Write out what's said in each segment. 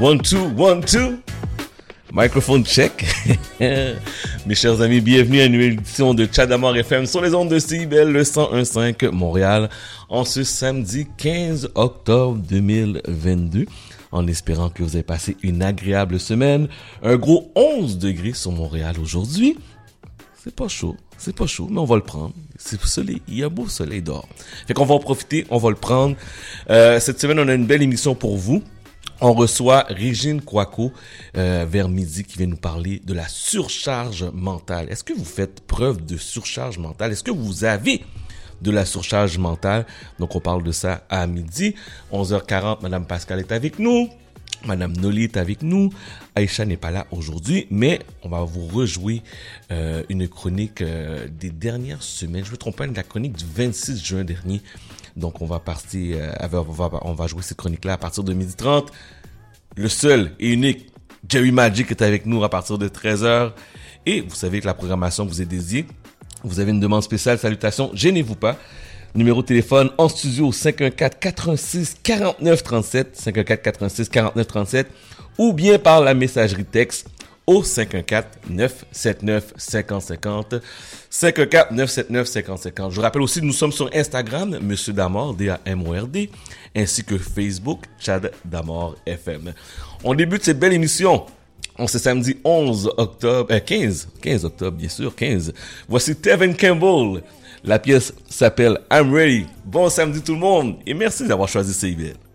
One, two, one, two. Microphone check. Mes chers amis, bienvenue à une nouvelle édition de Chadamar FM sur les ondes de CIBL, le 101.5 Montréal, en ce samedi 15 octobre 2022. En espérant que vous avez passé une agréable semaine. Un gros 11 degrés sur Montréal aujourd'hui. C'est pas chaud, c'est pas chaud, mais on va le prendre. C'est soleil, il y a beau soleil dehors. Fait qu'on va en profiter, on va le prendre. Euh, cette semaine, on a une belle émission pour vous. On reçoit Régine Kouako euh, vers midi qui vient nous parler de la surcharge mentale. Est-ce que vous faites preuve de surcharge mentale? Est-ce que vous avez de la surcharge mentale? Donc on parle de ça à midi. 11h40, Madame Pascal est avec nous. Madame Noli est avec nous. Aïcha n'est pas là aujourd'hui, mais on va vous rejouer euh, une chronique euh, des dernières semaines. Je me trompe pas, la chronique du 26 juin dernier. Donc on va partir, euh, on, va, on va jouer cette chronique-là à partir de 12h30. Le seul et unique Jerry Magic est avec nous à partir de 13h. Et vous savez que la programmation vous est dédiée. Vous avez une demande spéciale, salutations, gênez-vous pas. Numéro de téléphone en studio 514 86 49 37 514 86 49 37 ou bien par la messagerie texte au 514-979-5050. 514-979-5050. Je rappelle aussi nous sommes sur Instagram, Monsieur Damord, D-A-M-O-R-D, ainsi que Facebook, Chad Damord FM. On débute cette belle émission. On c'est samedi 11 octobre, euh, 15, 15 octobre, bien sûr, 15. Voici Tevin Campbell. La pièce s'appelle I'm Ready. Bon samedi tout le monde et merci d'avoir choisi CIBL.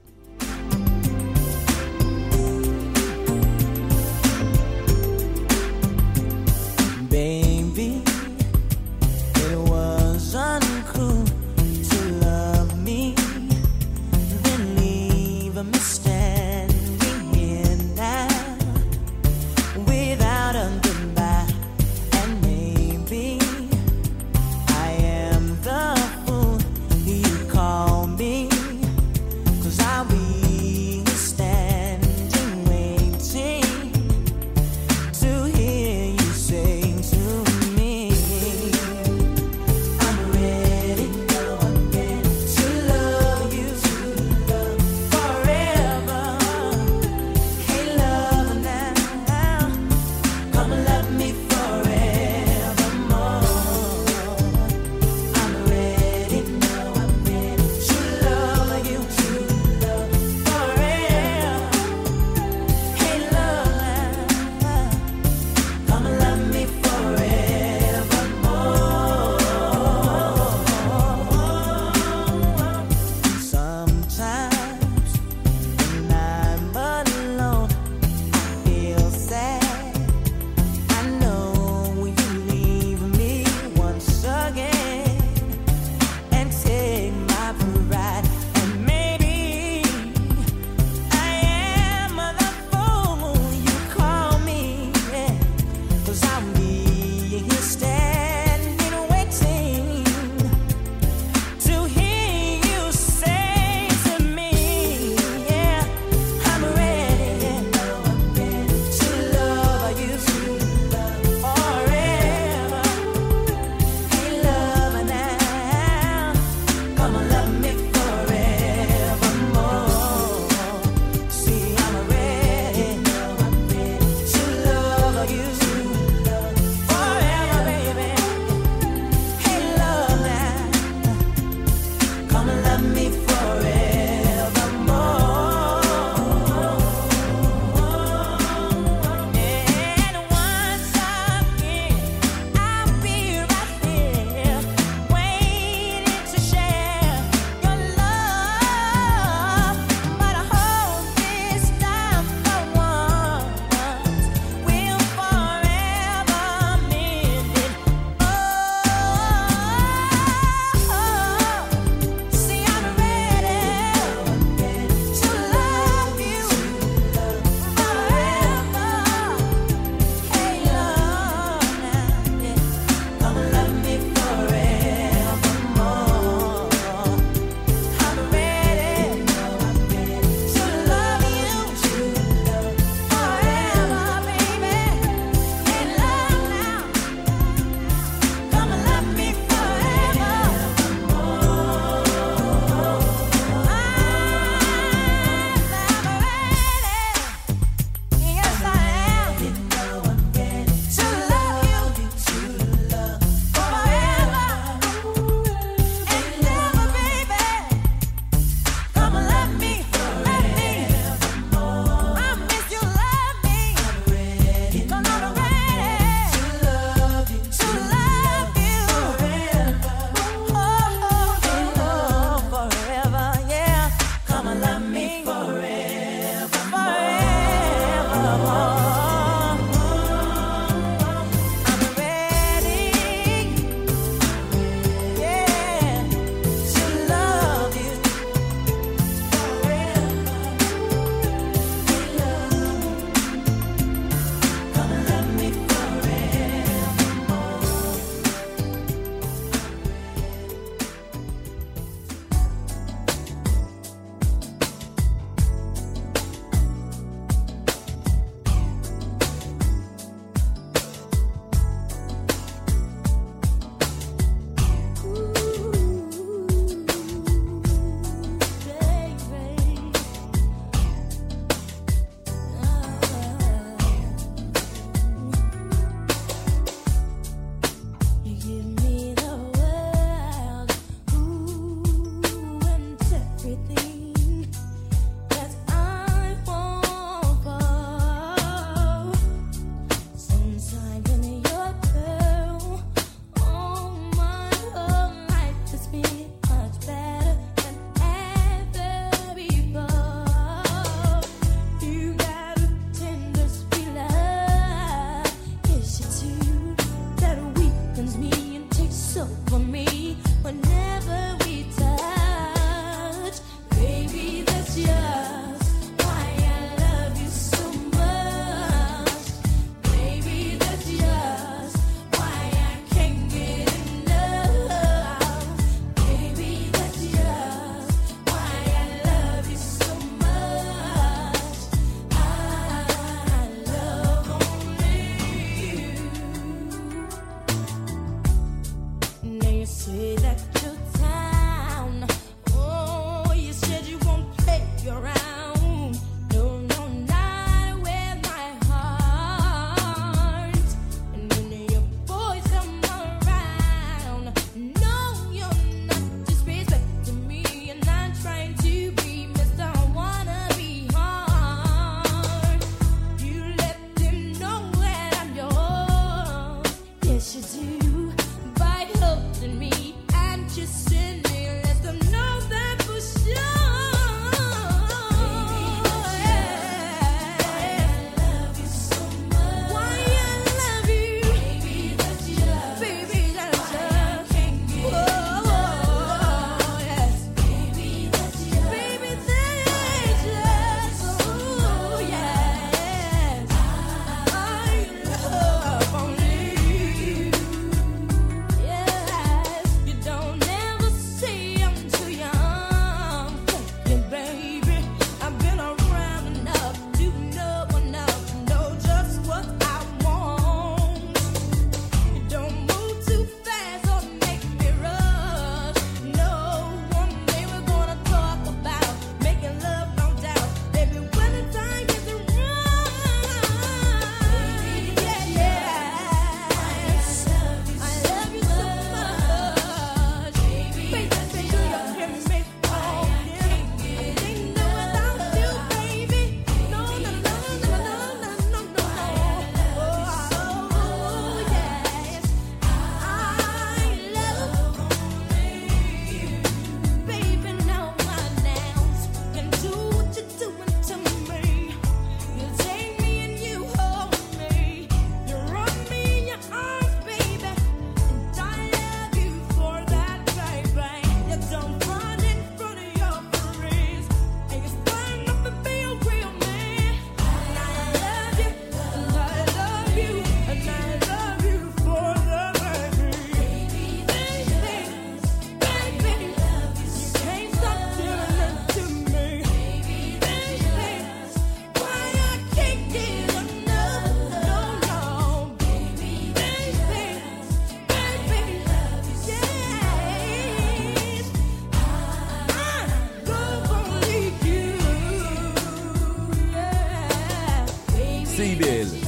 me forever. forever.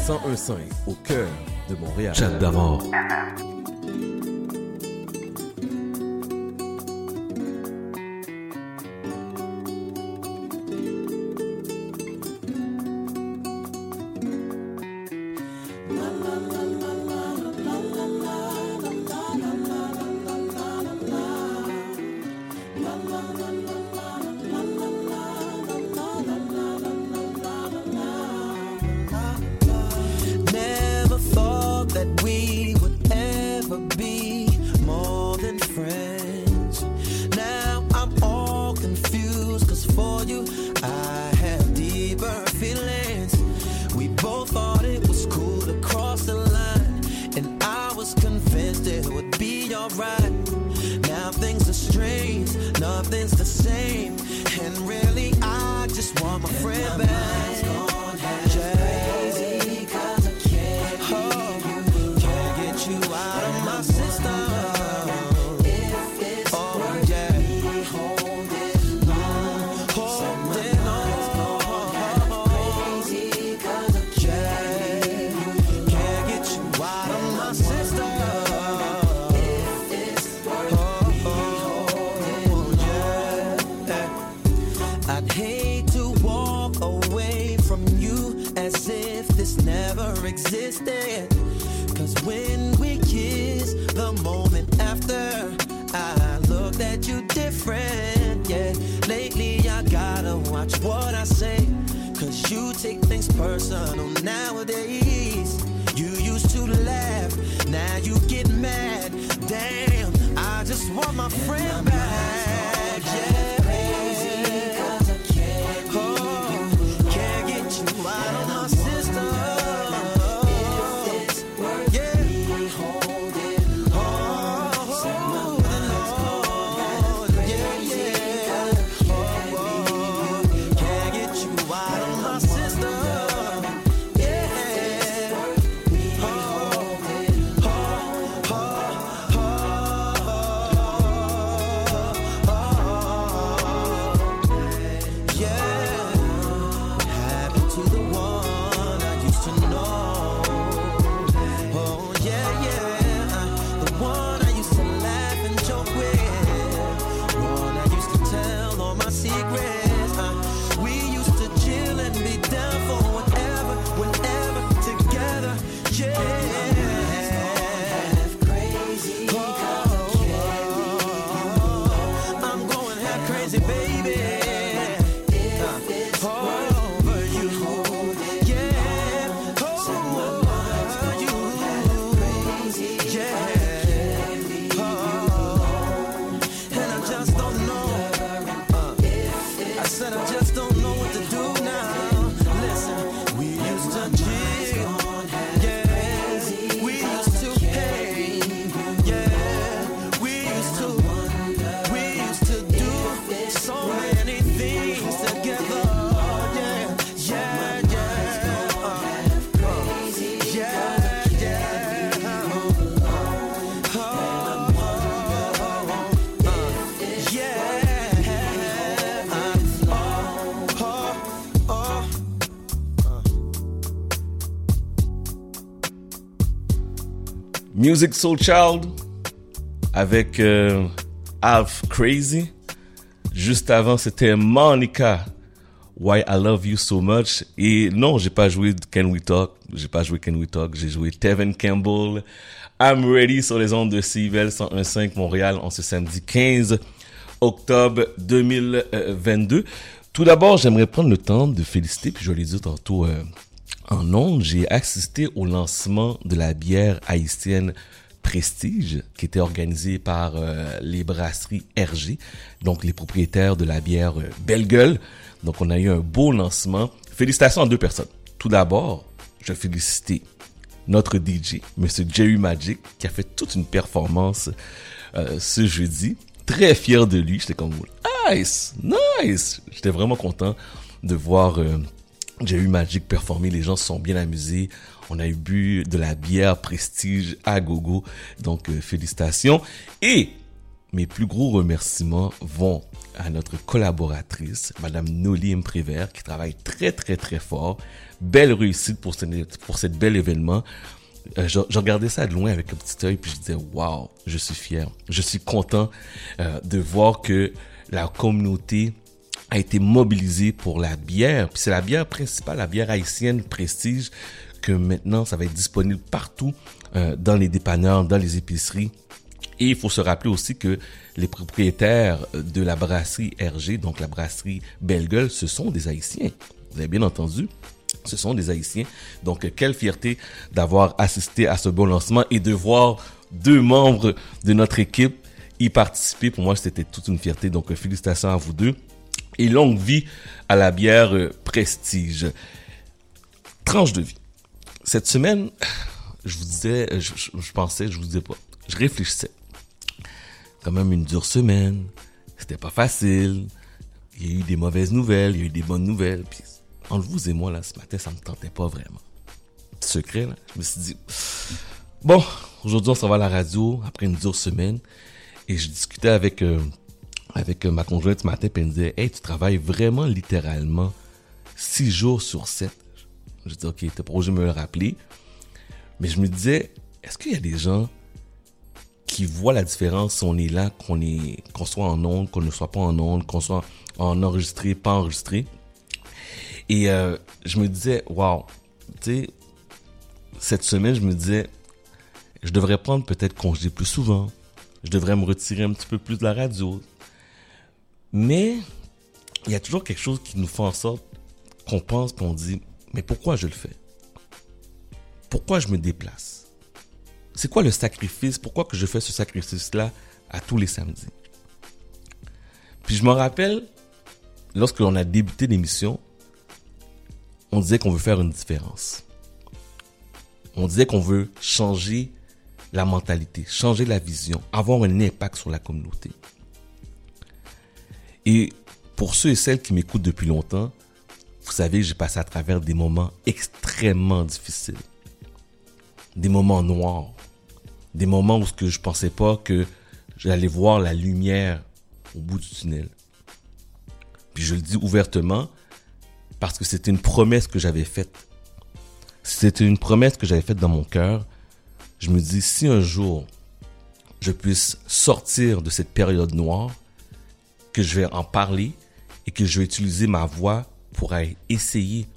101.5 au cœur de Montréal. Chat d'amour. Music Soul Child avec euh, Half Crazy. Juste avant, c'était Monica. Why I Love You So Much. Et non, j'ai pas joué Can We Talk. J'ai pas joué Can We Talk. J'ai joué Tevin Campbell. I'm Ready sur les ondes de CIVEL 101.5 Montréal en ce samedi 15 octobre 2022. Tout d'abord, j'aimerais prendre le temps de féliciter, puis je l'ai dit tantôt euh, en ondes, j'ai assisté au lancement de la bière haïtienne Prestige, qui était organisée par euh, les brasseries RG, donc les propriétaires de la bière euh, Belle Gueule. Donc on a eu un beau lancement. Félicitations à deux personnes. Tout d'abord, je félicite notre DJ, Monsieur Jerry Magic, qui a fait toute une performance euh, ce jeudi. Très fier de lui. J'étais comme nice, nice. J'étais vraiment content de voir euh, Jerry Magic performer. Les gens se sont bien amusés. On a eu bu de la bière prestige à gogo. Donc euh, félicitations. Et mes plus gros remerciements vont à notre collaboratrice, Madame Noli Prévert, qui travaille très très très fort. Belle réussite pour, ce, pour cet bel événement. Euh, je, je, regardais ça de loin avec un petit œil puis je disais waouh, je suis fier, je suis content euh, de voir que la communauté a été mobilisée pour la bière. Puis c'est la bière principale, la bière haïtienne Prestige, que maintenant ça va être disponible partout euh, dans les dépanneurs, dans les épiceries. Et il faut se rappeler aussi que les propriétaires de la brasserie RG, donc la brasserie Belle Gueule, ce sont des Haïtiens. Vous avez bien entendu ce sont des Haïtiens. Donc, quelle fierté d'avoir assisté à ce bon lancement et de voir deux membres de notre équipe y participer. Pour moi, c'était toute une fierté. Donc, félicitations à vous deux. Et longue vie à la bière Prestige. Tranche de vie. Cette semaine, je vous disais, je, je, je pensais, je vous disais pas, je réfléchissais. Quand même une dure semaine. C'était pas facile. Il y a eu des mauvaises nouvelles, il y a eu des bonnes nouvelles. Puis entre vous et moi, là, ce matin, ça me tentait pas vraiment. Secret, là. Je me suis dit, bon, aujourd'hui, on s'en va à la radio après une dure semaine. Et je discutais avec, euh, avec ma conjointe ce matin, puis elle me disait, hey, tu travailles vraiment littéralement six jours sur sept. Je dis, ok, t'es de me le rappeler. Mais je me disais, est-ce qu'il y a des gens qui voient la différence si on est là, qu'on est, soit en ondes, qu'on ne soit pas en ondes, qu'on soit en enregistré, pas enregistré? Et euh, je me disais, waouh, tu sais, cette semaine, je me disais, je devrais prendre peut-être congé plus souvent. Je devrais me retirer un petit peu plus de la radio. Mais il y a toujours quelque chose qui nous fait en sorte qu'on pense, qu'on dit, mais pourquoi je le fais? Pourquoi je me déplace? C'est quoi le sacrifice? Pourquoi que je fais ce sacrifice-là à tous les samedis? Puis je me rappelle, lorsque l'on a débuté l'émission, on disait qu'on veut faire une différence. On disait qu'on veut changer la mentalité, changer la vision, avoir un impact sur la communauté. Et pour ceux et celles qui m'écoutent depuis longtemps, vous savez, j'ai passé à travers des moments extrêmement difficiles. Des moments noirs. Des moments où je pensais pas que j'allais voir la lumière au bout du tunnel. Puis je le dis ouvertement, parce que c'était une promesse que j'avais faite. C'était une promesse que j'avais faite dans mon cœur. Je me dis, si un jour je puisse sortir de cette période noire, que je vais en parler et que je vais utiliser ma voix pour essayer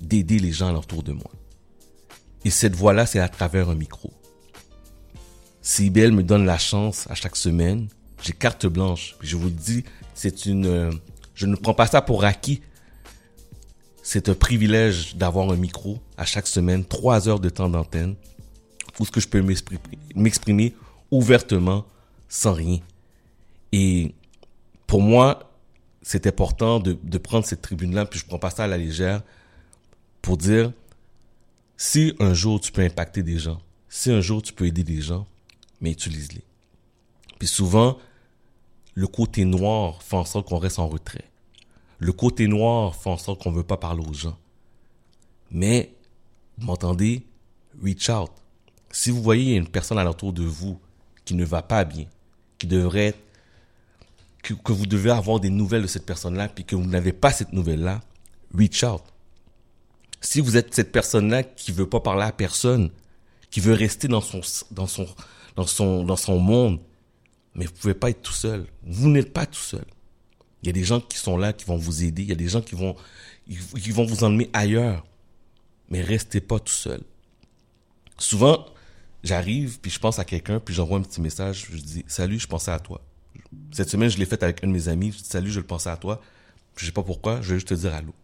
d'aider les gens autour de moi. Et cette voix-là, c'est à travers un micro. CIBL me donne la chance à chaque semaine J'ai carte blanche. Je vous le dis, c'est une, euh, je ne prends pas ça pour acquis. C'est un privilège d'avoir un micro à chaque semaine, trois heures de temps d'antenne, où ce que je peux m'exprimer ouvertement, sans rien. Et pour moi, c'est important de, de prendre cette tribune-là, puis je prends pas ça à la légère, pour dire, si un jour tu peux impacter des gens, si un jour tu peux aider des gens, mais utilise-les. Puis souvent, le côté noir fait en sorte qu'on reste en retrait. Le côté noir fait en sorte qu'on veut pas parler aux gens. Mais, vous m'entendez? Reach out. Si vous voyez une personne alentour de vous qui ne va pas bien, qui devrait être que, vous devez avoir des nouvelles de cette personne-là, puis que vous n'avez pas cette nouvelle-là, reach out. Si vous êtes cette personne-là qui veut pas parler à personne, qui veut rester dans son, dans son, dans son, dans son monde, mais vous pouvez pas être tout seul. Vous n'êtes pas tout seul. Il y a des gens qui sont là, qui vont vous aider. Il y a des gens qui vont, qui vont vous emmener ailleurs. Mais restez pas tout seul. Souvent, j'arrive, puis je pense à quelqu'un, puis j'envoie un petit message, je dis, salut, je pensais à toi. Cette semaine, je l'ai fait avec un de mes amis. Je dis salut, je le pensais à toi. Je sais pas pourquoi, je vais juste te dire allô.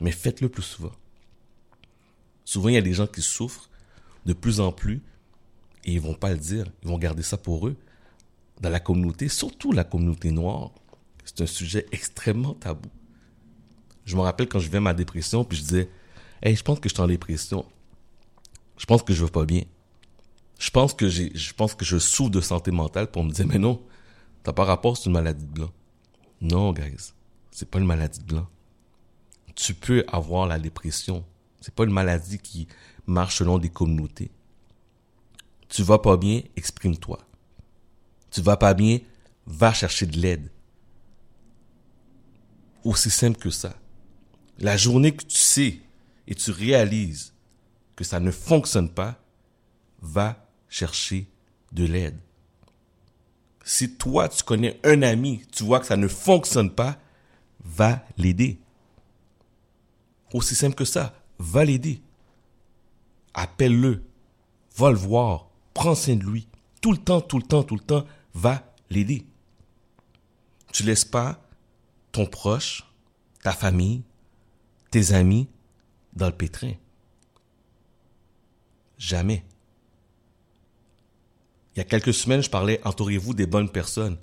Mais faites-le plus souvent. Souvent, il y a des gens qui souffrent de plus en plus et ils vont pas le dire. Ils vont garder ça pour eux. Dans la communauté, surtout la communauté noire, c'est un sujet extrêmement tabou. Je me rappelle quand je vivais ma dépression, puis je disais, hey, je pense que je suis en dépression. Je pense que je veux pas bien. Je pense que je pense que je souffre de santé mentale pour me dire, mais non, t'as pas rapport, c'est une maladie de blanc. Non, guys, c'est pas une maladie de blanc. Tu peux avoir la dépression. C'est pas une maladie qui marche selon des communautés. Tu vas pas bien, exprime-toi. Tu vas pas bien, va chercher de l'aide. Aussi simple que ça. La journée que tu sais et tu réalises que ça ne fonctionne pas, va chercher de l'aide. Si toi, tu connais un ami, tu vois que ça ne fonctionne pas, va l'aider. Aussi simple que ça, va l'aider. Appelle-le, va le voir, prends soin de lui. Tout le temps, tout le temps, tout le temps, va l'aider. Tu laisses pas ton proche, ta famille, tes amis dans le pétrin. Jamais. Il y a quelques semaines, je parlais, entourez-vous des bonnes personnes.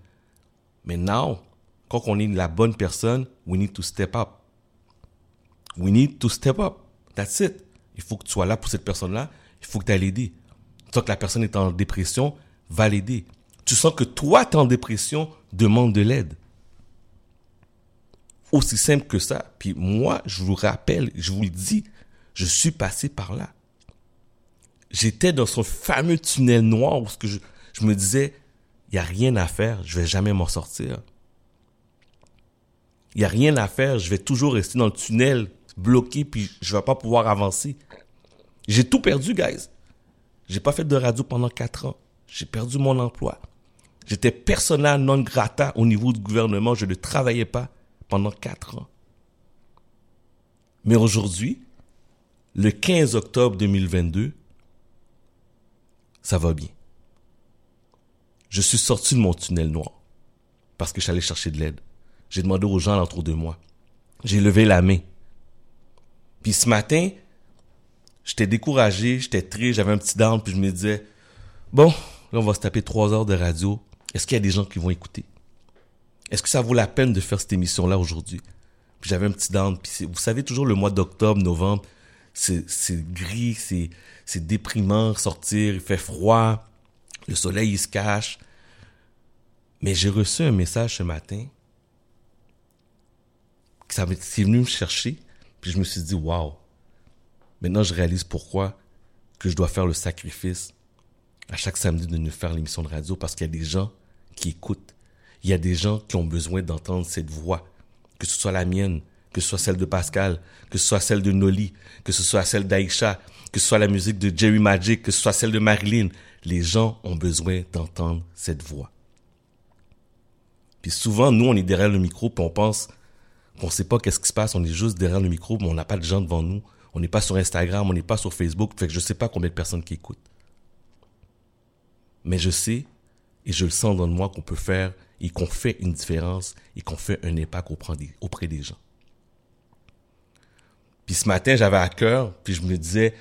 Mais now, quand on est la bonne personne, we need to step up. We need to step up. That's it. Il faut que tu sois là pour cette personne-là. Il faut que tu ailles l'aider. Tu sens que la personne est en dépression, va l'aider. Tu sens que toi, tu es en dépression, demande de l'aide. Aussi simple que ça. Puis moi, je vous rappelle, je vous le dis, je suis passé par là. J'étais dans ce fameux tunnel noir où que je, me disais, il n'y a rien à faire, je vais jamais m'en sortir. Il n'y a rien à faire, je vais toujours rester dans le tunnel, bloqué, puis je vais pas pouvoir avancer. J'ai tout perdu, guys. J'ai pas fait de radio pendant quatre ans. J'ai perdu mon emploi. J'étais persona non grata au niveau du gouvernement. Je ne travaillais pas pendant quatre ans. Mais aujourd'hui, le 15 octobre 2022, ça va bien. Je suis sorti de mon tunnel noir parce que j'allais chercher de l'aide. J'ai demandé aux gens autour de moi. J'ai levé la main. Puis ce matin, j'étais découragé, j'étais triste, j'avais un petit down, puis je me disais, bon, là on va se taper trois heures de radio. Est-ce qu'il y a des gens qui vont écouter? Est-ce que ça vaut la peine de faire cette émission-là aujourd'hui? Puis j'avais un petit down. Puis vous savez, toujours le mois d'octobre, novembre, c'est gris, c'est déprimant sortir, il fait froid, le soleil il se cache. Mais j'ai reçu un message ce matin m'est- c'est venu me chercher, puis je me suis dit waouh. Maintenant, je réalise pourquoi que je dois faire le sacrifice à chaque samedi de nous faire l'émission de radio parce qu'il y a des gens qui écoutent. Il y a des gens qui ont besoin d'entendre cette voix, que ce soit la mienne, que ce soit celle de Pascal, que ce soit celle de Noli, que ce soit celle d'Aïcha, que ce soit la musique de Jerry Magic, que ce soit celle de Marilyn. Les gens ont besoin d'entendre cette voix. Puis souvent, nous, on est derrière le micro, puis on pense qu'on sait pas qu'est-ce qui se passe, on est juste derrière le micro, mais on n'a pas de gens devant nous. On n'est pas sur Instagram, on n'est pas sur Facebook, fait que je sais pas combien de personnes qui écoutent. Mais je sais Et je le sens dans moi qu'on peut faire et qu'on fait une différence et qu'on fait un impact auprès des gens. Puis ce matin, j'avais à cœur, puis je me disais,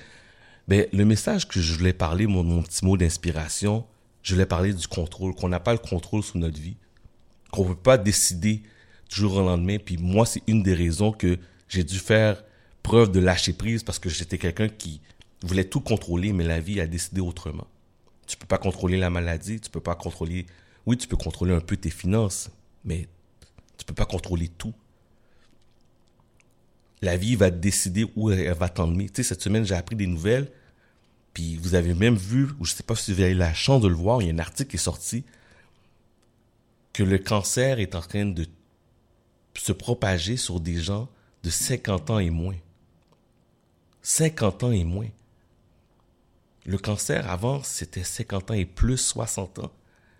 ben, le message que je voulais parler, mon, petit mot d'inspiration, je voulais parler du contrôle, qu'on n'a pas le contrôle sur notre vie, qu'on ne peut pas décider du jour au lendemain. Puis moi, c'est une des raisons que j'ai dû faire preuve de lâcher prise parce que j'étais quelqu'un qui voulait tout contrôler, mais la vie a décidé autrement. Tu peux pas contrôler la maladie, tu peux pas contrôler, oui, tu peux contrôler un peu tes finances, mais tu peux pas contrôler tout. La vie va décider où elle va t'emmener. Tu sais, cette semaine, j'ai appris des nouvelles, puis vous avez même vu, ou je sais pas si vous avez la chance de le voir, il y a un article qui est sorti, que le cancer est en train de se propager sur des gens de 50 ans et moins. 50 ans et moins. Le cancer, avant, c'était 50 ans et plus 60 ans.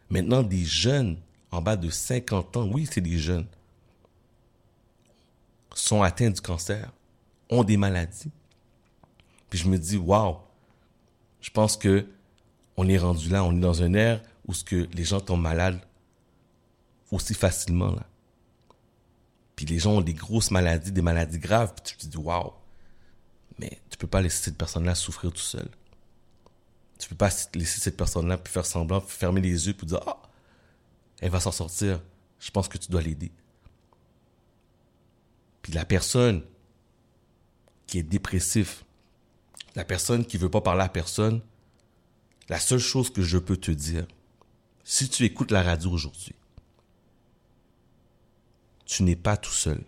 Maintenant, des jeunes en bas de 50 ans, oui, c'est des jeunes, sont atteints du cancer, ont des maladies. Puis je me dis, waouh, je pense que on est rendu là, on est dans un air où les gens tombent malades aussi facilement là. Puis les gens ont des grosses maladies, des maladies graves, puis tu te dis waouh. Mais tu peux pas laisser cette personne-là souffrir tout seul. Tu peux pas laisser cette personne-là faire semblant, fermer les yeux puis dire ah, elle va s'en sortir. Je pense que tu dois l'aider. Puis la personne qui est dépressif, la personne qui veut pas parler à personne, la seule chose que je peux te dire, si tu écoutes la radio aujourd'hui, tu n'es pas tout seul.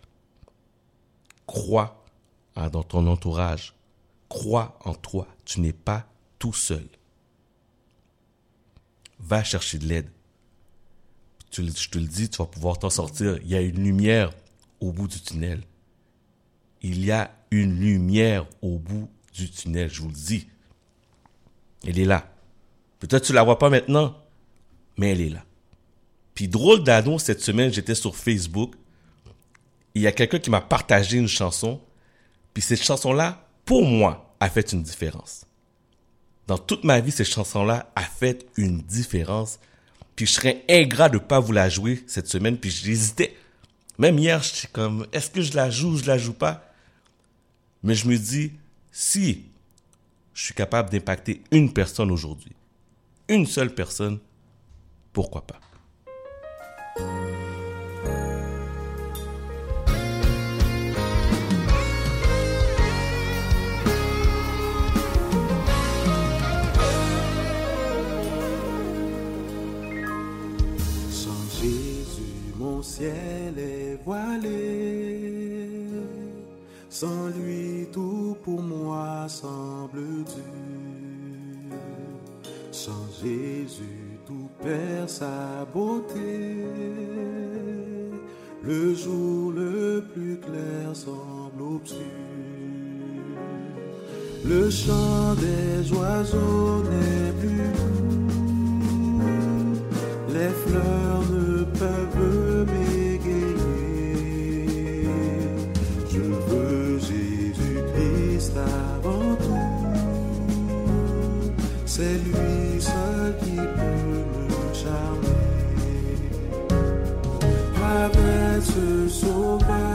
Crois dans ton entourage. Crois en toi. Tu n'es pas tout seul. Va chercher de l'aide. je te le dis, tu vas pouvoir t'en sortir. Il y a une lumière au bout du tunnel. Il y a une lumière au bout du tunnel, je vous le dis. Elle est là. Peut-être tu la vois pas maintenant, mais elle est là. Puis drôle d'annonce cette semaine, j'étais sur Facebook il y a quelqu'un qui m'a partagé une chanson, puis cette chanson-là, pour moi, a fait une différence. Dans toute ma vie, cette chanson-là a fait une différence. Puis je serais ingrat de pas vous la jouer cette semaine, puis j'hésitais. Même hier, je suis comme, est-ce que je la joue ou je la joue pas? Mais je me dis, si je suis capable d'impacter une personne aujourd'hui, une seule personne, pourquoi pas? Est voilé. Sans lui, tout pour moi semble dur. Sans Jésus, tout perd sa beauté. Le jour le plus clair semble obscur. Le chant des oiseaux n'est plus doux. Les fleurs C'est lui seul qui peut me charmer. Avec ce sauveur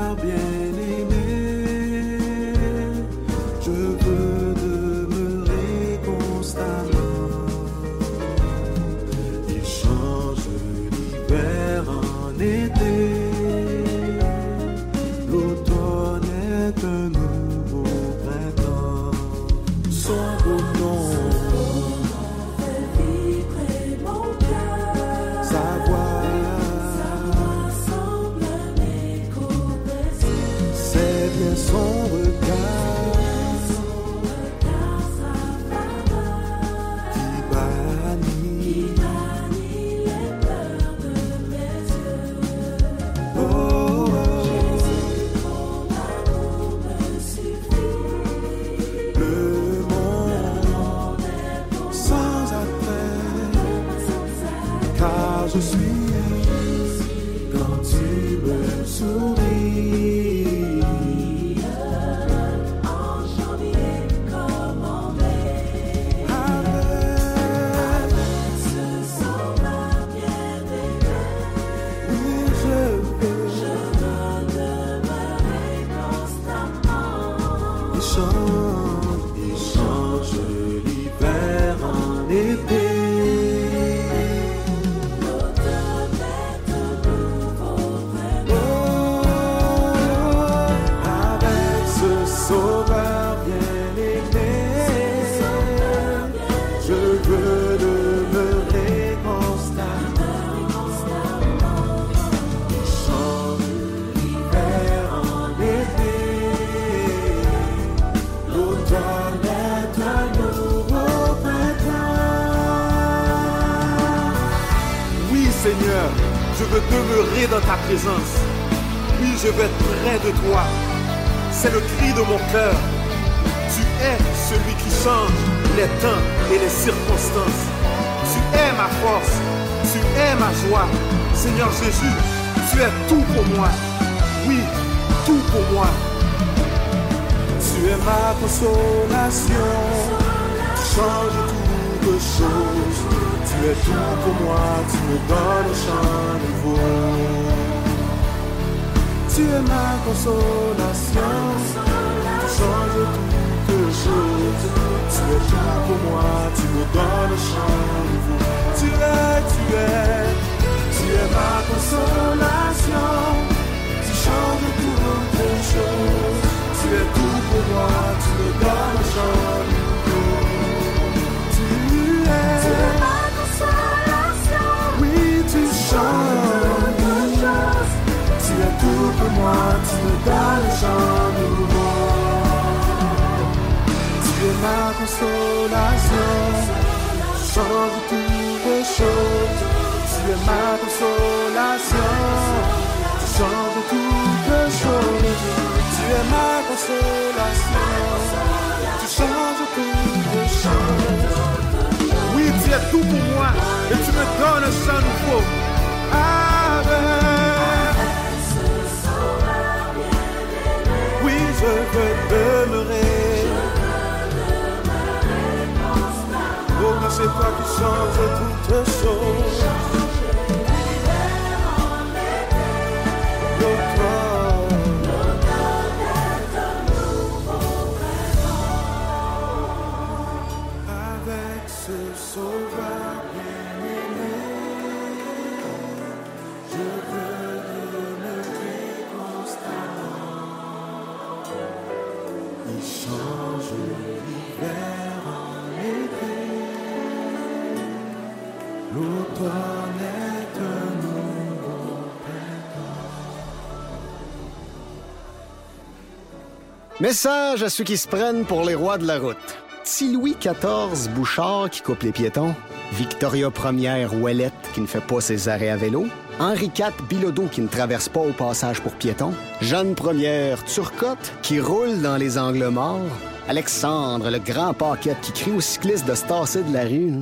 Message à ceux qui se prennent pour les rois de la route. Si Louis XIV Bouchard qui coupe les piétons, Victoria Ier Ouellette qui ne fait pas ses arrêts à vélo, Henri IV Bilodeau qui ne traverse pas au passage pour piétons, Jeanne Ier Turcotte qui roule dans les angles morts, Alexandre le grand paquette qui crie aux cyclistes de se tasser de la rue.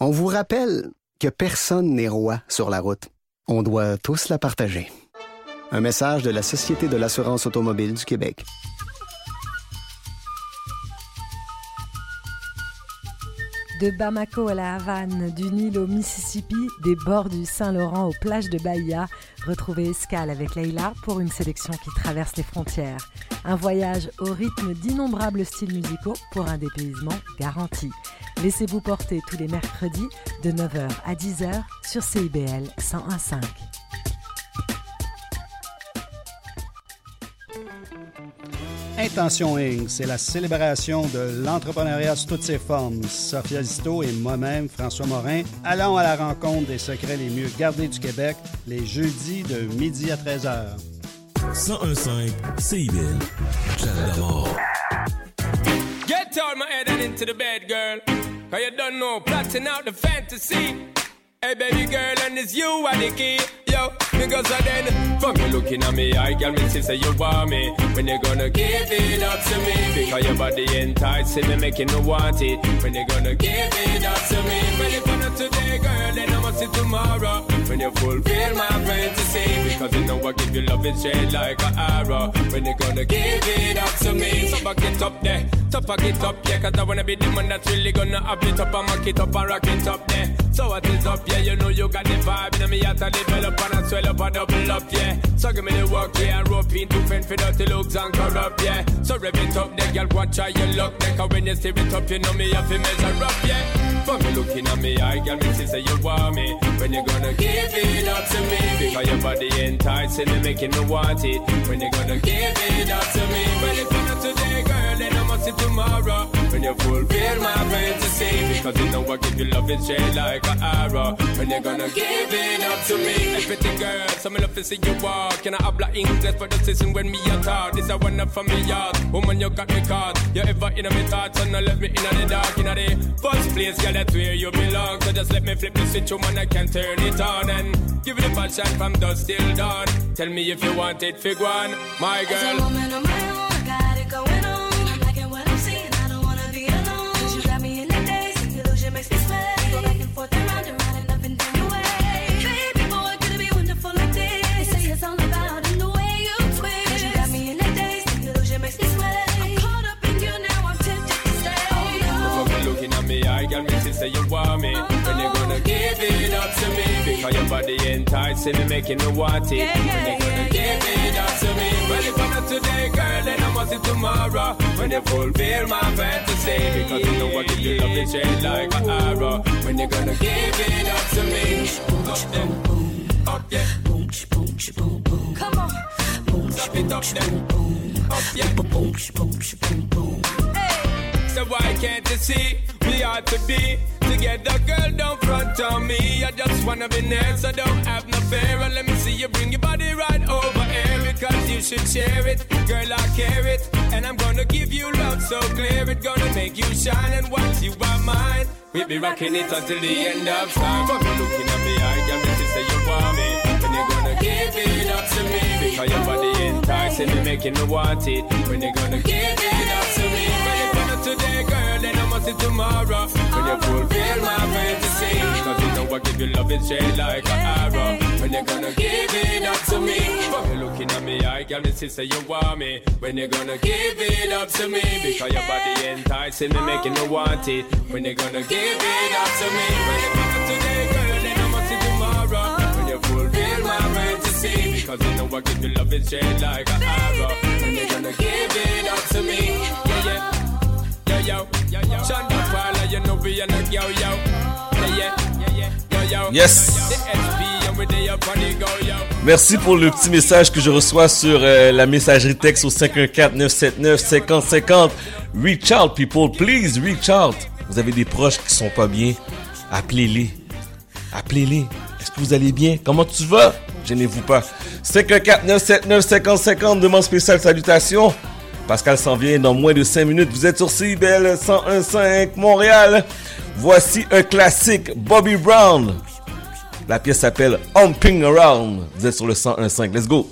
On vous rappelle que personne n'est roi sur la route. On doit tous la partager. Un message de la Société de l'assurance automobile du Québec. De Bamako à la Havane, du Nil au Mississippi, des bords du Saint-Laurent aux plages de Bahia, retrouvez Escale avec Leïla pour une sélection qui traverse les frontières. Un voyage au rythme d'innombrables styles musicaux pour un dépaysement garanti. Laissez-vous porter tous les mercredis de 9h à 10h sur CIBL 101.5. Intention Inc., c'est la célébration de l'entrepreneuriat sous toutes ses formes. Sophia Zito et moi-même, François Morin, allons à la rencontre des secrets les mieux gardés du Québec les jeudis de midi à 13h. 1015 CIBL. Chat d'amour. Get out my head and into the bed, girl. Cause you don't know, plotting out the fantasy. Hey, baby girl, and it's you are the key. Yo, because I then, from you looking at me, I can see say you want me. When you gonna give it up to me? Because your body enticing me, making me want it. When you gonna give it up to me? Not today, girl, then I must see tomorrow. When you fulfill my fantasy, because you know I give you love it straight like an arrow. When you gonna give it up to me? So back it up there, top back it up, yeah, cause I wanna be the one that's really gonna up it up and it up and rock it up there. So what is up, yeah, you know you got the vibe, and me out to develop and I swell up and double up, yeah. So give me the work, yeah, and rope in to fend for dirty looks and corrupt, yeah. So rev it up, there, girl, watch how you look, there, cause when you steer it up, you know me have to measure up, yeah. For me looking at me, I girl, me see say you want me. When you gonna give it up to me? Because your body enticing me, making me want it. When you gonna give it up to me? Well, if not today, girl, then I must see tomorrow. When you fulfill my Because you know I give you love, it's straight like an arrow. When you gonna give it up to me? Everything, girl, some love to see you walk. Can I habla English for the season when me a talk? This a one up for me yard. Woman, you got me caught. You ever in my thoughts and not left me in the dark. In the first place, girl, that's where you belong. So just let me flip the switch, woman, I can turn it on and give it a passion from dusk till dawn. Tell me if you want it, fig one, my girl. Me? Because your body enticing me, making me want it. When you gonna give it up to me? Well, if I'm not today, girl, then I must see tomorrow. When you fulfill my fantasy. Because you know what you love it like an arrow. When you gonna give it up to me? Up there, up there. Come on. Stop it up there. Up yeah. So why can't you see we ought to be together, girl? Don't front on me. I just wanna be next, so don't have no fear. Let me see you bring your body right over here because you should share it, girl. I care it, and I'm gonna give you love so clear. It's gonna make you shine, and once you are mine, we'll be rocking it until the end of time. But looking at me, I got me to say you want me, and you're gonna give it up to me because your body enticing me, making me want it. When you're gonna give it up to me, when you today, girl, then I must see tomorrow. When you fulfill my fantasy, cause you know I give you love, it's straight like an arrow. When you gonna give it up to me, but you looking at me, I got me sister, you want me. When you gonna give it up to me, because your body enticing me, making me want it. When you gonna give it up to me, when you gonna today, girl, then I must see tomorrow. When you fulfill my fantasy, because you know I give you love, it's straight like an arrow. When you gonna give it up to me, yeah, yeah. Yo, yo, yo, yo. Shonda Paula, you know we are not yo, yo. Yeah, yeah, yeah, yeah. Yo, yo. Yes. Merci pour le petit message que je reçois sur euh, la messagerie texte au 514-979-5050. Reach out, people. Please, reach out. Vous avez des proches qui sont pas bien. Appelez-les. Appelez-les. Est-ce que vous allez bien? Comment tu vas? Gênez-vous pas. 514-979-5050. Demande spéciale salutation. Pascal s'en vient dans moins de 5 minutes. Vous êtes sur CIBL 101.5 Montréal. Voici un classique, Bobby Brown. La pièce s'appelle Humping Around. Vous êtes sur le 101.5. Let's go.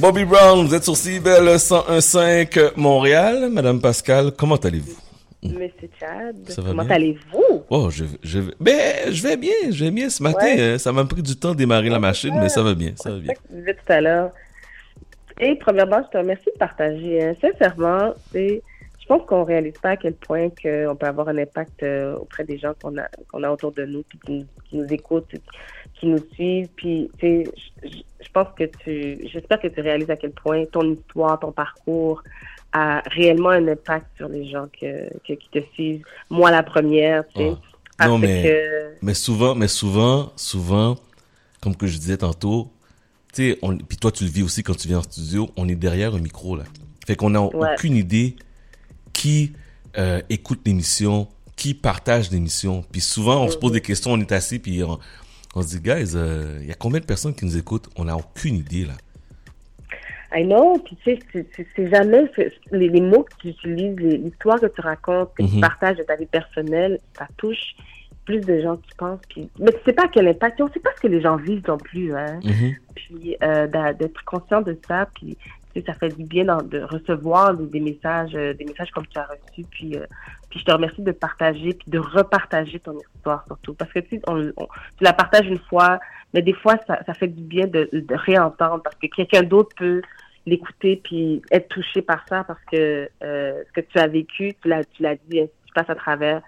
Bobby Brown, vous êtes sur CIBEL 101.5 Montréal. Madame Pascal, comment allez-vous? Monsieur Chad, Ça comment allez-vous? Oh, je, je, ben, je vais bien, je vais bien ce matin. Ouais. hein. Ça m'a pris du temps de démarrer la machine, mais ça va bien, ça va bien. disais tout à l'heure. Et premièrement, je te remercie de partager. hein. Sincèrement, c'est, je pense qu'on réalise pas à quel point que on peut avoir un impact euh, auprès des gens qu'on a, qu'on a autour de nous, puis qui, nous- qui nous écoutent, qui nous suivent. Puis, tu sais, je, pense que tu, j'espère que tu réalises à quel point ton histoire, ton parcours a réellement un impact sur les gens que, que- qui te suivent. Moi, la première, tu sais. Oh. Non, mais- que- Mais souvent, mais souvent, souvent, comme que je disais tantôt, tu sais, on- puis toi tu le vis aussi quand tu viens en studio, on est derrière un micro là. Fait qu'on n'a Ouais. aucune idée qui euh, écoute l'émission, qui partage l'émission. Puis souvent, on se Mhm. pose des questions, on est assis, puis on, on se dit, guys, euh, il y a combien de personnes qui nous écoutent? On n'a aucune idée là. I know, puis tu sais, c'est- jamais les, les mots que tu utilises, l'histoire que tu racontes, que tu Mhm. partages de ta vie personnelle, ça touche plus de gens qui pensent. Puis, mais tu sais pas quel impact, on sait pas ce que les gens vivent non plus. Hein. Mhm. Puis euh, d'être conscient de ça, puis tu sais, ça fait du bien de recevoir des, messages, euh, des messages comme tu as reçu. Puis, euh, puis je te remercie de partager, puis de repartager ton histoire surtout, parce que tu sais, on, on- tu la partages une fois, mais des fois ça, ça fait du bien de, de réentendre, parce que quelqu'un d'autre peut l'écouter puis être touché par ça, parce que euh, ce que tu as vécu, tu l'as, tu l'as dit, hein, tu passes à travers,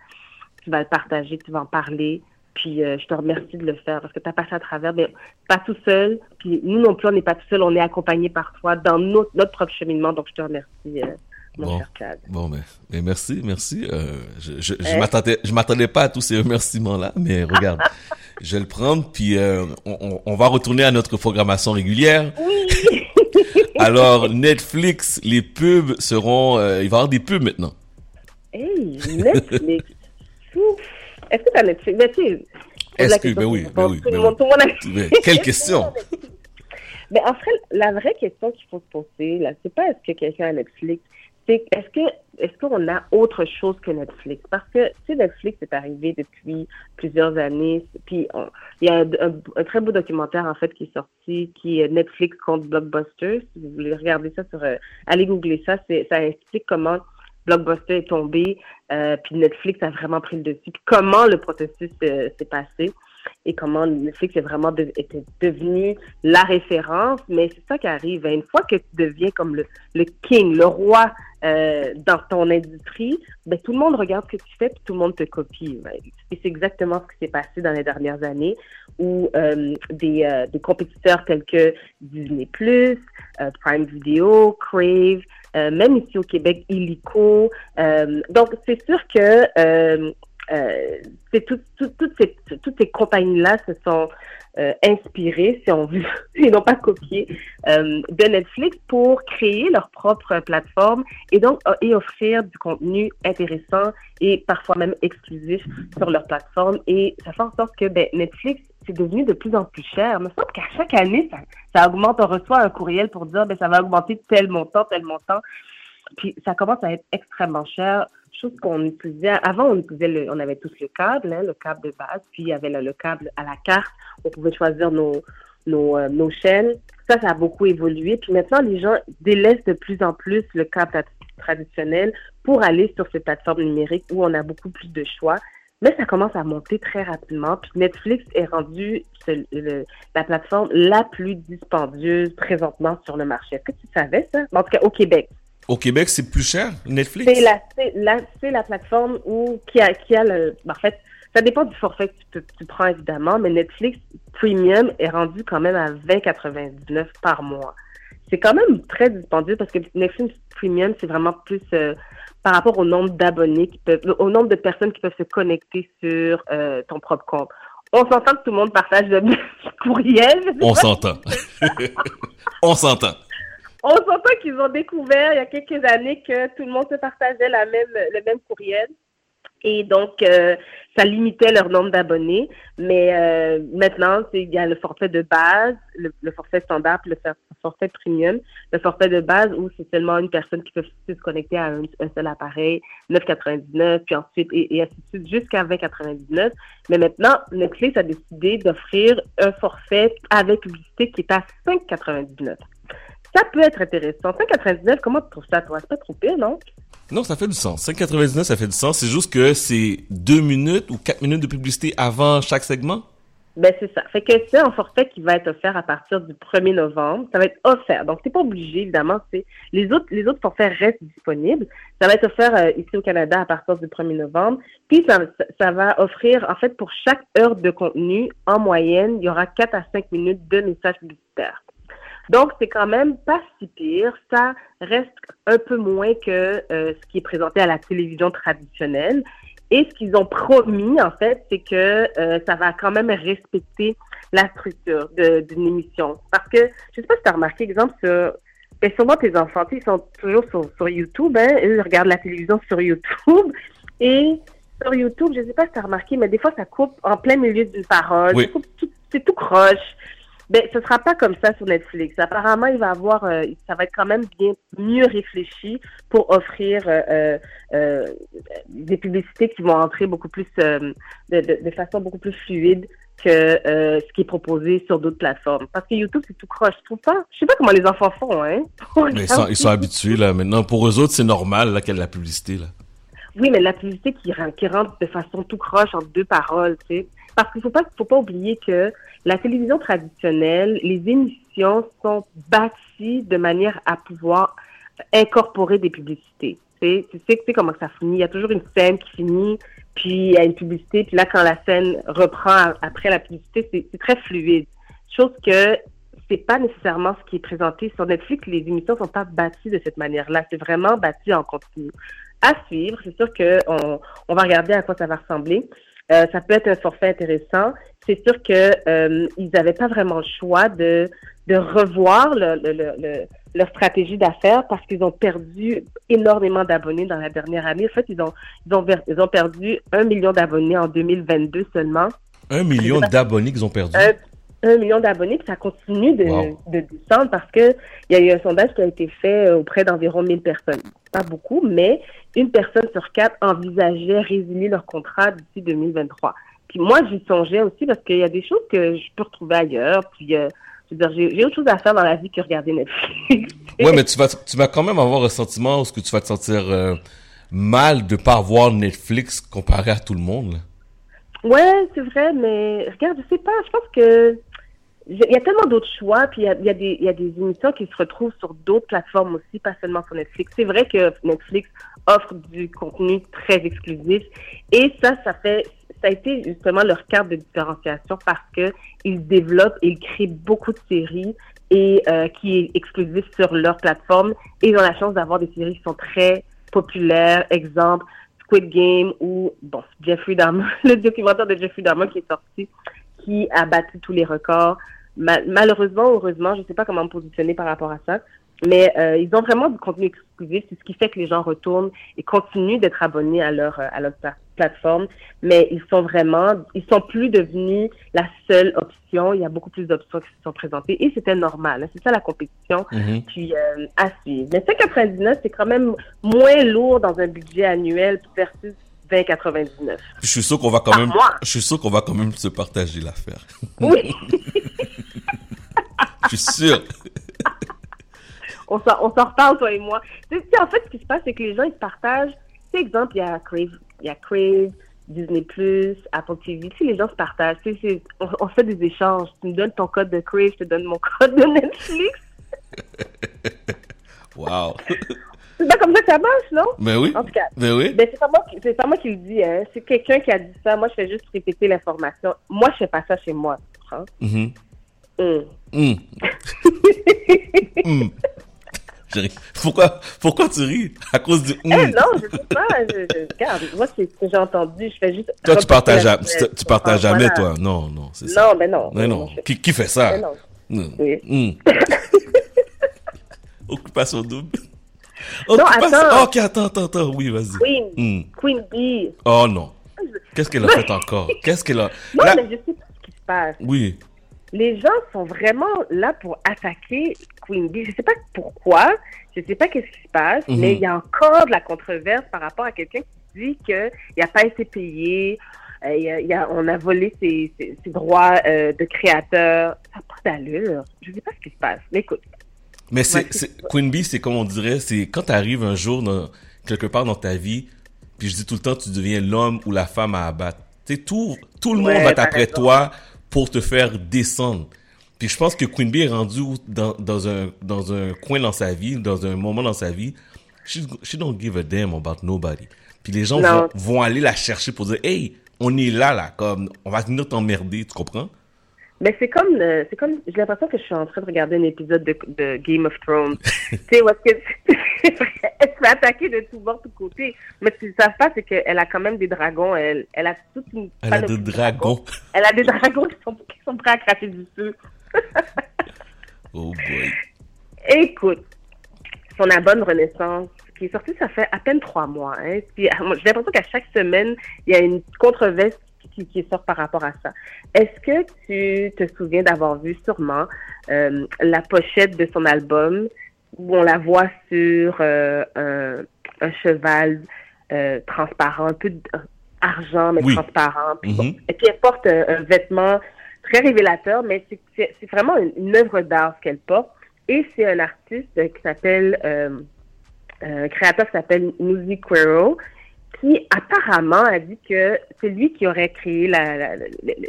tu vas le partager, tu vas en parler. Puis euh, je te remercie de le faire parce que tu as passé à travers, mais pas tout seul. Puis nous non plus, on n'est pas tout seul, on est accompagné par toi dans notre, notre propre cheminement. Donc je te remercie, euh, mon Bon. cher. Bon, ben, ben, merci, merci. Euh, je je, je m'attendais, je m'attendais pas à tous ces remerciements-là, mais regarde, je vais le prendre, puis euh, on, on- va retourner à notre programmation régulière. Oui! Alors, Netflix, les pubs seront... euh, il va y avoir des pubs maintenant. hey, Netflix. Est-ce que tu as Netflix? Ben, tu Est-ce que- ben oui, ben oui, tout ben tout le monde a- quelle question? Mais en fait, la vraie question qu'il faut se poser, là, c'est pas est-ce que quelqu'un a Netflix, c'est est-ce que est-ce qu'on a autre chose que Netflix? Parce que tu sais, Netflix est arrivé depuis plusieurs années. Puis il y a un, très beau documentaire en fait qui est sorti, qui est Netflix contre Blockbuster. Si vous voulez regarder ça sur, euh, allez googler ça. Ça explique comment Blockbuster est tombé, euh, puis Netflix a vraiment pris le dessus. Puis comment le processus euh, s'est passé et comment Netflix est vraiment devenu la référence. Mais c'est ça qui arrive. Une fois que tu deviens comme le, le king, le roi euh, dans ton industrie, ben, tout le monde regarde ce que tu fais puis tout le monde te copie. Et c'est exactement ce qui s'est passé dans les dernières années où euh, des, euh, des compétiteurs tels que Disney+, euh, Prime Video, Crave, euh, même ici au Québec, Illico. Euh, donc, c'est sûr que c'est tout- tout- toutes ces, toutes ces compagnies-là se sont euh, inspirées, si on veut, et non pas copiées, euh, de Netflix pour créer leur propre plateforme et donc euh, et offrir du contenu intéressant et parfois même exclusif sur leur plateforme. Et ça fait en sorte que ben, Netflix, c'est devenu de plus en plus cher. Il me semble qu'à chaque année, ça, ça augmente. On reçoit un courriel pour dire ben, ça va augmenter tel montant, tel montant. Puis ça commence à être extrêmement cher. Chose qu'on utilisait. Avant, on utilisait le, on avait tous le câble, hein, le câble de base, puis il y avait le, le câble à la carte. On pouvait choisir nos, nos, euh, nos chaînes. Ça, ça a beaucoup évolué. Puis maintenant, les gens délaissent de plus en plus le câble tra- traditionnel pour aller sur ces plateformes numériques où on a beaucoup plus de choix. Mais ça commence à monter très rapidement. Puis Netflix est rendu la plateforme la plus dispendieuse présentement sur le marché. Est-ce que tu savais ça? En tout cas, au Québec. Au Québec, c'est plus cher, Netflix? C'est la, la, la plateforme où, qui a, qui a le, ben, en fait, ça dépend du forfait que tu, prends évidemment, mais Netflix Premium est rendu quand même à 20,99 par mois. C'est quand même très dispendieux parce que Netflix Premium, c'est vraiment plus euh, par rapport au nombre d'abonnés qui peuvent, au nombre de personnes qui peuvent se connecter sur euh, ton propre compte. On s'entend que tout le monde partage le même courriel. On s'entend. On s'entend. On s'entend qu'ils ont découvert il y a quelques années que tout le monde se partageait la même, le même courriel. Et donc, euh, ça limitait leur nombre d'abonnés. Mais euh, maintenant, il y a le forfait de base, le, le forfait standard, puis le for- forfait premium. Le forfait de base où c'est seulement une personne qui peut se connecter à un, un seul appareil, 9,99, puis ensuite, et, et ainsi de suite, jusqu'à 20,99. Mais maintenant, Netflix a décidé d'offrir un forfait avec publicité qui est à 5,99. Ça peut être intéressant. 5,99, comment tu trouves ça, toi? C'est pas trop pire, non? Non, ça fait du sens. 5,99, ça fait du sens. C'est juste que c'est deux minutes ou quatre minutes de publicité avant chaque segment? Ben, c'est ça. Fait que c'est un forfait qui va être offert à partir du 1er novembre. Ça va être offert. Donc, c'est pas obligé, évidemment. C'est, les autres, les autres forfaits restent disponibles. Ça va être offert euh, ici au Canada à partir du 1er novembre. Puis, ça, ça- ça va offrir, en fait, pour chaque heure de contenu, en moyenne, il y aura 4 à 5 minutes de messages publicitaires. Donc, c'est quand même pas si pire. Ça reste un peu moins que euh, ce qui est présenté à la télévision traditionnelle. Et ce qu'ils ont promis, en fait, c'est que euh, ça va quand même respecter la structure d'une émission. Parce que, je sais pas si tu as remarqué, exemple, sur, ben, sûrement tes enfants, ils sont toujours sur, sur YouTube, hein, eux, ils regardent la télévision sur YouTube. Et sur YouTube, je sais pas si tu as remarqué, mais des fois, ça coupe en plein milieu d'une parole. Oui. Tout- C'est tout croche. Ben, ce sera pas comme ça sur Netflix. Apparemment, il va avoir, euh, ça va être quand même bien mieux réfléchi pour offrir euh, euh, des publicités qui vont entrer beaucoup plus de, de, de façon beaucoup plus fluide que ce qui est proposé sur d'autres plateformes. Parce que YouTube, c'est tout croche, je trouve pas. Je sais pas comment les enfants font, hein. Mais ils sont, ils sont habitués, là. Maintenant, pour eux autres, c'est normal, là, qu'il y ait de la publicité, là. Oui, mais la publicité qui, qui rentre de façon tout croche entre deux paroles, tu sais. Parce qu'il faut pas, faut pas oublier que la télévision traditionnelle, les émissions sont bâties de manière à pouvoir incorporer des publicités. Tu sais, tu sais, comment ça finit. Il y a toujours une scène qui finit, puis il y a une publicité, puis là, quand la scène reprend après la publicité, c'est très fluide. Chose que c'est pas nécessairement ce qui est présenté sur Netflix. Les émissions sont pas bâties de cette manière-là. C'est vraiment bâti en continu. À suivre, c'est sûr que on, on va regarder à quoi ça va ressembler. Euh, ça peut être un forfait intéressant. C'est sûr que euh, ils n'avaient pas vraiment le choix de de revoir le, le, le, le- leur stratégie d'affaires parce qu'ils ont perdu énormément d'abonnés dans la dernière année. En fait, ils ont ils ont, ver- ils ont perdu un million d'abonnés en 2022 seulement Un million d'abonnés qu'ils ont perdu. un, un million d'abonnés, puis ça continue de, Wow. de descendre parce que il y a eu un sondage qui a été fait euh, auprès d'environ 1000 personnes. Pas beaucoup, mais une personne sur quatre envisageait résilier leur contrat d'ici 2023. Puis moi, j'y songeais aussi parce qu'il y a des choses que je peux retrouver ailleurs. Puis, euh, je veux dire, j'ai autre chose à faire dans la vie que regarder Netflix. Ouais, mais tu vas, tu vas quand même avoir un sentiment où ce que tu vas te sentir euh, mal de pas voir Netflix comparé à tout le monde. Ouais, c'est vrai, mais regarde, je sais pas, je pense que il y a tellement d'autres choix, puis il y a, des- des émissions qui se retrouvent sur d'autres plateformes aussi, pas seulement sur Netflix. C'est vrai que Netflix offre du contenu très exclusif, et ça, ça fait, ça a été justement leur carte de différenciation parce que ils développent et ils créent beaucoup de séries et euh, qui est exclusif sur leur plateforme, et ils ont la chance d'avoir des séries qui sont très populaires. Exemple, Squid Game ou bon Jeffrey Dahmer, le documentaire de Jeffrey Dahmer qui est sorti, qui a battu tous les records. Ma- malheureusement, heureusement, je ne sais pas comment me positionner par rapport à ça, mais euh, ils ont vraiment du contenu exclusif, c'est ce qui fait que les gens retournent et continuent d'être abonnés à leur euh, à leur pla- plateforme, mais ils sont vraiment, ils sont plus devenus la seule option. Il y a beaucoup plus d'options qui se sont présentées et c'était normal. hein. C'est ça la compétition Mhm. puis euh, à suivre. Mais 5,99, c'est quand même moins lourd dans un budget annuel versus 20,99. Je suis sûr qu'on va quand Par même, mois. je suis sûr qu'on va quand même se partager l'affaire. Oui, Je suis sûr. on s'en reparle, toi et moi. Tu sais, en fait, ce qui se passe, c'est que les gens, ils se partagent. Tu sais, exemple, il y a Crave, il y a Crave, Disney+, Apple TV. Tu sais, les gens se partagent. Tu sais, on, on fait des échanges. Tu me donnes ton code de Crave, je te donne mon code de Netflix. Wow. C'est pas comme ça que ça marche, non? Mais oui. En tout cas. Mais oui. Ben, c'est pas moi qui, c'est pas moi qui le dis, hein. C'est quelqu'un qui a dit ça. Moi, je fais juste répéter l'information. Moi, je fais pas ça chez moi. tu comprends? Mhm. Hum. Mm. Mm. Pourquoi, pourquoi tu ris? À cause du Eh, mm. non, je sais pas. Je, je- regarde, moi, c'est ce que j'ai entendu. Je fais juste. Toi, tu partages, la tu, tu partages jamais, Voilà. toi. Non, non, c'est ça. Non, ben non. Mais non. je- Qui, qui fait ça? Ben non. Mm. Oui. Mm. Occupation double. Oh, Non, attends. Ok, attends, attends, attends. Oui, vas-y. Queen, Hmm. Queen Bee. Oh non. Qu'est-ce qu'elle a fait encore? Qu'est-ce qu'elle a... Non, Là- mais je sais pas ce qui se passe. Oui. Les gens sont vraiment là pour attaquer Queen Bee. Je sais pas pourquoi, je sais pas qu'est-ce qui se passe, Mhm. mais il y a encore de la controverse par rapport à quelqu'un qui dit qu'il n'a pas été payé, euh, y a- il y a- on a volé ses, ses- ses droits euh, de créateur. Ça n'a pas d'allure. Je sais pas ce qui se passe. Mais écoute, Mais c'est, Queen Bee, c'est comme on dirait, c'est quand t'arrives un jour dans, quelque part dans ta vie, puis je dis tout le temps, tu deviens l'homme ou la femme à abattre. Tu tout, tout le Ouais, monde va après toi pour te faire descendre. Puis je pense que Queen Bee est rendue dans, dans un, dans un coin dans sa vie, dans un moment dans sa vie, she, she don't give a damn about nobody. Puis les gens vont, vont aller la chercher pour dire, hey, on est là, là, comme, on va venir t'emmerder, tu comprends? Mais c'est comme, euh, c'est comme, j'ai l'impression que je suis en train de regarder un épisode de, de Game of Thrones. tu sais, où est-ce que elle se fait attaquer de tous bords, tous côtés. Mais ce qu'ils ne savent pas, c'est qu'elle a quand même des dragons. Elle, elle a toute une Elle a des de dragons. Elle a des dragons qui sont, qui sont prêts à cracher du feu. Oh boy. Écoute, son album Renaissance, qui est sorti, ça fait à peine trois mois. Hein. Puis, moi, J'ai l'impression qu'à chaque semaine, il y a une controverse qui, qui sort par rapport à ça. Est-ce que tu te souviens d'avoir vu sûrement euh, la pochette de son album où on la voit sur euh, un, un cheval euh, transparent, un peu d- argent, mais Oui. transparent. Puis et puis elle porte un, un vêtement très révélateur, mais c'est- vraiment une, une œuvre d'art qu'elle porte. Et c'est un artiste qui s'appelle, euh, un créateur qui s'appelle Nuzi Quero, qui apparemment a dit que c'est lui qui aurait créé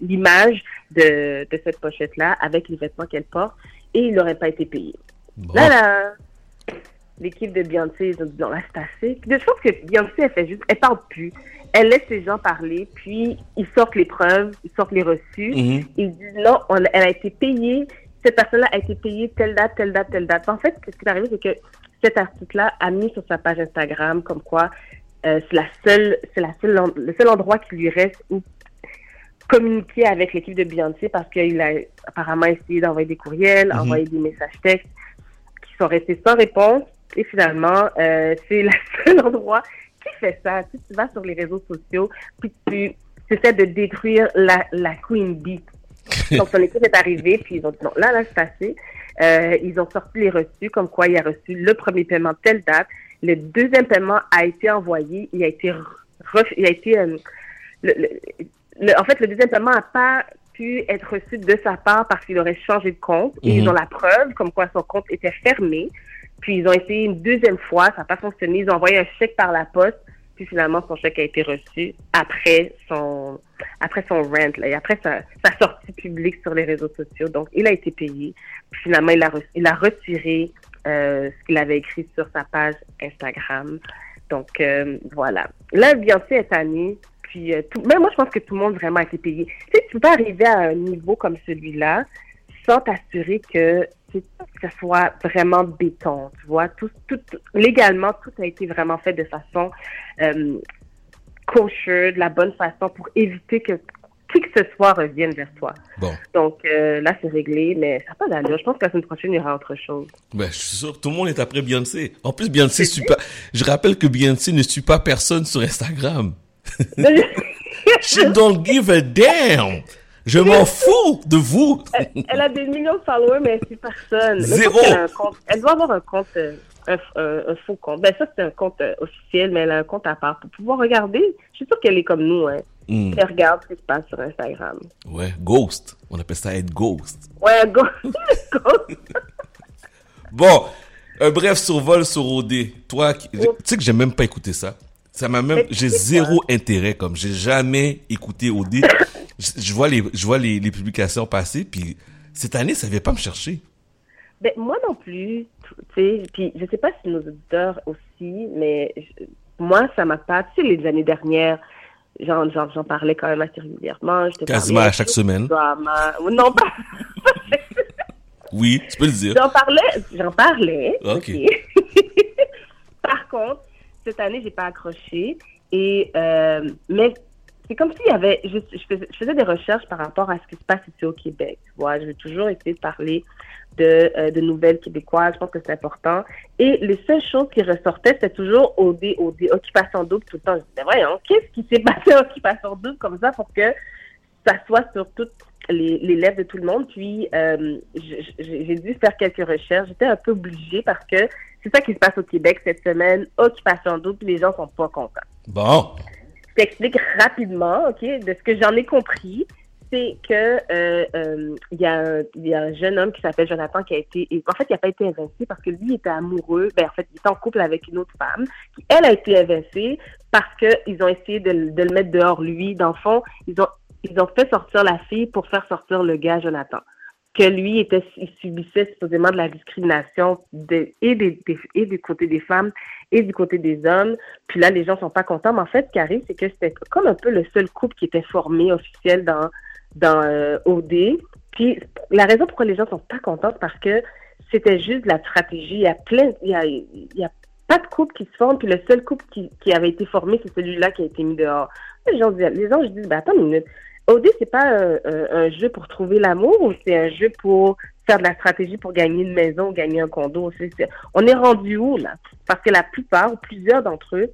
l'image de, de cette pochette-là avec les vêtements qu'elle porte et il n'aurait pas été payé. Bon. Là, là, l'équipe de Beyoncé, ils ont dit non, là, c'est assez. Je pense que Beyoncé, elle fait juste, elle parle plus. Elle laisse les gens parler, puis ils sortent les preuves, ils sortent les reçus. Mhm. Ils disent non, on- elle a été payée, cette personne-là a été payée telle date, telle date, telle date. En fait, ce qui est arrivé, c'est que cet article-là a mis sur sa page Instagram comme quoi euh, c'est la seule, c'est la seule, le seul endroit qui lui reste où communiquer avec l'équipe de Beyoncé parce qu'il a apparemment essayé d'envoyer des courriels, Mhm. envoyer des messages textes qui sont restés sans réponse. Et finalement, euh, c'est le seul endroit qui fait ça. Tu, tu vas sur les réseaux sociaux, puis tu, tu essaies de détruire la, la Queen Bee. Donc, son équipe est arrivée, puis ils ont dit non, là, là, c'est assez. Euh, ils ont sorti les reçus, comme quoi il a reçu le premier paiement telle date. Le deuxième paiement a été envoyé, il a été, ref- il a été, euh, le- le- le- en fait, le deuxième paiement n'a pas pu être reçu de sa part parce qu'il aurait changé de compte. Et Mhm. ils ont la preuve, comme quoi son compte était fermé. Puis ils ont essayé une deuxième fois, ça n'a pas fonctionné. Ils ont envoyé un chèque par la poste. Puis finalement, son chèque a été reçu après son, après son rent, là, et après sa, sa sortie publique sur les réseaux sociaux. Donc, il a été payé. Puis finalement, il a, il a retiré euh, ce qu'il avait écrit sur sa page Instagram. Donc, euh, voilà. Là, Beyoncé est tannée. Puis, euh, tout, moi, je pense que tout le monde vraiment a été payé. Tu tu peux arriver à un niveau comme celui-là sans t'assurer que, ça soit vraiment béton, tu vois? Tout, légalement, tout a été vraiment fait de façon euh, de la bonne façon pour éviter que qui que ce soit revienne vers toi. Bon. Donc euh, là, c'est réglé, mais ça n'a pas d'allure. Je pense que la semaine prochaine, il y aura autre chose. Ben, je suis sûr, tout le monde est après Beyoncé. En plus, Beyoncé suit pas, je rappelle que Beyoncé ne suit pas personne sur Instagram. She don't give a damn. Je m'en fous de vous. elle, elle a des millions de followers, mais c'est personne. Mais je Zéro. compte- Elle doit avoir un compte, euh, un, un- un faux compte. Ben ça, c'est un compte euh, officiel, mais elle a un compte à part pour pouvoir regarder. Je suis sûre qu'elle est comme nous, hein. Hmm. Elle regarde ce qui se passe sur Instagram. Ouais, ghost. On appelle ça être ghost. Ouais, go. go. Bon, un bref survol sur OD. Toi, tu sais que j'ai même pas écouté ça. Ça m'a même, j'ai zéro intérêt comme j'ai jamais écouté OD. je, je vois les, je vois les, les publications passer puis cette année ça vient pas me chercher. Ben, moi non plus, tu sais, puis je sais pas si nos auditeurs aussi, mais je- moi, ça m'a pas, tu sais, les années dernières, j'en, j'en, j'en parlais quand même assez régulièrement. je te Quasiment à chaque semaine. drama. Non, pas, Oui, tu peux le dire. j'en parlais, j'en parlais. Ok. Par contre, cette année, j'ai pas accroché. Et, euh, mais c'est comme s'il y avait, je, faisais, des recherches par rapport à ce qui se passe ici au Québec. Tu vois, je vais toujours essayer de parler de, euh, nouvelles québécoises. Je pense que c'est important. Et les seules choses qui ressortaient, c'était toujours OD, OD, occupation double tout le temps. Je disais, voyons, qu'est-ce qui s'est passé occupation double comme ça pour que ça soit sur toutes les, lèvres de tout le monde? Puis, euh, j'ai dû faire quelques recherches. J'étais un peu obligée parce que c'est ça qui se passe au Québec cette semaine. Occupation double, les gens sont pas contents. Bon. T'explique rapidement, OK, de ce que j'en ai compris, c'est que euh, euh, il y, a un- jeune homme qui s'appelle Jonathan qui a été, en fait, il n'a pas été évincé parce que lui était amoureux, ben en fait, il était en couple avec une autre femme, qui elle a été évincée parce que ils ont essayé de, de le mettre dehors lui. Dans le fond, ils ont fait sortir la fille pour faire sortir le gars Jonathan. Que lui était, il subissait supposément de la discrimination de, et, des, des- et du côté des femmes et du côté des hommes. Puis là, les gens sont pas contents. Mais en fait, ce qui arrive, c'est que c'était comme un peu le seul couple qui était formé officiel dans, dans euh, OD. Puis la raison pourquoi les gens sont pas contents, c'est parce que c'était juste de la stratégie. Il y a plein, il y a, il y a pas de couple qui se forme. Puis le seul couple qui, qui avait été formé, c'est celui-là qui a été mis dehors. Les gens, disent- les gens je ben attends une minute. OD, c'est pas un, un- un jeu pour trouver l'amour ou c'est un jeu pour faire de la stratégie pour gagner une maison gagner un condo? On est rendu où, là? Parce que la plupart ou plusieurs d'entre eux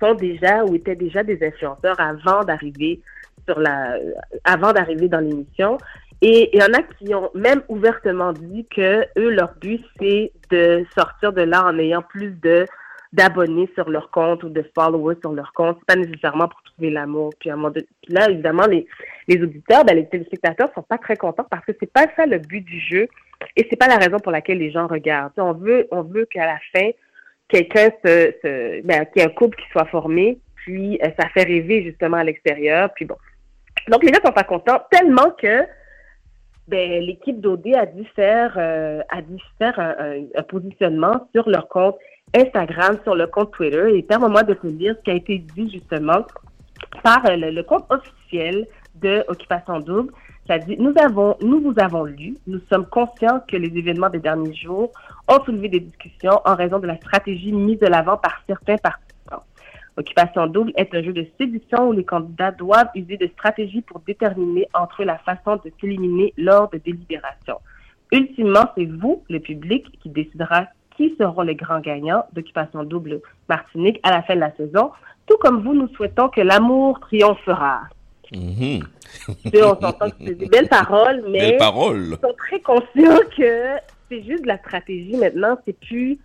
sont déjà ou étaient déjà des influenceurs avant d'arriver sur la, avant d'arriver dans l'émission. Et il y en a qui ont même ouvertement dit que eux, leur but, c'est de sortir de là en ayant plus de d'abonnés sur leur compte ou de followers sur leur compte. C'est pas nécessairement pour trouver l'amour. Puis, là, évidemment, les, les auditeurs, ben, les téléspectateurs sont pas très contents parce que c'est pas ça le but du jeu et c'est pas la raison pour laquelle les gens regardent. On veut, on veut qu'à la fin, quelqu'un se, ben, qu'il y ait un couple qui soit formé, puis euh, ça fait rêver justement à l'extérieur, puis bon. Donc les gens sont pas contents tellement que ben, l'équipe d'OD a dû faire euh, a dû faire un positionnement sur leur compte Instagram, sur le compte Twitter. Et permets-moi de te lire ce qui a été dit justement par euh, le, compte officiel de Occupation Double. Ça dit Nous avons, nous vous avons lu. Nous sommes conscients que les événements des derniers jours ont soulevé des discussions en raison de la stratégie mise de l'avant par certains participants. Occupation double est un jeu de séduction où les candidats doivent user de stratégies pour déterminer entre eux la façon de s'éliminer lors de délibérations. Ultimement, c'est vous, le public, qui décidera qui seront les grands gagnants d'Occupation double Martinique à la fin de la saison, tout comme vous, nous souhaitons que l'amour triomphera. Mhm. On s'entend que c'est des belles paroles, mais Belle parole. ils sont très conscients que c'est juste de la stratégie maintenant. C'est plus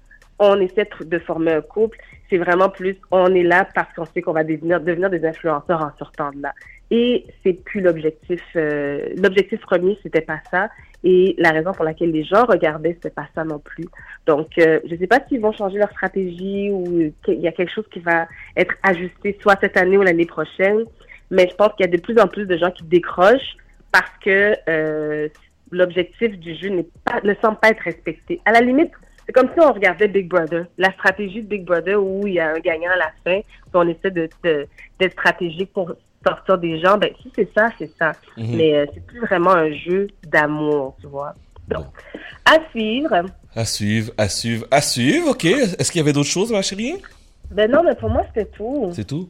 on essaie de- de former un couple. C'est vraiment plus on est là parce qu'on sait qu'on va devenir, devenir des influenceurs en sortant de là. Et c'est plus l'objectif. euh, l'objectif premier, c'était pas ça. Et la raison pour laquelle les gens regardaient, c'était pas ça non plus. Donc, euh, je sais pas s'ils vont changer leur stratégie ou qu'il y a quelque chose qui va être ajusté soit cette année ou l'année prochaine. Mais je pense qu'il y a de plus en plus de gens qui décrochent parce que euh, l'objectif du jeu ne semble pas être respecté. À la limite, c'est comme si on regardait Big Brother, la stratégie de Big Brother où il y a un gagnant à la fin, puis on essaie de, de- d'être stratégique pour sortir des gens. Ben, si c'est ça, c'est ça. Mhm. Mais euh, c'est plus vraiment un jeu d'amour, tu vois. Donc, à suivre. À suivre, à suivre, à suivre. OK. Est-ce qu'il y avait d'autres choses, ma chérie? Ben non, mais pour moi, c'était tout. C'est tout?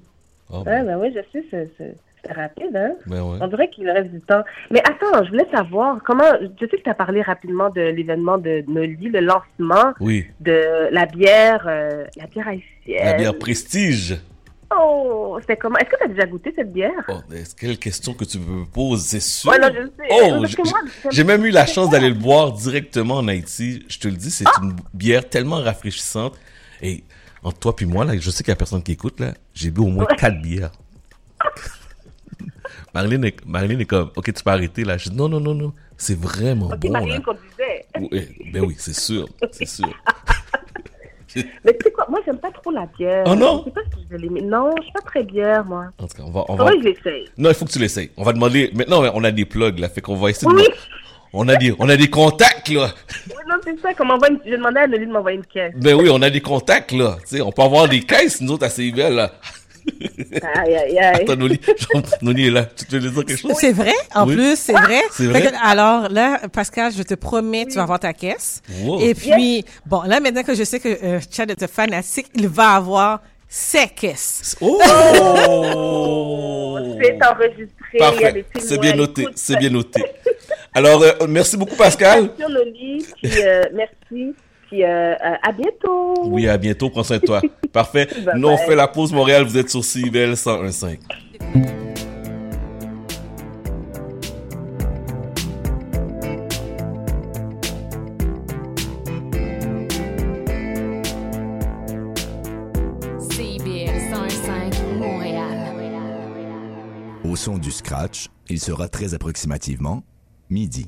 Ah, Ouais, ben oui, je sais, c'est, rapide, hein? ben ouais. On dirait qu'il reste du temps. Mais attends, je voulais savoir comment. Je sais que tu as parlé rapidement de l'événement de Noli, le lancement Oui. de la bière, euh, la bière haïtienne. La bière Prestige. Oh, c'était comment? Est-ce que tu as déjà goûté cette bière? Oh, quelle question que tu me poses, c'est sûr. Ouais, non, je sais. Oh, j'ai- même eu la chance d'aller le boire directement en Haïti. Je te le dis, c'est une bière tellement rafraîchissante. Et entre toi puis moi, là, je sais qu'il y a personne qui écoute, là. J'ai bu au moins quatre bières. Marilyn est, est comme, ok, tu peux arrêter, là. Je dis, non, non, non, non. C'est vraiment Ok, bon, là. Marine conduisait. Oui, ben oui, c'est sûr, c'est sûr. Mais tu sais quoi, moi, j'aime pas trop la bière. Oh non? Je sais pas si je. Non, je suis pas très bière, moi. En tout cas, on va, on va. Je. Non, il faut que tu l'essayes. On va demander. Maintenant, on a des plugs, là. Fait qu'on va essayer Oui. de. On a des, on a des contacts, là. Oui, non, c'est ça. Qu'on m'envoie une... Je demandais à Noli de m'envoyer une caisse. Ben oui, on a des contacts, là. Tu sais, on peut avoir des caisses, nous autres, à CIBL, là. Aïe, aïe, aïe. Attends, Noli, Noli est là. Tu veux dire quelque chose? C'est vrai, en Oui. plus, c'est vrai. C'est Fait vrai? que, alors là, Pascal, je te promets, tu vas avoir ta caisse. Wow. Et puis, bon, là, maintenant que je sais que euh, Chad est un fanatique, il va avoir Seques. Oh! C'est enregistré. Parfait. C'est bien noté. C'est bien noté. Alors, euh, merci beaucoup, Pascal. Lit, puis euh, merci, puis euh, euh, à bientôt. Oui, à bientôt. Prends soin de toi. Parfait. Bye Nous, on fait la pause Montréal. Vous êtes sur CIBEL 101.5. CIBL 105 Montréal. Au son du scratch, il sera très approximativement midi.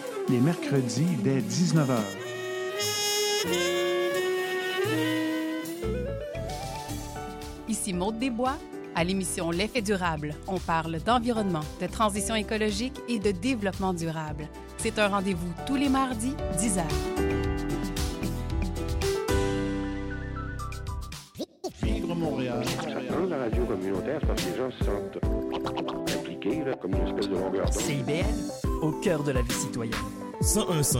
les mercredis dès 19h. Ici Maude Desbois. À l'émission L'effet durable, on parle d'environnement, de transition écologique et de développement durable. C'est un rendez-vous tous les mardis, 10h. Vivre Montréal. Dans la radio communautaire, c'est parce que les gens se sentent impliqués, là, comme une espèce de longueur. CIBL, au cœur de la vie citoyenne. 1015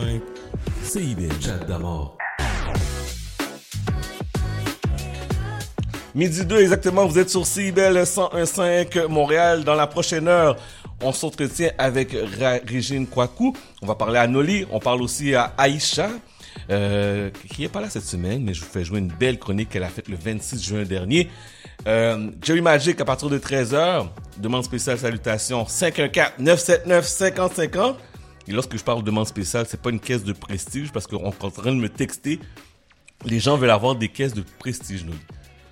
CIBL Chat d'Amour. Midi 2 exactement, vous êtes sur CIBEL 101.5 Montréal. Dans la prochaine heure, on s'entretient avec Ra- Régine Kwaku. On va parler à Noli, on parle aussi à Aïcha, euh, qui est pas là cette semaine, mais je vous fais jouer une belle chronique qu'elle a faite le 26 juin dernier. Euh, Jerry Magic à partir de 13h, demande spéciale salutation 514-979-5050. Et lorsque je parle de demande spéciale, c'est pas une caisse de prestige parce qu'on est en train de me texter. Les gens veulent avoir des caisses de prestige.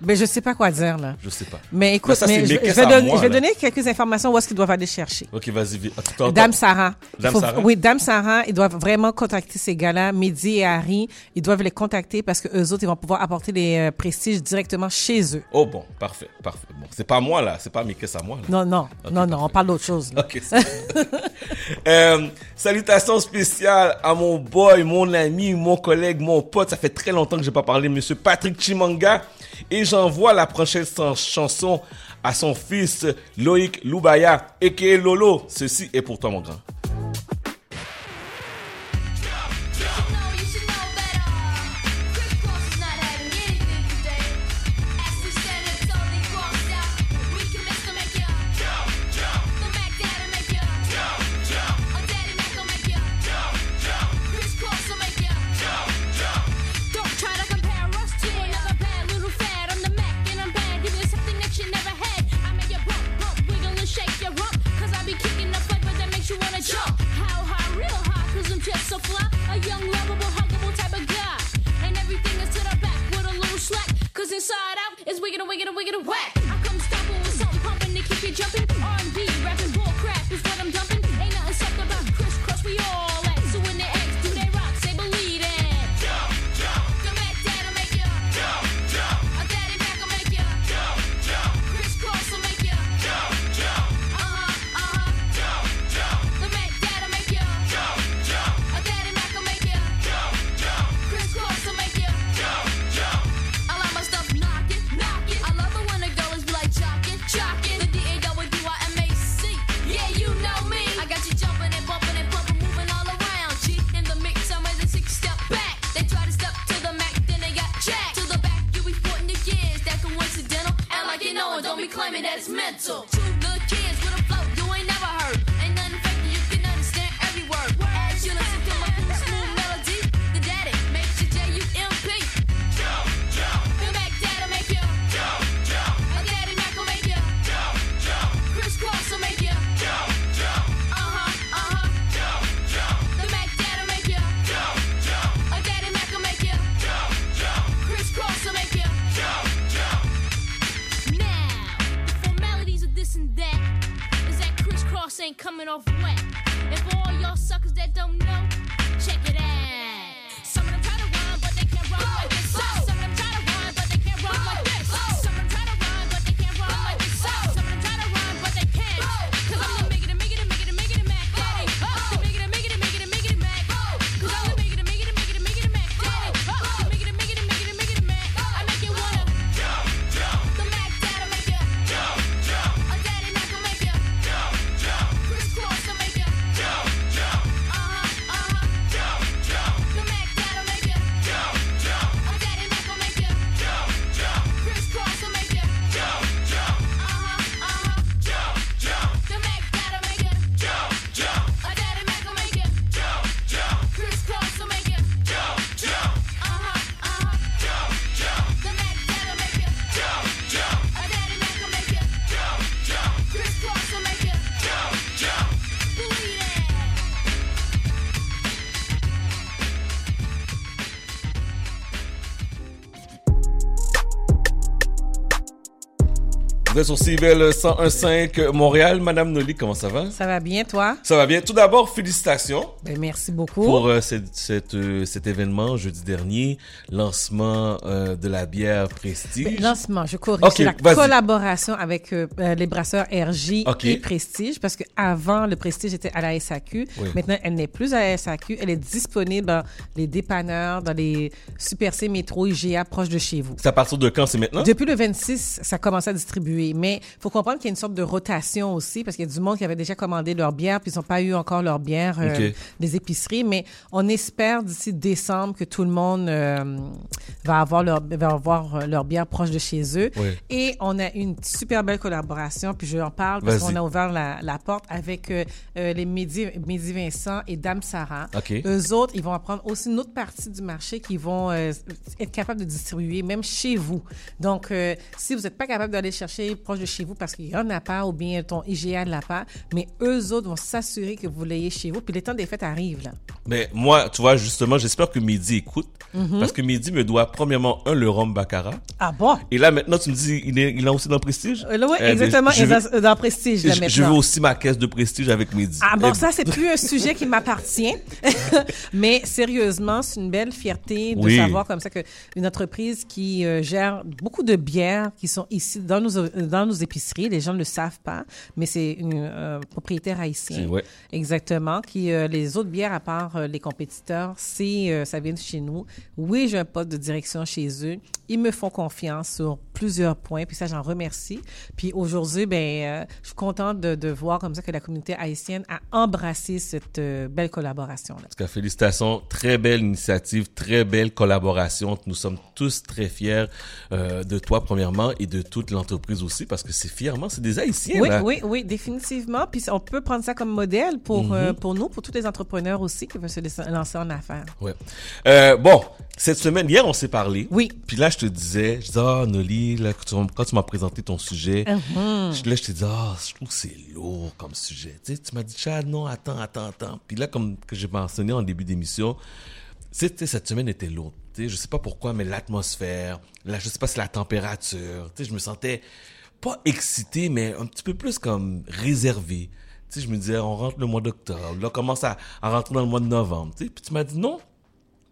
Ben, je sais pas quoi dire, là. Je sais pas. Mais écoute, ça, mais c'est je, vais, donner- moi, je vais là. donner quelques informations où est-ce qu'ils doivent aller chercher. Ok, vas-y, Dame Sarah. Dame faut- Sarah? Oui, Dame Sarah, ils doivent vraiment contacter ces gars-là, Mehdi et Harry. Ils doivent les contacter parce que eux autres, ils vont pouvoir apporter les euh, prestiges directement chez eux. Oh bon, parfait, parfait. Bon, c'est pas moi là, c'est pas mes caisses à moi là. Non, non, non, non, on parle d'autre chose. là. Ok. Euh, salutations spéciales à mon boy, mon ami, mon collègue, mon pote. Ça fait très longtemps que j'ai pas parlé, Monsieur Patrick Chimanga. Et j'envoie la prochaine chan- chanson à son fils Loïc Loubaya, et Lolo. Ceci est pour toi, mon grand. Inside out is wiggin' and wiggin' and and whack. momentum. ain't coming off Vous êtes sur CIBEL 101.5 Montréal. Madame Noli, comment ça va? Ça va bien, toi? Ça va bien. Tout d'abord, félicitations. Ben, merci beaucoup. Pour euh, cette- cette, euh, cet événement jeudi dernier, lancement euh, de la bière Prestige. Ben, lancement, je corrige. Ok, C'est la collaboration avec euh, euh, les brasseurs RJ et Prestige, parce que avant le Prestige était à la SAQ. Oui. Maintenant, elle n'est plus à la SAQ. Elle est disponible dans les dépanneurs, dans les Super C, métro, IGA proches de chez vous. C'est à partir de quand c'est maintenant? Depuis le 26, ça commence à distribuer. Mais faut comprendre qu'il y a une sorte de rotation aussi, parce qu'il y a du monde qui avait déjà commandé leur bière, puis ils n'ont pas eu encore leur bière euh, des épiceries. Mais on espère d'ici décembre que tout le monde euh, va avoir leur va avoir euh, leur bière proche de chez eux. Oui. Et on a une super belle collaboration, puis je en parle parce qu'on a ouvert la, la porte avec euh, les Mehdi, Mehdi Vincent et Dame Sarah. Ok. Eux autres, ils vont apprendre aussi une autre partie du marché qu'ils vont être capables de distribuer, même chez vous. Donc, si vous n'êtes pas capable d'aller chercher proche de chez vous parce qu'il y en a pas ou bien ton IGA de la part, mais eux autres vont s'assurer que vous l'ayez chez vous. Puis les temps des fêtes arrivent, là. Mais moi, tu vois, justement, j'espère que Mehdi écoute. Mhm. Parce que Mehdi me doit, premièrement, un, le rhum Baccarat. Ah bon? Et là, maintenant, tu me dis, il est, il est aussi dans Prestige? Euh, ouais, Eh exactement. je Et veux- dans, Prestige, là, je, maintenant. je veux aussi ma caisse de Prestige avec Mehdi. Ah bon, Eh ça, c'est plus un sujet qui m'appartient. Mais sérieusement, c'est une belle fierté de Oui. savoir comme ça qu'une entreprise qui euh, gère beaucoup de bières qui sont ici dans nos, dans nos épiceries, les gens ne le savent pas, mais c'est une euh, propriétaire haïtien. C'est- ouais. Exactement. Qui, euh, les autres bières, à part euh, les compétiteurs, euh, ça vient de chez nous. Oui, j'ai un poste de direction chez eux. Ils me font confiance sur plusieurs points, puis ça, j'en remercie. Puis aujourd'hui, ben, euh, je suis contente de, de voir comme ça que la communauté haïtienne a embrassé cette euh, belle collaboration-là. En tout cas, félicitations. Très belle initiative, très belle collaboration. Nous sommes tous très fiers euh, de toi, premièrement, et de toute l'entreprise aussi, parce que c'est fièrement, c'est des Haïtiens, Oui, là. oui, oui, définitivement. Puis on peut prendre ça comme modèle pour, Mhm. pour nous, pour tous les entrepreneurs aussi qui veulent se lancer en affaires. Ouais. Bon, cette semaine, hier, on s'est parlé. Oui. Puis là, je te disais, je disais, ah, Noli, là, quand tu, m'as présenté ton sujet, Mhm. je- là, je te dis, ah, je trouve que c'est lourd comme sujet. Tu sais, tu m'as dit, Chad, non, attends, attends, attends. Puis là, comme que j'ai mentionné en début d'émission, cette semaine était lourde. Tu sais, je sais pas pourquoi, mais l'atmosphère, là, je sais pas si la température, tu sais, je me sentais pas excité, mais un petit peu plus comme réservé. Tu sais, je me disais, on rentre le mois d'octobre, là, on commence à, à rentrer dans le mois de novembre, tu sais. Puis tu m'as dit, non,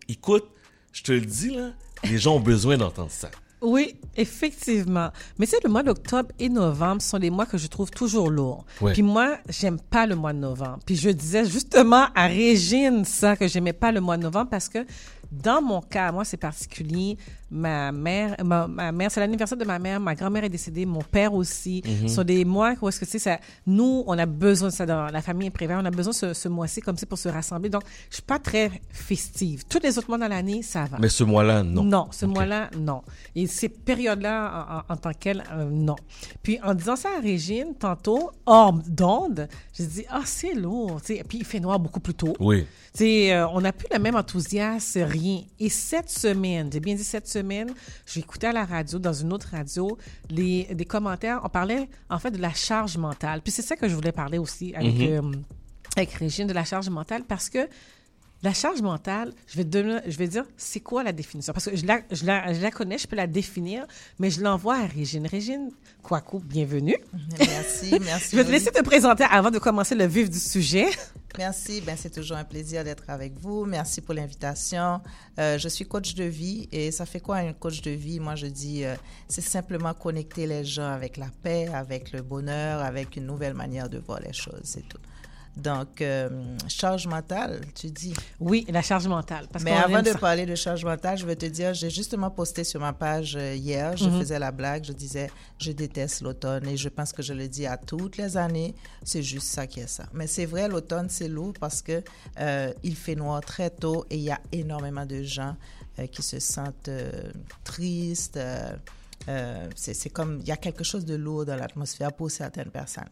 écoute, je te le dis, là, les gens ont besoin d'entendre ça. Oui, effectivement. Mais sais, le mois d'octobre et novembre sont les mois que je trouve toujours lourds. Ouais. Puis moi, j'aime pas le mois de novembre. Puis je disais justement à Régine ça, que j'aimais pas le mois de novembre parce que dans mon cas, moi, c'est particulier. Ma mère, ma, ma mère, c'est l'anniversaire de ma mère. Ma grand-mère est décédée. Mon père aussi. Mhm. Ce sont des mois où est-ce que, tu sais, ça, nous, on a besoin de ça dans la famille Prévert. On a besoin de ce, ce mois-ci comme ça pour se rassembler. Donc, je suis pas très festive. Tous les autres mois dans l'année, ça va. Mais ce mois-là, non. Non, ce mois-là, non. Et ces périodes-là, en, en- en tant qu'elle, euh, non. Puis en disant ça à Régine, tantôt, hors d'onde, j'ai dit, ah, c'est lourd. tu sais. Puis il fait noir beaucoup plus tôt. Oui. Tu sais, euh, on n'a plus le même enthousiasme, rien. Et cette semaine, j'ai bien dit cette semaine, j'ai écouté à la radio, dans une autre radio, les, des commentaires. On parlait en fait de la charge mentale. Puis c'est ça que je voulais parler aussi avec, Mhm. euh, avec Régine, de la charge mentale, parce que La charge mentale, je vais, te donner- je vais dire, c'est quoi la définition? Parce que je la, je, la, je la connais, je peux la définir, mais je l'envoie à Régine. Régine Kouakou, bienvenue. Merci, merci. je vais te laisser te présenter avant de commencer le vif du sujet. Merci, ben, c'est toujours un plaisir d'être avec vous. Merci pour l'invitation. Euh, je suis coach de vie et ça fait quoi un coach de vie? Moi, je dis, euh, c'est simplement connecter les gens avec la paix, avec le bonheur, avec une nouvelle manière de voir les choses, c'est tout. Donc, euh, charge mentale, tu dis. Oui, la charge mentale. Parce Mais avant de ça. parler de charge mentale, je vais te dire, j'ai justement posté sur ma page euh, hier, je Mhm. faisais la blague, je disais, je déteste l'automne et je pense que je le dis à toutes les années, c'est juste ça qui est ça. Mais c'est vrai, l'automne, c'est lourd parce que euh, il fait noir très tôt et il y a énormément de gens euh, qui se sentent tristes. c'est comme, il y a quelque chose de lourd dans l'atmosphère pour certaines personnes.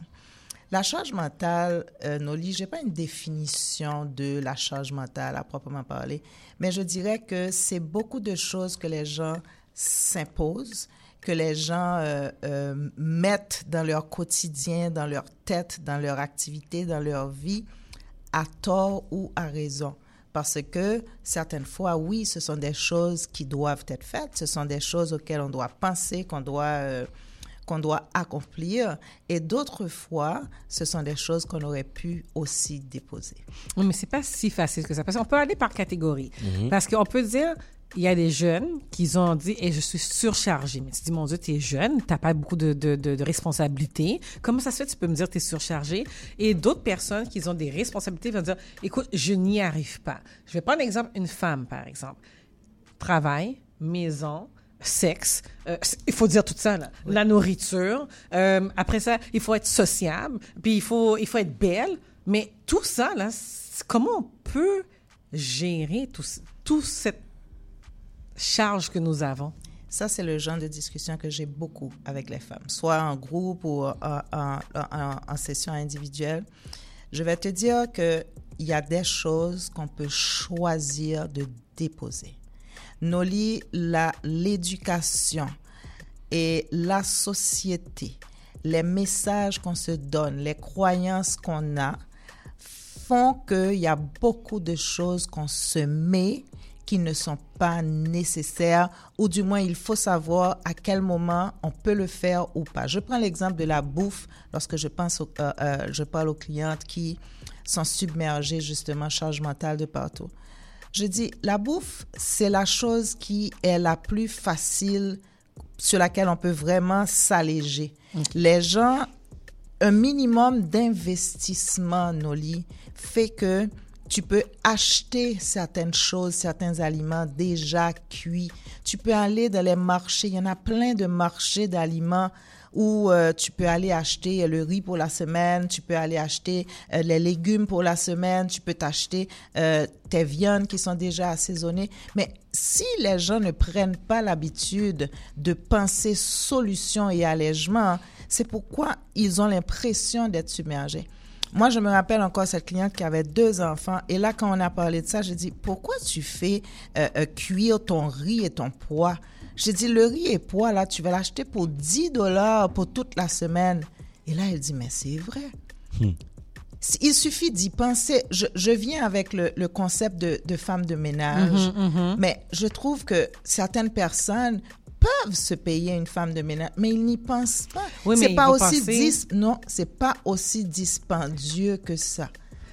La charge mentale, euh, Noli, je n'ai pas une définition de la charge mentale à proprement parler, mais je dirais que c'est beaucoup de choses que les gens s'imposent, que les gens euh, euh, mettent dans leur quotidien, dans leur tête, dans leur activité, dans leur vie, à tort ou à raison. Parce que certaines fois, oui, ce sont des choses qui doivent être faites, ce sont des choses auxquelles on doit penser, qu'on doit, euh, qu'on doit accomplir, et d'autres fois, ce sont des choses qu'on aurait pu aussi déposer. Oui, mais c'est pas si facile que ça. Parce qu'on peut aller par catégorie. Mhm. Parce qu'on peut dire, il y a des jeunes qui ont dit, et je suis surchargée. Mais tu dis, mon Dieu, tu es jeune, tu n'as pas beaucoup de, de, de, de responsabilités. Comment ça se fait, tu peux me dire, tu es surchargée? Et d'autres personnes qui ont des responsabilités vont dire, écoute, je n'y arrive pas. Je vais prendre l'exemple, une femme, par exemple. Travail, maison, sexe, euh, il faut dire tout ça, là. la nourriture. euh, après ça, il faut être sociable, puis il faut, il faut être belle. Mais tout ça, là, comment on peut gérer tout, tout cette charge que nous avons? Ça, c'est le genre de discussion que j'ai beaucoup avec les femmes, soit en groupe ou en, en- en- en session individuelle. Je vais te dire qu'il y a des choses qu'on peut choisir de déposer. Noli, la- l'éducation et la société, les messages qu'on se donne, les croyances qu'on a, font qu'il y a beaucoup de choses qu'on se met qui ne sont pas nécessaires, ou du moins il faut savoir à quel moment on peut le faire ou pas. Je prends l'exemple de la bouffe lorsque je pense, euh, euh, je parle aux clientes qui sont submergées justement charge mentale de partout. Je dis, la bouffe, c'est la chose qui est la plus facile sur laquelle on peut vraiment s'alléger. Les gens un minimum d'investissement, Noli, fait que tu peux acheter certaines choses, certains aliments déjà cuits. Tu peux aller dans les marchés. Il y en a plein de marchés d'aliments où euh, tu peux aller acheter le riz pour la semaine, tu peux aller acheter euh, les légumes pour la semaine, tu peux t'acheter euh, tes viandes qui sont déjà assaisonnées. Mais si les gens ne prennent pas l'habitude de penser solution et allègement, c'est pourquoi ils ont l'impression d'être submergés. Moi, je me rappelle encore cette cliente qui avait deux enfants. Et là, quand on a parlé de ça, j'ai dit, pourquoi tu fais euh, euh, cuire ton riz et ton pois? J'ai dit, le riz et pois, là, tu vas l'acheter pour 10 dollars pour toute la semaine. Et là, elle dit, mais c'est vrai. Il suffit d'y penser. Je, je viens avec le, le concept de, de femme de ménage, Mhm, mhm. mais je trouve que certaines personnes peuvent se payer une femme de ménage, mais ils n'y pensent pas. Oui, mais c'est pas aussi penser- dis- non, c'est pas aussi dispendieux que ça.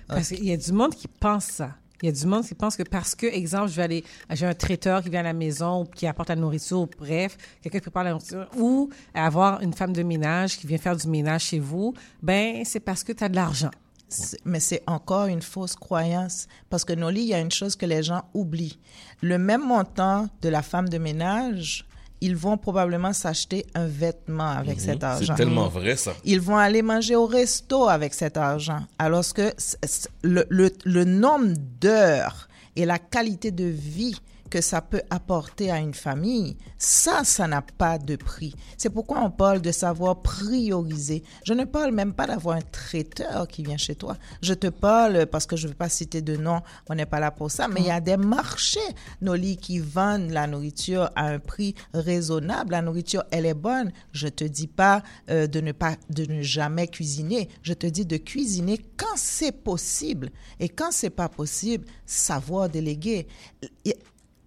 Parce qu'il y a du monde qui pense ça. Il y a du monde qui pense que parce que, exemple, je vais aller, j'ai un traiteur qui vient à la maison ou qui apporte la nourriture, ou bref, quelqu'un qui prépare la nourriture, ou avoir une femme de ménage qui vient faire du ménage chez vous, ben, c'est parce que tu as de l'argent. Mais c'est encore une fausse croyance. Parce que Noli, il y a une chose que les gens oublient. Le même montant de la femme de ménage, ils vont probablement s'acheter un vêtement avec Mhm. cet C'est argent. tellement vrai, ça. Ils vont aller manger au resto avec cet argent. Alors que le nombre d'heures et la qualité de vie que ça peut apporter à une famille, ça, ça n'a pas de prix. C'est pourquoi on parle de savoir prioriser. Je ne parle même pas d'avoir un traiteur qui vient chez toi. Je te parle, parce que je ne veux pas citer de nom, on n'est pas là pour ça, mais il y a des marchés, Noli, qui vendent la nourriture à un prix raisonnable. La nourriture, elle est bonne. Je te dis pas euh, de ne pas, de ne jamais cuisiner. Je te dis de cuisiner quand c'est possible. Et quand c'est pas possible, savoir déléguer.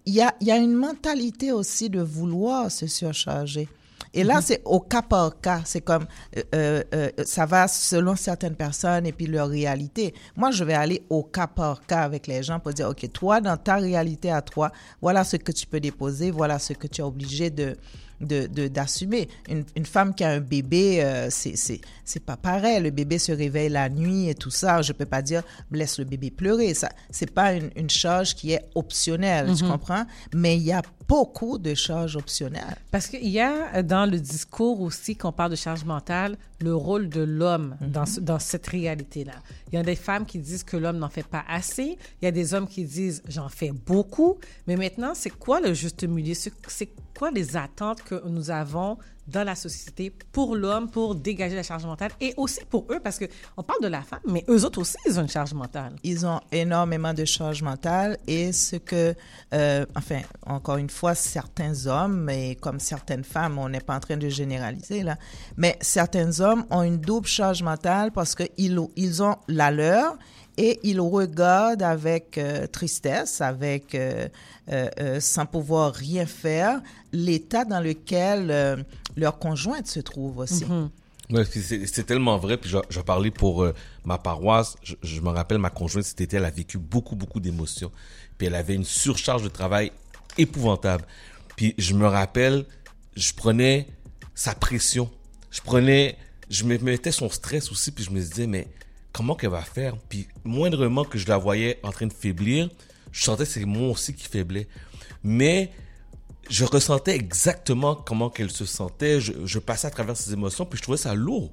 Il y a, y a une mentalité aussi de vouloir se surcharger. Et là, Mhm. c'est au cas par cas. C'est comme, euh, euh, euh, ça va selon certaines personnes et puis leur réalité. Moi, je vais aller au cas par cas avec les gens pour dire, OK, toi, dans ta réalité à toi, voilà ce que tu peux déposer, voilà ce que tu es obligé de de- de- d'assumer. une, une femme qui a un bébé, euh, c'est pas pareil. Le bébé se réveille la nuit et tout ça. Je peux pas dire laisse le bébé pleurer. Ça, c'est pas une, une charge qui est optionnelle, tu Mhm. comprends? Mais il y a beaucoup de charges optionnelles. Parce qu'il y a euh, dans le discours aussi, qu'on parle de charge mentale, le rôle de l'homme dans, ce- dans cette réalité-là. Il y a des femmes qui disent que l'homme n'en fait pas assez. Il y a des hommes qui disent j'en fais beaucoup. Mais maintenant, c'est quoi le juste milieu? C'est quoi les attentes que nous avons dans la société pour l'homme, pour dégager la charge mentale et aussi pour eux, parce que on parle de la femme, mais eux autres aussi, ils ont une charge mentale. Ils ont énormément de charges mentales et ce que, euh, enfin, encore une fois, certains hommes, et comme certaines femmes, on n'est pas en train de généraliser là, mais certains hommes ont une double charge mentale parce qu'ils ils ont la leur et ils regardent avec euh, tristesse, avec euh, euh, sans pouvoir rien faire, l'état dans lequel euh, leur conjointe se trouve aussi. Puis c'est c'est tellement vrai. Puis je, je parlais pour euh, ma paroisse. Je, je me rappelle, ma conjointe, cet été, elle a vécu beaucoup, beaucoup d'émotions. Puis elle avait une surcharge de travail épouvantable. Puis je me rappelle, je prenais sa pression. Je prenais, je me mettais son stress aussi. Puis je me disais, mais comment qu'elle va faire? Puis moindrement que je la voyais en train de faiblir, je sentais que c'est moi aussi qui faiblais. Mais je ressentais exactement comment qu'elle se sentait. Je, je passais à travers ses émotions, puis je trouvais ça lourd.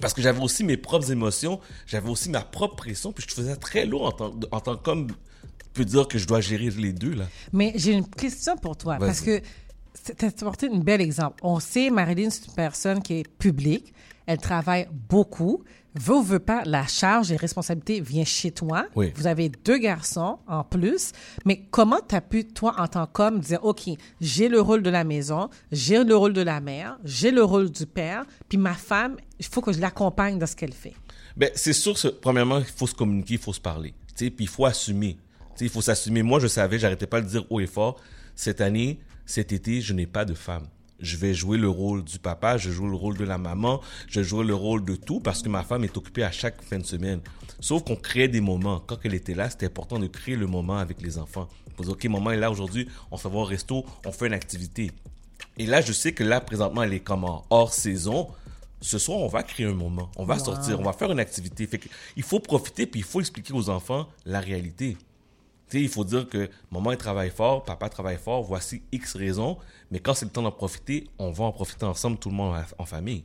Parce que j'avais aussi mes propres émotions, j'avais aussi ma propre pression, puis je trouvais ça très lourd en tant, en tant qu'homme. Je peux dire que je dois gérer les deux, là. Mais j'ai une question pour toi, parce que tu as apporté un bel exemple. On sait, Marilyn, c'est une personne qui est publique, elle travaille beaucoup. Veut ou veut pas, la charge et responsabilité vient chez toi. Oui. Vous avez deux garçons en plus. Mais comment tu as pu, toi, en tant qu'homme, dire, OK, j'ai le rôle de la maison, j'ai le rôle de la mère, j'ai le rôle du père, puis ma femme, il faut que je l'accompagne dans ce qu'elle fait? Ben, c'est sûr premièrement, il faut se communiquer, il faut se parler. Puis il faut assumer. Il faut s'assumer. Moi, je savais, j'arrêtais pas de le dire haut et fort. Cette année, cet été, je n'ai pas de femme. Je vais jouer le rôle du papa, je joue le rôle de la maman, je joue le rôle de tout parce que ma femme est occupée à chaque fin de semaine. Sauf qu'on crée des moments. Quand elle était là, c'était important de créer le moment avec les enfants. Pour dire, OK, maman est là aujourd'hui, on se va au resto, on fait une activité. Et là, je sais que là, présentement, elle est comme en hors saison. Ce soir, on va créer un moment. On va Wow. sortir, on va faire une activité. Fait que, il faut profiter, puis il faut expliquer aux enfants la réalité. Il faut dire que maman elle travaille fort, papa travaille fort, voici X raisons, mais quand c'est le temps d'en profiter, on va en profiter ensemble, tout le monde en- en famille.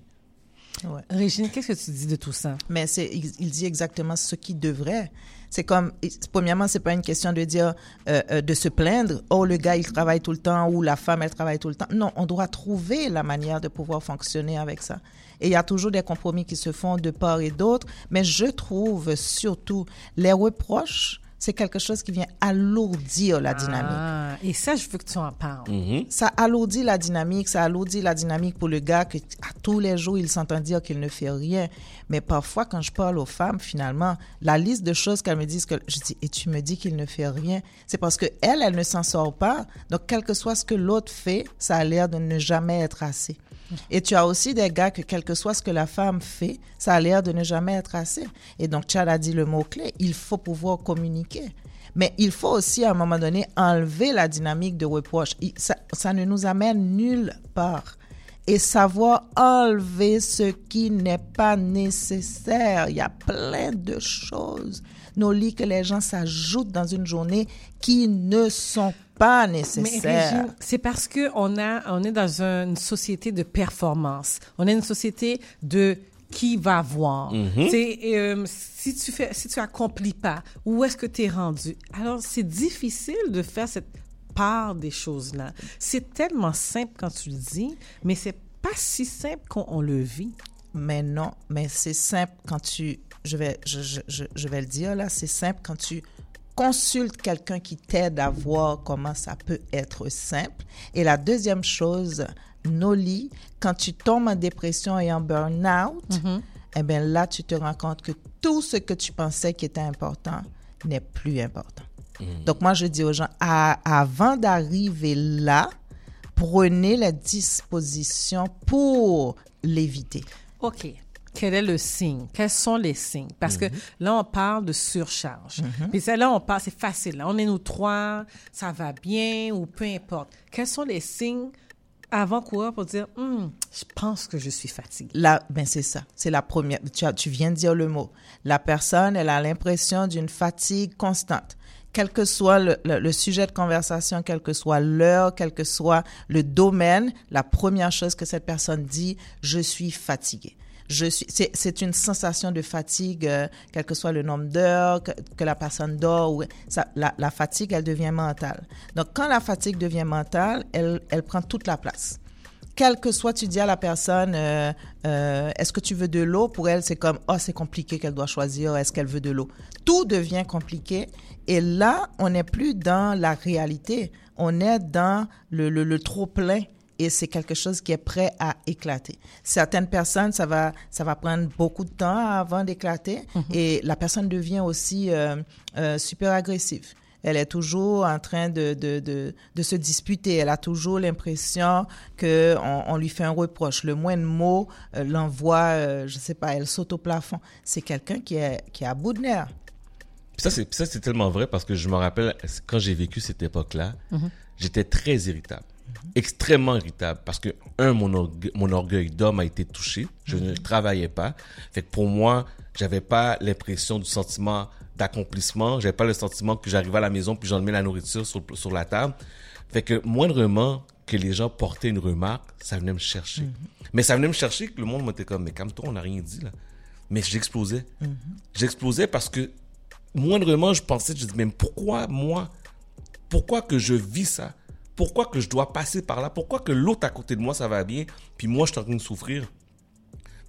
Ouais. Régine, qu'est-ce que tu dis de tout ça? Mais c'est, il, il dit exactement ce qu'il devrait. C'est comme, premièrement, c'est pas une question de dire, euh, euh, de se plaindre, oh, le gars, il travaille tout le temps, ou la femme, elle travaille tout le temps. Non, on doit trouver la manière de pouvoir fonctionner avec ça. Et il y a toujours des compromis qui se font de part et d'autre, mais je trouve surtout les reproches, c'est quelque chose qui vient alourdir la dynamique. Ah, et ça, je veux que tu en parles. Ça alourdit la dynamique, ça alourdit la dynamique pour le gars que à tous les jours, il s'entend dire qu'il ne fait rien. Mais parfois, quand je parle aux femmes, finalement, la liste de choses qu'elles me disent, que je dis, et tu me dis qu'il ne fait rien, c'est parce que elle, elle ne s'en sort pas. Donc, quel que soit ce que l'autre fait, ça a l'air de ne jamais être assez. Et tu as aussi des gars que quel que soit ce que la femme fait, ça a l'air de ne jamais être assez. Et donc, Chad a dit le mot-clé, il faut pouvoir communiquer. Mais il faut aussi, à un moment donné, enlever la dynamique de reproche. Ça, ne nous amène nulle part. Et savoir enlever ce qui n'est pas nécessaire. Il y a plein de choses, nos lits que les gens s'ajoutent dans une journée qui ne sont pas. Régine, c'est parce que on a, on est dans une société de performance. On est une société de qui va voir. Mhm. Euh, si tu fais, si tu accomplis pas, où est-ce que tu es rendu? Alors c'est difficile de faire cette part des choses-là. C'est tellement simple quand tu le dis, mais c'est pas si simple qu'on on le vit. Mais non, mais c'est simple quand tu, je vais, je, je, je, je vais le dire là, c'est simple quand tu consultes quelqu'un qui t'aide à voir comment ça peut être simple. Et la deuxième chose, Noli, quand tu tombes en dépression et en burn-out, eh bien là, tu te rends compte que tout ce que tu pensais qui était important n'est plus important. Donc moi, je dis aux gens, à- avant d'arriver là, prenez la disposition pour l'éviter. OK. Quel est le signe? Quels sont les signes? Parce que là, on parle de surcharge. Puis ça, là, on parle, c'est facile. Là. On est nous trois, ça va bien ou peu importe. Quels sont les signes avant-coureurs pour dire, Hum, je pense que je suis fatiguée? Là, ben c'est ça. C'est la première. Tu, as- tu viens de dire le mot. La personne, elle a l'impression d'une fatigue constante. Quel que soit le, le- le sujet de conversation, quel que soit l'heure, quel que soit le domaine, la première chose que cette personne dit, je suis fatiguée. Je suis, c'est, une sensation de fatigue, euh, quel que soit le nombre d'heures que, que la personne dort. Ou, ça, la, la fatigue, elle devient mentale. Donc, quand la fatigue devient mentale, elle, elle prend toute la place quel que soit, tu dis à la personne, euh, euh, est-ce que tu veux de l'eau? Pour elle, c'est comme, oh, c'est compliqué qu'elle doit choisir, est-ce qu'elle veut de l'eau? Tout devient compliqué. Et là, on n'est plus dans la réalité, on est dans le, le, le trop-plein. Et c'est quelque chose qui est prêt à éclater. Certaines personnes, ça va, ça va prendre beaucoup de temps avant d'éclater. Et la personne devient aussi euh, euh, super agressive. Elle est toujours en train de, de, de, de se disputer. Elle a toujours l'impression qu'on on lui fait un reproche. Le moindre mot euh, l'envoie, euh, je sais pas, elle saute au plafond. C'est quelqu'un qui est, qui est à bout de nerfs. Puis ça, c'est puis ça, c'est tellement vrai parce que je me rappelle quand j'ai vécu cette époque-là, Mhm. j'étais très irritable. Extrêmement irritable parce que, un, mon, orgue- mon orgueil d'homme a été touché. Je ne travaillais pas. Fait que pour moi, j'avais pas l'impression du sentiment d'accomplissement. J'avais pas le sentiment que j'arrivais à la maison puis j'en mets la nourriture sur, sur la table. Fait que, moindrement que les gens portaient une remarque, ça venait me chercher. Mais ça venait me chercher que le monde m'était comme, mais calme-toi, on n'a rien dit là. Mais j'explosais. J'explosais parce que moindrement, je pensais, je dis, mais pourquoi moi Pourquoi que je vis ça? Pourquoi que je dois passer par là? Pourquoi que l'autre à côté de moi, ça va bien, puis moi, je suis en train de souffrir?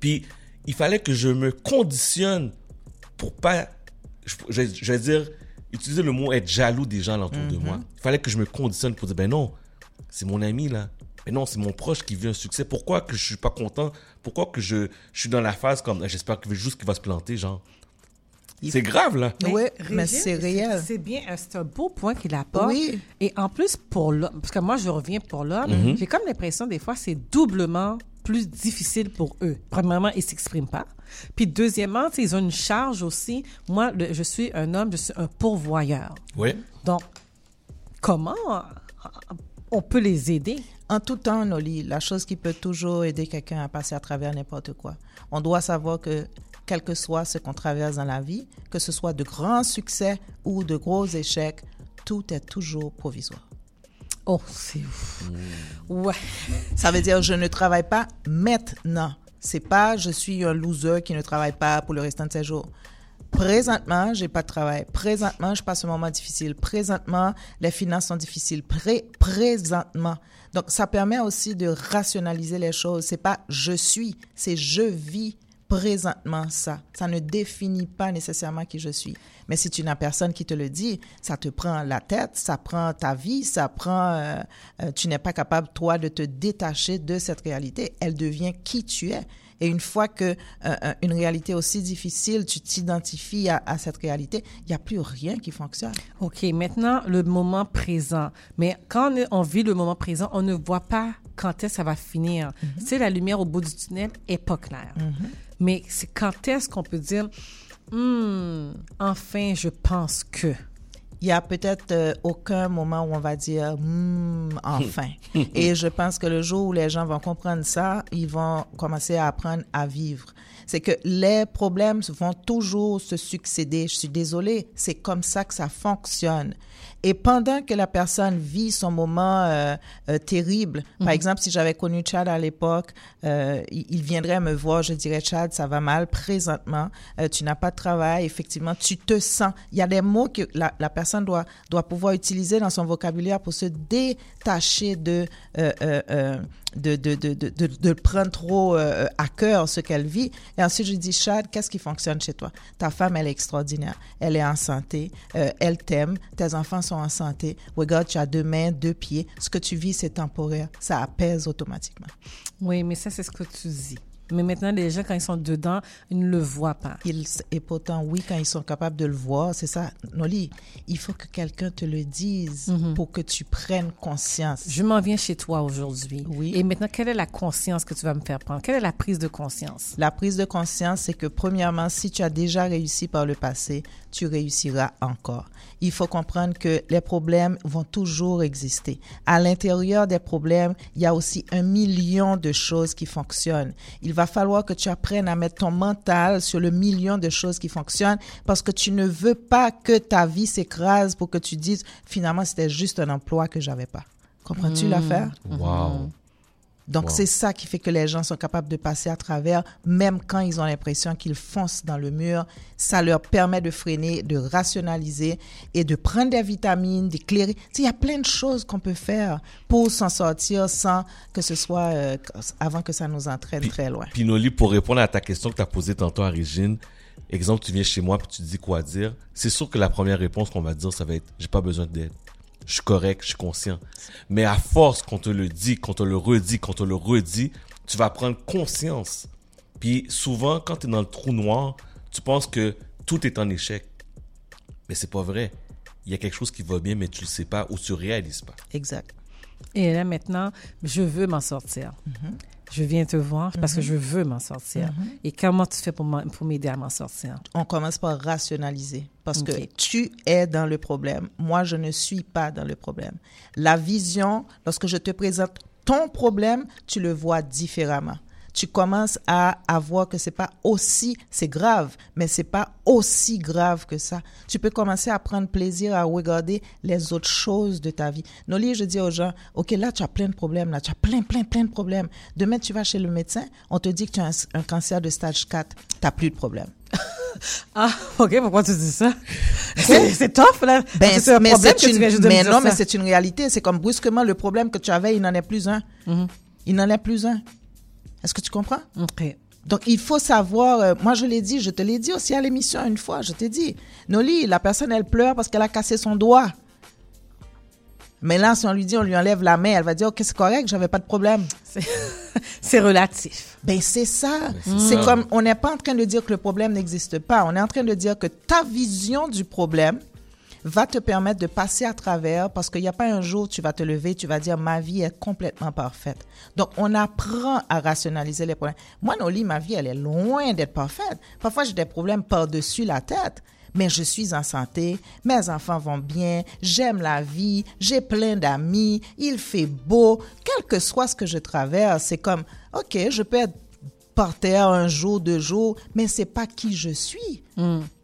Puis, il fallait que je me conditionne pour pas, je, vais dire, utiliser le mot être jaloux des gens autour de Mhm. moi. Il fallait que je me conditionne pour dire, ben non, c'est mon ami là. Mais non, c'est mon proche qui vit un succès. Pourquoi que je suis pas content? Pourquoi que je, je suis dans la phase comme, j'espère que juste qu'il va se planter, genre? C'est grave là. Oui, mais c'est réel. C'est bien, euh, c'est un beau point qu'il apporte. Oui. Et en plus, pour l'homme, parce que moi, je reviens pour l'homme, Mhm. j'ai comme l'impression, des fois, c'est doublement plus difficile pour eux. Premièrement, ils s'expriment pas. Puis deuxièmement, ils ont une charge aussi. Moi, le- je suis un homme, je suis un pourvoyeur. Oui. Donc, comment euh, on peut les aider? En tout temps, Noli, la chose qui peut toujours aider quelqu'un à passer à travers n'importe quoi. On doit savoir que quel que soit ce qu'on traverse dans la vie, que ce soit de grands succès ou de gros échecs, tout est toujours provisoire. Oh, c'est Ouais. Ça veut dire je ne travaille pas maintenant. C'est pas je suis un loser qui ne travaille pas pour le restant de ses jours. Présentement, j'ai pas de travail. Présentement, je passe un moment difficile. Présentement, les finances sont difficiles. Pré présentement. Donc, ça permet aussi de rationaliser les choses. C'est pas je suis, c'est je vis présentement ça. Ça ne définit pas nécessairement qui je suis. Mais si tu n'as personne qui te le dit, ça te prend la tête, ça prend ta vie, ça prend... euh, euh, tu n'es pas capable, toi, de te détacher de cette réalité. Elle devient qui tu es. Et une fois que euh, une réalité aussi difficile, tu t'identifies à, à cette réalité, il n'y a plus rien qui fonctionne. OK, maintenant, le moment présent. Mais quand on, vit le moment présent, on ne voit pas quand est-ce que ça va finir. Tu sais, la lumière au bout du tunnel est pas claire. Mais c'est quand est-ce qu'on peut dire, Hmm, enfin, je pense que. Il y a peut-être euh, aucun moment où on va dire Hmm, enfin. Et je pense que le jour où les gens vont comprendre ça, ils vont commencer à apprendre à vivre. C'est que les problèmes vont toujours se succéder. Je suis désolée, c'est comme ça que ça fonctionne. Et pendant que la personne vit son moment euh, euh, terrible, par Mhm. exemple, si j'avais connu Chad à l'époque, euh, il, il viendrait me voir, je dirais, Chad, ça va mal présentement, tu n'as pas de travail, effectivement, tu te sens. Il y a des mots que la, la personne doit, doit pouvoir utiliser dans son vocabulaire pour se détacher de, de, de, de, de, prendre trop à cœur ce qu'elle vit. Et ensuite, je dis, Chad, qu'est-ce qui fonctionne chez toi? Ta femme, elle est extraordinaire. Elle est en santé. elle t'aime. Tes enfants sont en santé. Regarde, tu as deux mains, deux pieds. Ce que tu vis, c'est temporaire. Ça apaise automatiquement. Oui, mais ça, c'est ce que tu dis. Mais maintenant, les gens, quand ils sont dedans, ils ne le voient pas. Ils, et pourtant, oui, quand ils sont capables de le voir, c'est ça. Noli, il faut que quelqu'un te le dise Mhm. pour que tu prennes conscience. Je m'en viens chez toi aujourd'hui. Oui. Et maintenant, quelle est la conscience que tu vas me faire prendre? Quelle est la prise de conscience? La prise de conscience, c'est que premièrement, si tu as déjà réussi par le passé, tu réussiras encore. Il faut comprendre que les problèmes vont toujours exister. À l'intérieur des problèmes, il y a aussi un million de choses qui fonctionnent. Il va falloir que tu apprennes à mettre ton mental sur le million de choses qui fonctionnent parce que tu ne veux pas que ta vie s'écrase pour que tu dises finalement c'était juste un emploi que j'avais pas. Comprends-tu Mm. l'affaire? Wow. Donc, Wow. c'est ça qui fait que les gens sont capables de passer à travers, même quand ils ont l'impression qu'ils foncent dans le mur. Ça leur permet de freiner, de rationaliser et de prendre des vitamines, d'éclairer. Tu sais, Il y a plein de choses qu'on peut faire pour s'en sortir sans que ce soit euh, avant que ça nous entraîne très loin. Puis Noli, pour répondre à ta question que tu as posée tantôt à Régine, exemple, tu viens chez moi puis tu dis quoi dire, c'est sûr que la première réponse qu'on va dire, ça va être j'ai pas besoin d'aide. Je suis correct, je suis conscient. Mais à force qu'on te le dit, qu'on te le redit, qu'on te le redit, tu vas prendre conscience. Puis souvent, quand tu es dans le trou noir, tu penses que tout est en échec. Mais c'est pas vrai. Il y a quelque chose qui va bien, mais tu le sais pas ou tu réalises pas. Exact. Et là, maintenant, je veux m'en sortir. Mhm. Je viens te voir parce que Mhm. je veux m'en sortir. Mhm. Et comment tu fais pour m'aider à m'en sortir? On commence par rationaliser parce que tu es dans le problème. Moi, je ne suis pas dans le problème. La vision, lorsque je te présente ton problème, tu le vois différemment. Tu commences à, à voir que c'est pas aussi, c'est grave, mais c'est pas aussi grave que ça. Tu peux commencer à prendre plaisir à regarder les autres choses de ta vie. Noli, je dis aux gens, OK, là, tu as plein de problèmes, là, tu as plein, plein, plein de problèmes. Demain, tu vas chez le médecin, on te dit que tu as un, un cancer de stage 4, tu n'as plus de problème. Ah, OK, pourquoi tu dis ça? C'est tough, là. Ben, c'est un mais problème tu une- viens juste de me mais dire non, ça. mais c'est une réalité. C'est comme brusquement le problème que tu avais, il n'en est plus un. Mhm. Il n'en est plus un. Est-ce que tu comprends? OK. Donc, il faut savoir, euh, moi je l'ai dit, je te l'ai dit aussi à l'émission une fois, je t'ai dit, Noli, la personne, elle pleure parce qu'elle a cassé son doigt. Mais là, si on lui dit, on lui enlève la main, elle va dire, OK, c'est correct, j'avais pas de problème. C'est relatif. Ben, c'est ça. c'est C'est comme, on n'est pas en train de dire que le problème n'existe pas. On est en train de dire que ta vision du problème va te permettre de passer à travers parce qu'il n'y a pas un jour tu vas te lever, tu vas dire ma vie est complètement parfaite. Donc on apprend à rationaliser les problèmes. Moi, Noli, ma vie, elle est loin d'être parfaite. Parfois, j'ai des problèmes par-dessus la tête. Mais je suis en santé, mes enfants vont bien, j'aime la vie, j'ai plein d'amis, il fait beau, quel que soit ce que je traverse, c'est comme, OK, je peux être par terre un jour, deux jours, mais c'est pas qui je suis.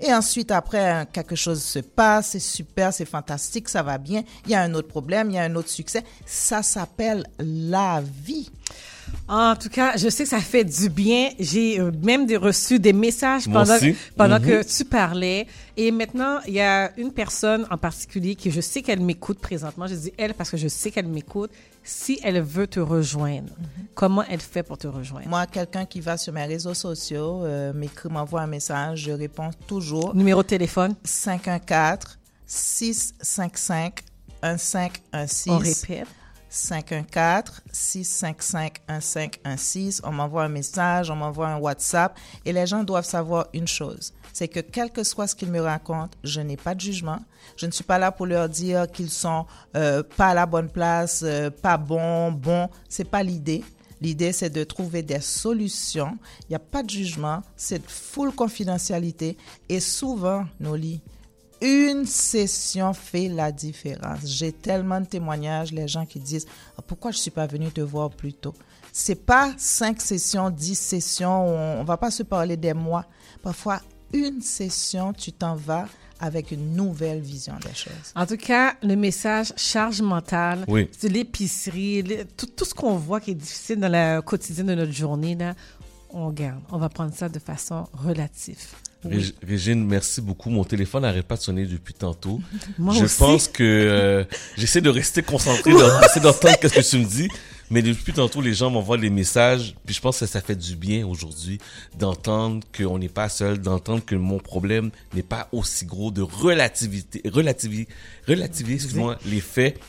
Et ensuite, après, quelque chose se passe, c'est super, c'est fantastique, ça va bien. Il y a un autre problème, il y a un autre succès. Ça s'appelle la vie. En tout cas, je sais que ça fait du bien. J'ai euh, même reçu des messages pendant, pendant que tu parlais. Et maintenant, il y a une personne en particulier qui, je sais qu'elle m'écoute présentement. Je dis elle parce que je sais qu'elle m'écoute. Si elle veut te rejoindre, comment elle fait pour te rejoindre? Moi, quelqu'un qui va sur mes réseaux sociaux, euh, m'écrit, m'envoie un message, je réponds toujours. Numéro de téléphone? 514 655 1516. On répète. 514-655-1516. On m'envoie un message, on m'envoie un WhatsApp. Et les gens doivent savoir une chose, c'est que quel que soit ce qu'ils me racontent, je n'ai pas de jugement. Je ne suis pas là pour leur dire qu'ils sont euh, pas à la bonne place, euh, pas bon, bon. C'est pas l'idée. L'idée, c'est de trouver des solutions. Il n'y a pas de jugement. C'est full confidentialité. Et souvent, Noli, une session fait la différence. J'ai tellement de témoignages, les gens qui disent Ah, pourquoi je suis pas venu te voir plus tôt? C'est pas cinq sessions, dix sessions. On, on va pas se parler des mois. Parfois, une session, tu t'en vas avec une nouvelle vision des choses. En tout cas, le message charge mentale, Oui. de l'épicerie, le- tout, tout ce qu'on voit qui est difficile dans la quotidienne de notre journée, là, on garde. On va prendre ça de façon relative. Rég- Régine, merci beaucoup. Mon téléphone n'arrête pas de sonner depuis tantôt. Moi je aussi. pense que euh, j'essaie de rester concentré, d'entendre ce que tu me dis. Mais depuis tantôt, les gens m'envoient des messages. Puis je pense que ça fait du bien aujourd'hui d'entendre qu'on n'est pas seul, d'entendre que mon problème n'est pas aussi gros, de relativité, relativiser, relativiser, les faits.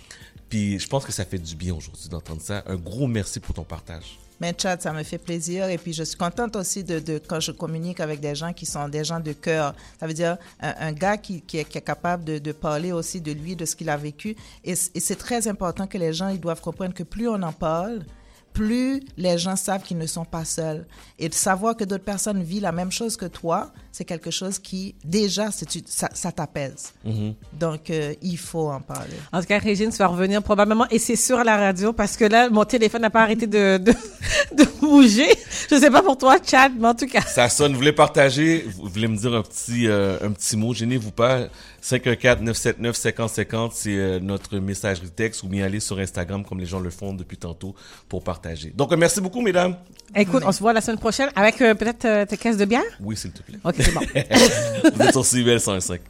Puis je pense que ça fait du bien aujourd'hui d'entendre ça. Un gros merci pour ton partage. Mais Chad, ça me fait plaisir. Et puis, je suis contente aussi de, quand je communique avec des gens qui sont des gens de cœur. Ça veut dire un, gars qui, est, capable de, parler aussi de lui, de ce qu'il a vécu. Et, et c'est très important que les gens, ils doivent comprendre que plus on en parle, plus les gens savent qu'ils ne sont pas seuls. Et de savoir que d'autres personnes vivent la même chose que toi, c'est quelque chose qui, déjà, ça, ça t'apaise. Mhm. Donc, euh, il faut en parler. En tout cas, Régine, tu vas revenir probablement, et c'est sûr à la radio, parce que là, mon téléphone n'a pas arrêté de, de, de bouger. Je sais pas pour toi, Chad, mais en tout cas. Ça sonne. Vous voulez partager? Vous voulez me dire un petit, euh, un petit mot? Gênez-vous pas. 514-979-5050, c'est euh, notre messagerie texte ou bien aller sur Instagram comme les gens le font depuis tantôt pour partager. Donc, euh, merci beaucoup, mesdames. Écoute, on se voit la semaine prochaine avec euh, peut-être euh, tes caisses de bière? Oui, s'il te plaît. Ok, c'est bon. Vous êtes sur CBL 105.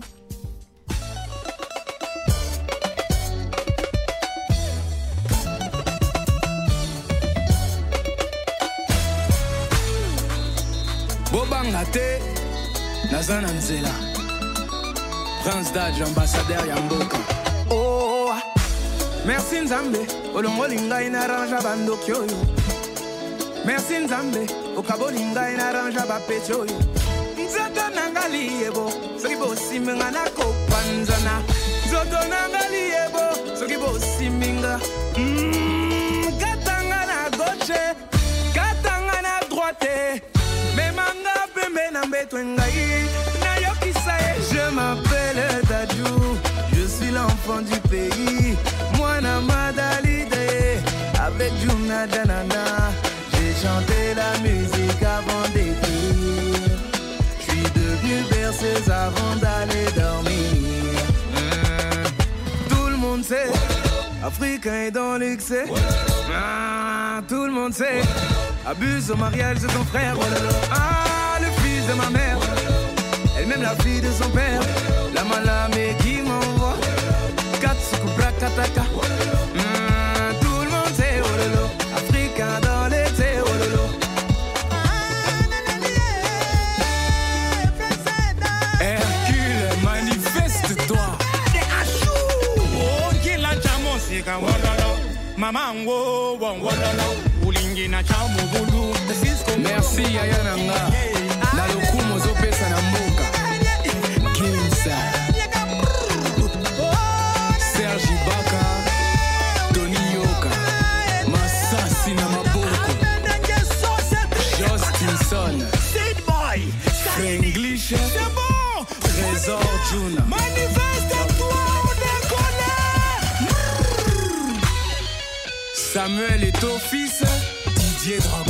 bobanga te naza na nzela prince dage ambassadeur ya mboka oh, merci nzambe olongoli ngai na rangea bandoki oyo merci nzambe okaboli ngai na rangea bapeti oyo nzoto na nga liyebo soki bosimi nga nakopanzana nzoto na nga liyebo soki bosimi nga Mm, katanga na gauche katanga na droite. Memanga pembe na mbeto ngai. Nayokisa ye je m'appelle dadou je suis l'enfant du pays mwana madalide. Avec juna africain est dans l'excès. Ah, tout le monde sait. Abuse au mariage de ton frère. Ah le fils de ma mère. Elle-même la fille de son père. La malamé qui m'envoie. Katsuku Brakataka merci yaya Samuel est fils Didier Drogba.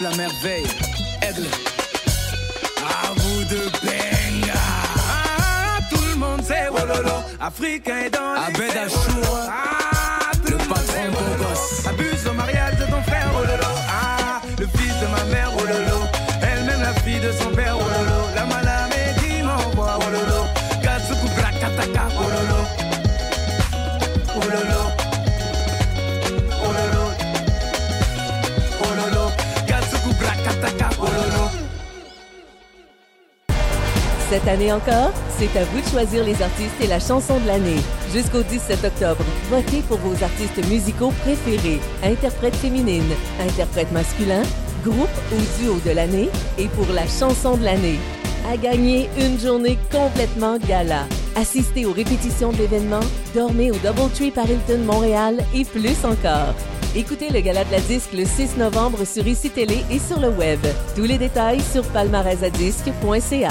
La merveille. Aigle. À vous de benga. Ah, tout le monde sait, wololo. Africain est dans Abed Achour. Ah, le patron beau gosse. Abuse au mariage de ton frère, wololo. Ah, le fils de ma mère, wololo. Elle-même la fille de son père, Cette année encore, c'est à vous de choisir les artistes et la chanson de l'année. Jusqu'au 17 octobre, votez pour vos artistes musicaux préférés, interprètes féminines, interprètes masculins, groupe ou duo de l'année et pour la chanson de l'année. À gagner une journée complètement gala. Assistez aux répétitions de l'événement, dormez au Doubletree par Hilton Montréal et plus encore. Écoutez le gala de la disque le 6 novembre sur ICI Télé et sur le web. Tous les détails sur palmarèsadisque.ca.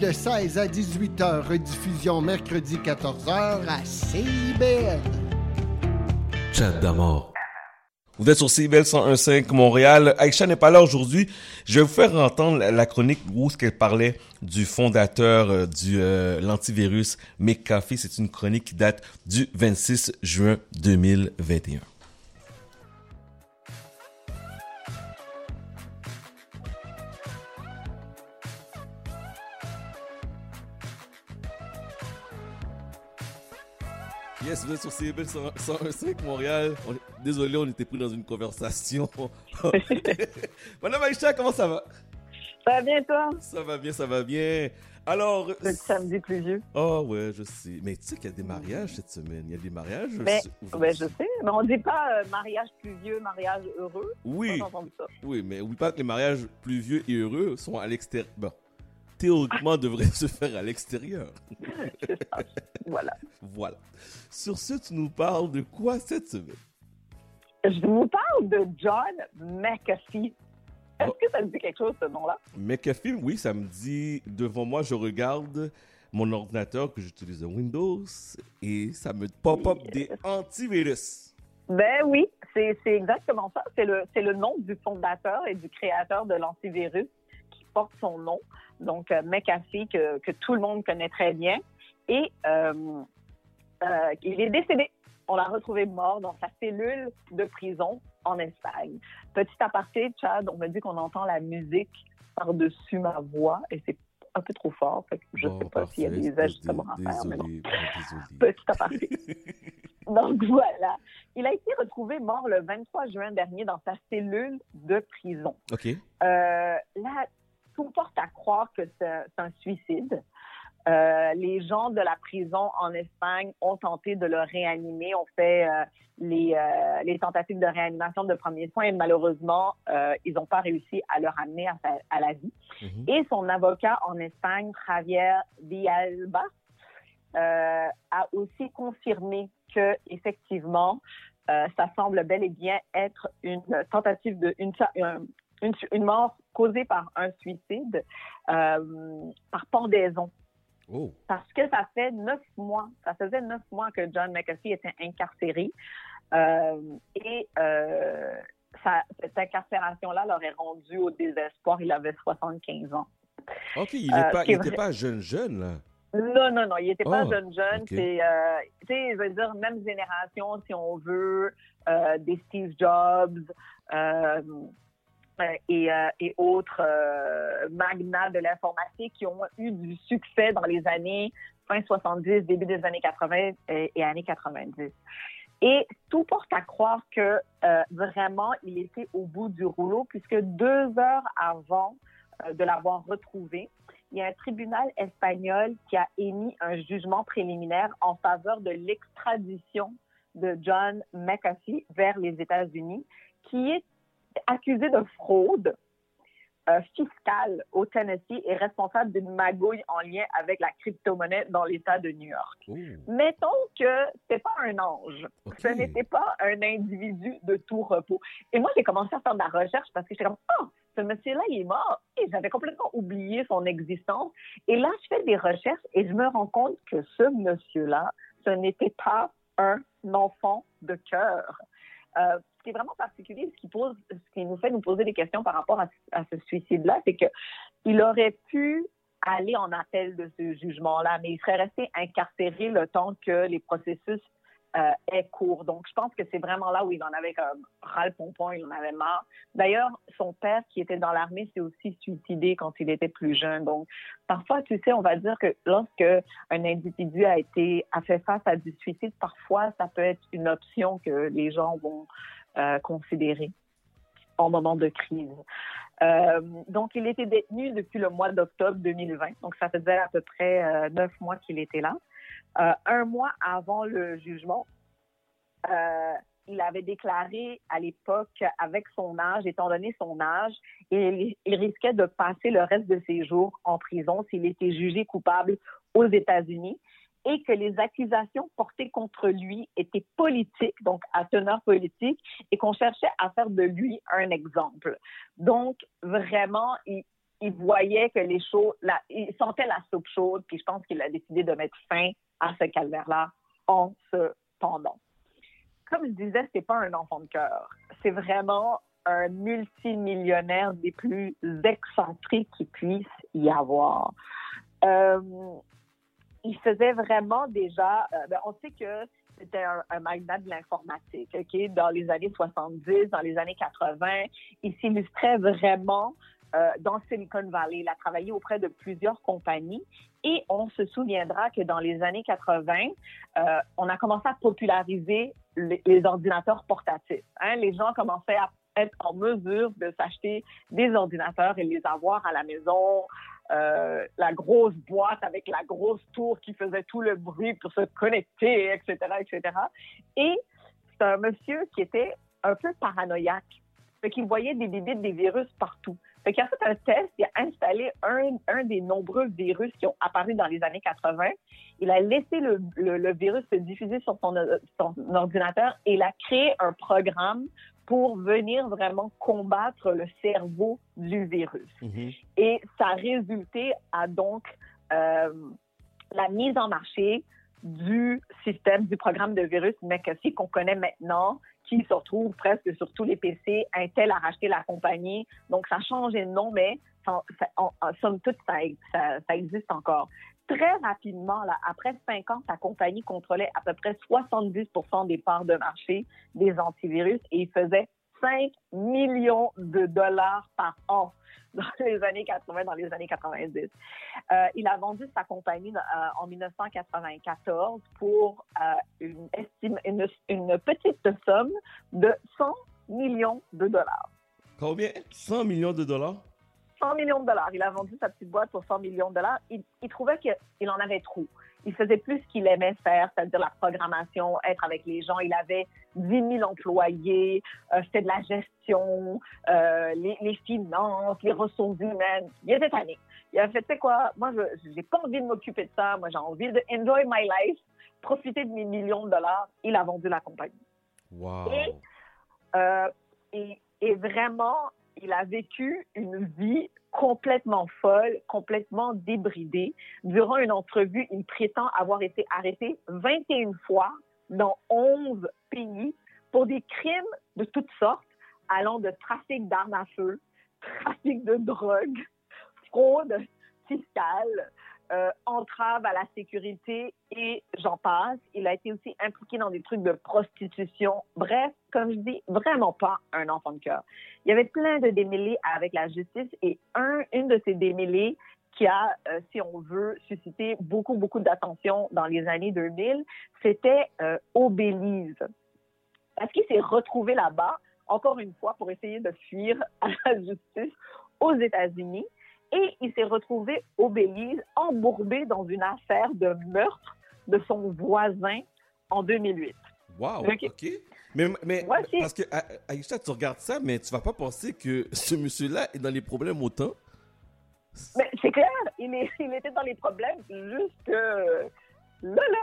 de 16 à 18 heures, rediffusion mercredi 14 heures à CIBL. Chat d'amour. Vous êtes sur CBL 101.5 Montréal. Aïcha n'est pas là aujourd'hui. Je vais vous faire entendre la- chronique où ce qu'elle parlait du fondateur euh, du euh, l'antivirus McAfee. C'est une chronique qui date du 26 juin 2021. Yes, vous êtes sur CBL 101.5 Montréal. On Désolé, on était pris dans une conversation. Madame Aïcha, comment ça va? Ça va bien, toi? Ça va bien, ça va bien. Alors. Le samedi pluvieux. Oh, ouais, je sais. Mais tu sais qu'il y a des mariages cette semaine. Il y a des mariages. Mais, aujourd'hui. ben, je sais, mais on dit pas euh, mariage pluvieux, mariage heureux. Oui. Ça. Oui, mais oublie pas que les mariages plus vieux et heureux sont à l'extérieur. Bon, théoriquement, devraient se faire à l'extérieur. Voilà. Voilà. Sur ce, tu nous parles de quoi cette semaine? Je vous parle de John McAfee. Est-ce Oh. que ça te dit quelque chose, ce nom-là? McAfee, oui, ça me dit. Devant moi, je regarde mon ordinateur que j'utilise Windows et ça me pop-up des antivirus. Ben oui, c'est exactement ça. C'est le, c'est le nom du fondateur et du créateur de l'antivirus qui porte son nom. Donc, euh, McAfee, que, que tout le monde connaît très bien. Et euh, euh, il est décédé. On l'a retrouvé mort dans sa cellule de prison en Espagne. Petit aparté, Chad, on me dit qu'on entend la musique par-dessus ma voix et c'est un peu trop fort. Fait que je ne sais pas s'il y a des ajustements à faire. mais bon. Petit aparté. Donc voilà. Il a été retrouvé mort le 23 juin dernier dans sa cellule de prison. OK. Euh, là, tout porte à croire que c'est un suicide. Euh, les gens de la prison en Espagne ont tenté de le réanimer, ont fait euh, les, euh, les tentatives de réanimation de premiers soins et malheureusement, ils n'ont pas réussi à le ramener à, la vie. Et son avocat en Espagne, Javier Villalba, a aussi confirmé que effectivement, ça semble bel et bien être une tentative de une, un- une, une mort causée par un suicide euh, par pendaison. Oh. Parce que ça fait neuf mois, ça faisait neuf mois que John McAfee était incarcéré. Euh, et euh, ça- cette incarcération-là l'aurait rendu au désespoir. Il avait 75 ans. OK, il n'est pas, jeune, jeune, là. Non, non, non, il n'était pas Oh, jeune jeune. C'est, euh, tu sais, je veux dire, même génération, si on veut, euh, des Steve Jobs euh, et, euh, et autres euh, magnats de l'informatique qui ont eu du succès dans les années fin 70, début des années 80 et, années 90. Et tout porte à croire que euh, vraiment, il était au bout du rouleau, puisque deux heures avant euh, de l'avoir retrouvé, il y a un tribunal espagnol qui a émis un jugement préliminaire en faveur de l'extradition de John McAfee vers les États-Unis, qui est accusé de fraude euh, fiscale au Tennessee et responsable d'une magouille en lien avec la crypto-monnaie dans l'État de New York. Mettons que c'était pas un ange, ce n'était pas un individu de tout repos. Et moi, j'ai commencé à faire de la recherche parce que j'étais comme, oh, ce monsieur-là, il est mort. Et j'avais complètement oublié son existence. Et là, je fais des recherches et je me rends compte que ce monsieur-là, ce n'était pas un enfant de cœur. Euh, ce qui est vraiment particulier, ce qui, nous fait nous poser des questions par rapport à, ce suicide-là, c'est que il aurait pu aller en appel de ce jugement-là, mais il serait resté incarcéré le temps que les processus euh, est court. Donc, je pense que c'est vraiment là où il en avait comme ras le pompon, il en avait marre. D'ailleurs, son père, qui était dans l'armée, s'est aussi suicidé quand il était plus jeune. Donc, parfois, tu sais, on va dire que lorsque un individu a été a fait face à du suicide, parfois, ça peut être une option que les gens vont euh, considérer en moment de crise. Euh, donc, il était détenu depuis le mois d'octobre 2020. Donc, ça faisait à peu près euh, neuf mois qu'il était là. Un mois avant le jugement, il avait déclaré à l'époque, avec son âge, étant donné son âge, il risquait de passer le reste de ses jours en prison s'il était jugé coupable aux États-Unis et que les accusations portées contre lui étaient politiques, donc à teneur politique, et qu'on cherchait à faire de lui un exemple. Donc, vraiment, il, voyait que les choses, il sentait la soupe chaude, puis je pense qu'il a décidé de mettre fin à ce calvaire-là en se pendant. Comme je disais, c'est pas un enfant de cœur. C'est vraiment un multimillionnaire des plus excentriques qui puisse y avoir. Euh, il faisait vraiment déjà, euh, ben, on sait que c'était un, un magnat de l'informatique, OK? Dans les années 70, dans les années 80, il s'illustrait vraiment euh, dans Silicon Valley. Il a travaillé auprès de plusieurs compagnies et on se souviendra que dans les années 80, euh, on a commencé à populariser les, ordinateurs portatifs. Hein? Les gens commençaient à être en mesure de s'acheter des ordinateurs et les avoir à la maison. Euh, la grosse boîte avec la grosse tour qui faisait tout le bruit pour se connecter, etc., etc. Et c'est un monsieur qui était un peu paranoïaque. Fait qu'il voyait des bibites, des virus partout. Fait qu'il a fait un test, il a installé un, des nombreux virus qui ont apparu dans les années 80. Il a laissé le, virus se diffuser sur son, son ordinateur et il a créé un programme pour venir vraiment combattre le cerveau du virus. Et ça a résulté à donc euh, la mise en marché du système, du programme de virus McAfee qu'on connaît maintenant, qui se retrouve presque sur tous les PC. Intel a racheté la compagnie, donc ça a changé de nom, mais ça, ça- en, en somme toute, ça, ça- ça existe encore. Très rapidement, après cinq ans, sa compagnie contrôlait à peu près 70% des parts de marché des antivirus et il faisait 5 millions de dollars par an dans les années 80, dans les années 90. Euh, il a vendu sa compagnie euh, en 1994 pour euh, une petite somme de 100 millions de dollars. Combien? 100 millions de dollars? 100 millions de dollars. Il a vendu sa petite boîte pour 100 millions de dollars. Il, il trouvait qu'il en avait trop. Il faisait plus ce qu'il aimait faire, c'est-à-dire la programmation, être avec les gens. Il avait 10 000 employés, euh, c'était de la gestion, euh, les, les finances, les ressources humaines. Il était tanné. Il a fait, tu sais quoi, moi, je j'ai pas envie de m'occuper de ça. Moi, j'ai envie de enjoy my life, profiter de mes millions de dollars. Il a vendu la compagnie. Wow. Et, euh, et, et vraiment, il a vécu une vie complètement folle, complètement débridée. Durant une entrevue, il prétend avoir été arrêté 21 fois dans 11 pays pour des crimes de toutes sortes, allant de trafic d'armes à feu, trafic de drogue, fraude fiscale, euh, entrave à la sécurité et j'en passe. Il a été aussi impliqué dans des trucs de prostitution. Bref, comme je dis, vraiment pas un enfant de cœur. Il y avait plein de démêlés avec la justice et un, une de ces démêlés qui a, euh, si on veut, suscité beaucoup, beaucoup d'attention dans les années 2000, c'était euh, au Belize. Parce qu'il s'est retrouvé là-bas, encore une fois, pour essayer de fuir à la justice aux États-Unis. Et il s'est retrouvé au Belize, embourbé dans une affaire de meurtre de son voisin en 2008. Wow, Ok. Mais, mais Voici. parce que, A- Aïcha, tu regardes ça, mais tu vas pas penser que ce monsieur-là est dans les problèmes autant. Mais c'est clair, il, est- il était dans les problèmes jusque là, là.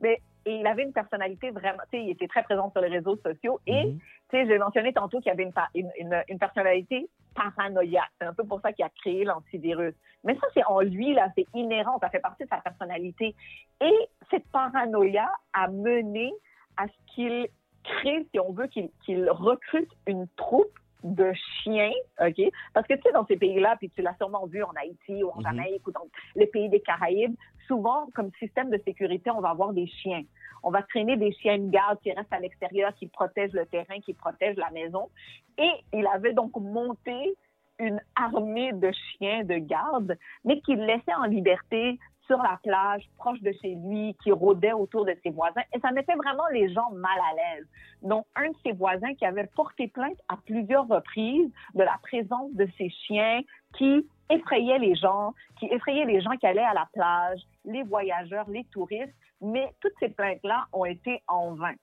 Mais et il avait une personnalité vraiment, tu sais, il était très présent sur les réseaux sociaux et, tu sais, j'ai mentionné tantôt qu'il avait une, une, une personnalité paranoïaque. C'est un peu pour ça qu'il a créé l'antivirus. Mais ça, c'est en lui, là, c'est inhérent, ça fait partie de sa personnalité. Et cette paranoïa a mené à ce qu'il crée, si on veut, qu'il qu'il recrute une troupe de chiens, OK? Parce que, tu sais, dans ces pays-là, puis tu l'as sûrement vu en Haïti ou en Mhm. Jamaïque ou dans les pays des Caraïbes, souvent, comme système de sécurité, on va avoir des chiens. On va traîner des chiens de garde qui restent à l'extérieur, qui protègent le terrain, qui protègent la maison. Et il avait donc monté une armée de chiens de garde, mais qu'il laissait en liberté sur la plage, proche de chez lui, qui rôdait autour de ses voisins. Et ça mettait vraiment les gens mal à l'aise. Donc, un de ses voisins qui avait porté plainte à plusieurs reprises de la présence de ces chiens qui effrayaient les gens, qui effrayaient les gens qui allaient à la plage, les voyageurs, les touristes. Mais toutes ces plaintes-là ont été en vain.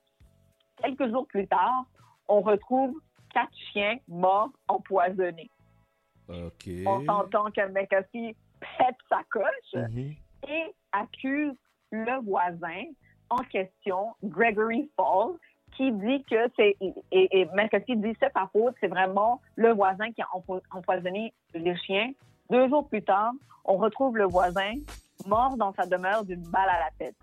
Quelques jours plus tard, on retrouve quatre chiens morts empoisonnés. OK. On s'entend que McAfee pète sa coche et accuse le voisin en question, Gregory Fall, qui dit que c'est. Et, et McAfee dit c'est sa faute, c'est vraiment le voisin qui a empo- empoisonné les chiens. Deux jours plus tard, on retrouve le voisin mort dans sa demeure d'une balle à la tête.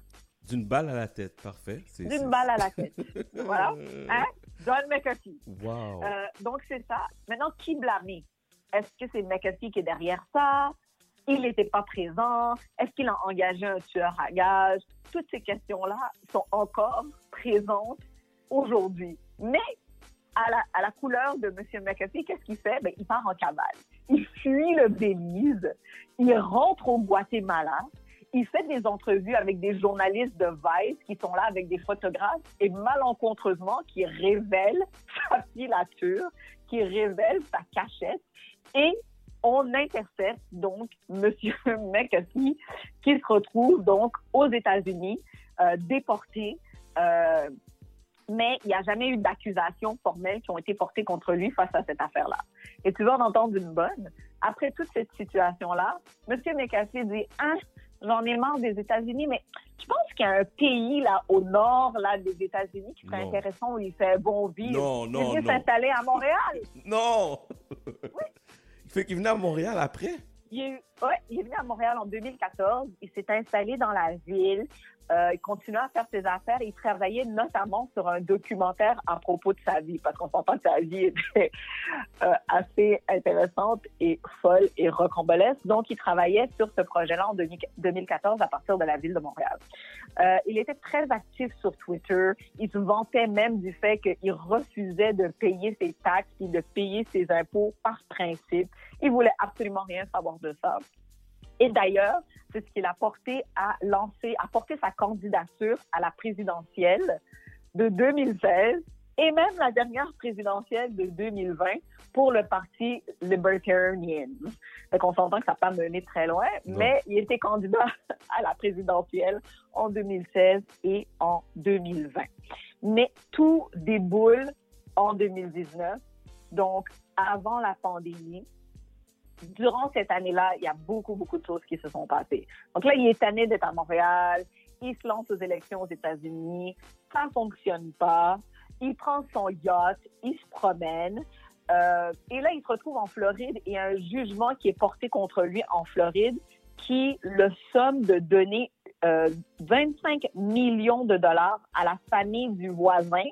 D'une balle à la tête, parfait. D'une balle à la tête. voilà. Hein? John McAfee. Wow. Euh, donc, c'est ça. Maintenant, qui blâmer? Est-ce que c'est McAfee qui est derrière ça? Il n'était pas présent? Est-ce qu'il a engagé un tueur à gages? Toutes ces questions-là sont encore présentes aujourd'hui. Mais à la, à la couleur de M. McAfee, qu'est-ce qu'il fait? Ben, il part en cavale. Il fuit le Belize. Il rentre au Guatemala. Il fait des entrevues avec des journalistes de Vice qui sont là avec des photographes et malencontreusement qui révèlent sa filature, qui révèlent sa cachette. Et on intercepte donc M. McAfee qui se retrouve donc aux États-Unis, euh, déporté. euh, mais il n'y a jamais eu d'accusations formelles qui ont été portées contre lui face à cette affaire-là. Et tu vas en entendre une bonne. Après toute cette situation-là, M. McAfee dit Ah, j'en ai marre des États-Unis, mais je pense qu'il y a un pays là au nord là des États-Unis qui serait Non. intéressant où il fait bon vivre. Non, il non, non. s'installer à Montréal. Non! Il fait qu'il venait à Montréal après? Ouais, il est venu à Montréal en 2014. Il s'est installé dans la ville. Euh, il continuait à faire ses affaires. Il travaillait notamment sur un documentaire à propos de sa vie, parce qu'on s'entend que sa vie était euh, assez intéressante et folle et rocambolesque. Donc, il travaillait sur ce projet-là en 2000 2014 à partir de la ville de Montréal. Euh, il était très actif sur Twitter. Il se vantait même du fait qu'il refusait de payer ses taxes et de payer ses impôts par principe. Il voulait absolument rien savoir de ça. Et d'ailleurs, c'est ce qu'il a porté à lancer, à porter sa candidature à la présidentielle de 2016 et même la dernière présidentielle de 2020 pour le parti Libertarian. Donc, on s'entend que ça n'a pas mené très loin, mais il était candidat à la présidentielle en 2016 et en 2020. Mais tout déboule en 2019, donc avant la pandémie. Durant cette année-là, il y a beaucoup, beaucoup de choses qui se sont passées. Donc là, il est tanné d'être à Montréal, il se lance aux élections aux États-Unis, ça fonctionne pas, il prend son yacht, il se promène, euh, et là, il se retrouve en Floride et un jugement qui est porté contre lui en Floride qui le somme de donner euh, 25 millions de dollars à la famille du voisin.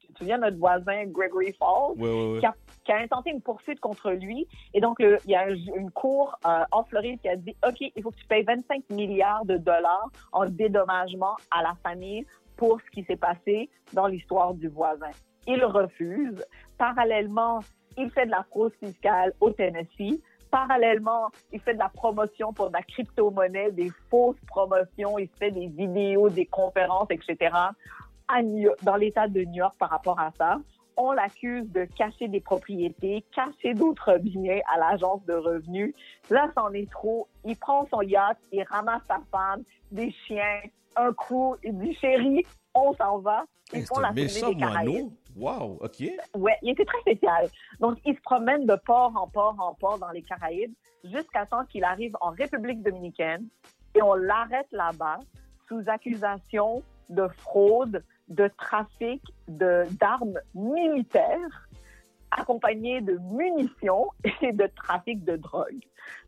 Tu te souviens, notre voisin Gregory Falls, ouais, ouais. qui, a, qui a intenté une poursuite contre lui. Et donc, il y a une cour euh, en Floride qui a dit, OK, il faut que tu payes 25 milliards de dollars en dédommagement à la famille pour ce qui s'est passé dans l'histoire du voisin. Il refuse. Parallèlement, il fait de la fraude fiscale au Tennessee. Parallèlement, il fait de la promotion pour de la crypto-monnaie, des fausses promotions. Il fait des vidéos, des conférences, etc. à New York- dans l'État de New York par rapport à ça. On l'accuse de cacher des propriétés, cacher d'autres biens à l'agence de revenus. Là, c'en est trop. Il prend son yacht, il ramasse sa femme, des chiens, un coup, il dit chérie, on s'en va. Ils Hey, font la tournée des Caraïbes. Wow, OK. Ouais, il était très spécial. Donc, il se promène de port en port en port dans les Caraïbes jusqu'à temps qu'il arrive en République dominicaine et on l'arrête là-bas sous accusation de fraude, de trafic de- d'armes militaires accompagné de munitions et de trafic de drogue.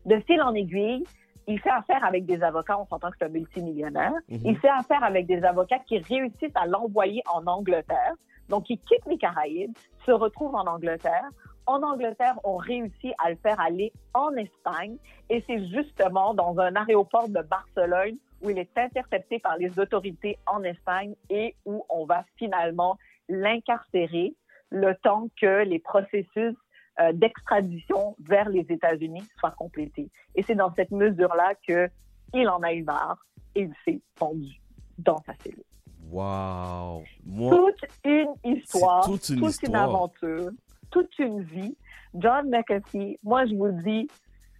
De fil en aiguille, il fait affaire avec des avocats, on s'entend que c'est un multimillionnaire. Mhm. Il fait affaire avec des avocats qui réussissent à l'envoyer en Angleterre. Donc, il quitte les Caraïbes, se retrouve en Angleterre. En Angleterre, on réussit à le faire aller en Espagne. Et c'est justement dans un aéroport de Barcelone où il est intercepté par les autorités en Espagne et où on va finalement l'incarcérer le temps que les processus euh, d'extradition vers les États-Unis soient complétés. Et c'est dans cette mesure-là que il en a eu marre et il s'est pendu dans sa cellule. Wow. Moi, Toute une histoire, toute une histoire. aventure, toute une vie. John McAfee, moi je vous le dis,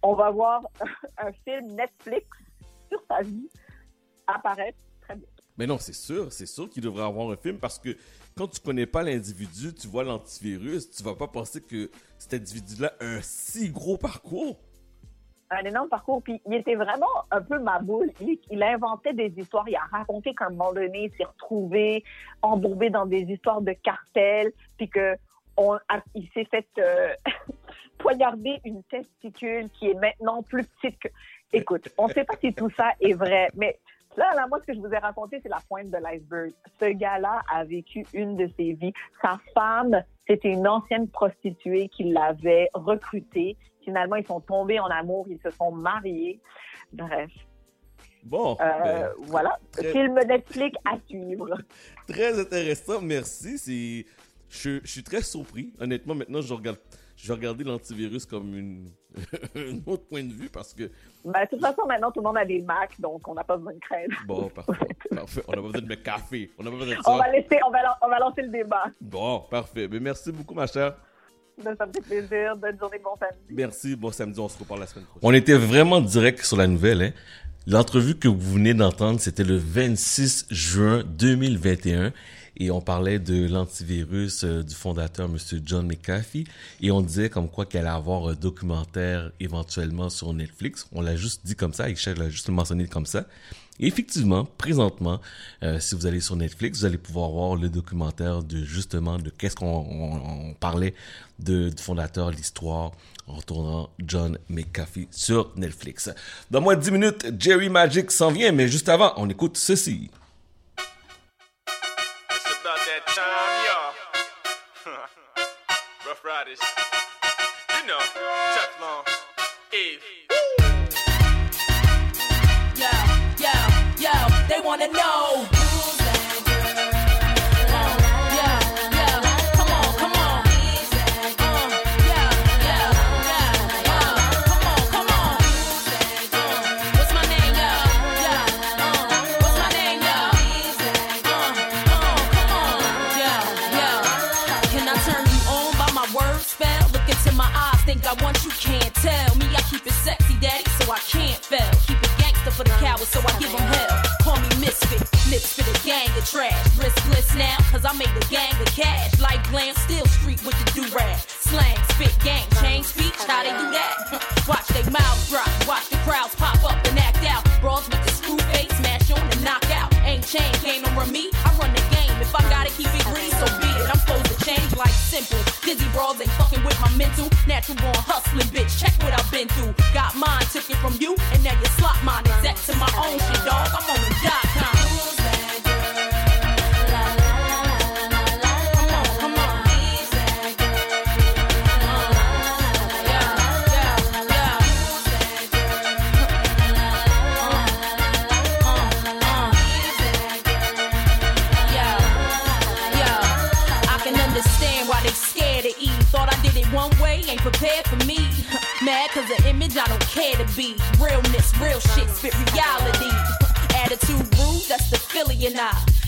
on va voir un film Netflix sur sa vie apparaître très bien. Mais non, c'est sûr, c'est sûr qu'il devrait avoir un film parce que quand tu connais pas l'individu, tu vois l'antivirus, tu vas pas penser que cet individu-là a un si gros parcours. un énorme parcours. Puis il était vraiment un peu ma boule. Il, il inventait des histoires. Il a raconté qu'à un moment donné, il s'est retrouvé embourbé dans des histoires de cartels, puis que on a- il s'est fait euh, poignarder une testicule qui est maintenant plus petite que. Écoute, on ne sait pas si tout ça est vrai, mais là, là, moi, ce que je vous ai raconté, c'est la pointe de l'iceberg. Ce gars-là a vécu une de ses vies. Sa femme, c'était une ancienne prostituée qui l'avait recrutée. Finalement, ils sont tombés en amour, ils se sont mariés. Bref. Bon, Euh, ben, voilà. très- Film Netflix à suivre. Très intéressant, merci. C'est, je, je suis très surpris. Honnêtement, maintenant, je regarde, je vais regarder l'antivirus comme une, un autre point de vue parce que Ben, de toute façon, maintenant, tout le monde a des Macs, donc on n'a pas besoin de craindre. bon, parfait, parfait. On n'a pas besoin de café. On n'a pas besoin de ça. On va, laisser, on, va, on va lancer le débat. Bon, parfait. Mais merci beaucoup, ma chère. Ben, Ça me fait plaisir. Bonne journée, bon samedi. Merci. Bon samedi, on se reparle la semaine prochaine. On était vraiment direct sur la nouvelle. Hein. L'entrevue que vous venez d'entendre, c'était le 26 juin 2021 et on parlait de l'antivirus euh, du fondateur, Monsieur John McAfee, et on disait comme quoi qu'elle allait avoir un documentaire éventuellement sur Netflix. On l'a juste dit comme ça, Aïcha l'a juste mentionné comme ça. Et effectivement, présentement, euh, si vous allez sur Netflix, vous allez pouvoir voir le documentaire de justement de qu'est-ce qu'on on- on parlait de, du fondateur, l'histoire, en retournant John McAfee sur Netflix. Dans moins de 10 minutes, Jerry Magic s'en vient, mais juste avant, on écoute ceci. Rough You know, Teflon, Eve. Yo, yo, yo, they wanna know. Lips for the gang of trash. Riskless now, cause I made a gang of cash. Like glam, still street with the do-rag. Slang, spit, gang, change speech, how they do that? Watch they mouths drop, watch the crowds pop up and act out. Brawls with the screw face, smash on and knock out. Ain't chain, don't run me, I run the game. If I gotta keep it green, so be it. I'm supposed to change like simple. Dizzy brawls ain't fucking with my mental. Natural born hustling, bitch. Check what I've been through. Got mine, took it from you, and now you slot mine. Exec to my own shit, dog. I'm on the dot com. Prepared for me. Mad cause the image I don't care to be. Realness, real shit, spit reality. Attitude rude, that's the Philly and I.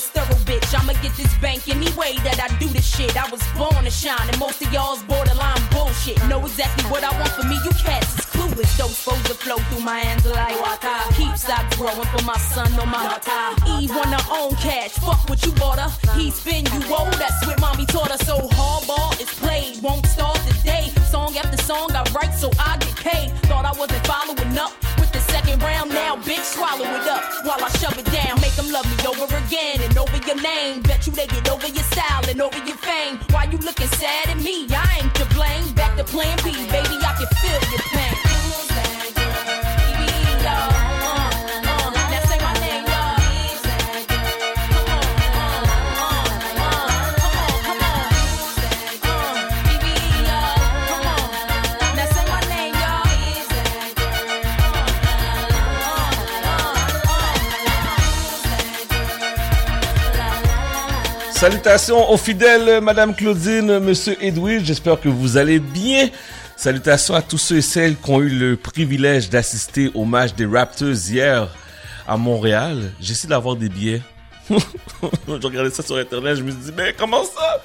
This thorough bitch. I'ma get this bank any way that I do this shit. I was born to shine, and most of y'all's borderline bullshit. Know exactly what I want for me, you cats is clueless. Those flows that flow through my hands like water. Keep stocks growing for my son on my Eve her own cash. Fuck what you bought her. He's been you old. That's what mommy taught her. So hardball is played. Won't start today. Song after song I write so I get paid. Thought I wasn't following up with the second round. Now bitch swallow it up while I shove it down. Make them love me over again and over your name. Bet you they get over your style and over your fame. Why you looking sad at me? I ain't to blame. Back to plan B, baby. I can feel your pain. Salutations aux fidèles, Madame Claudine, Monsieur Edwin. J'espère que vous allez bien. Salutations à tous ceux et celles qui ont eu le privilège d'assister au match des Raptors hier à Montréal. J'essaie d'avoir des billets. je regardais ça sur Internet, je me suis dit, mais comment ça?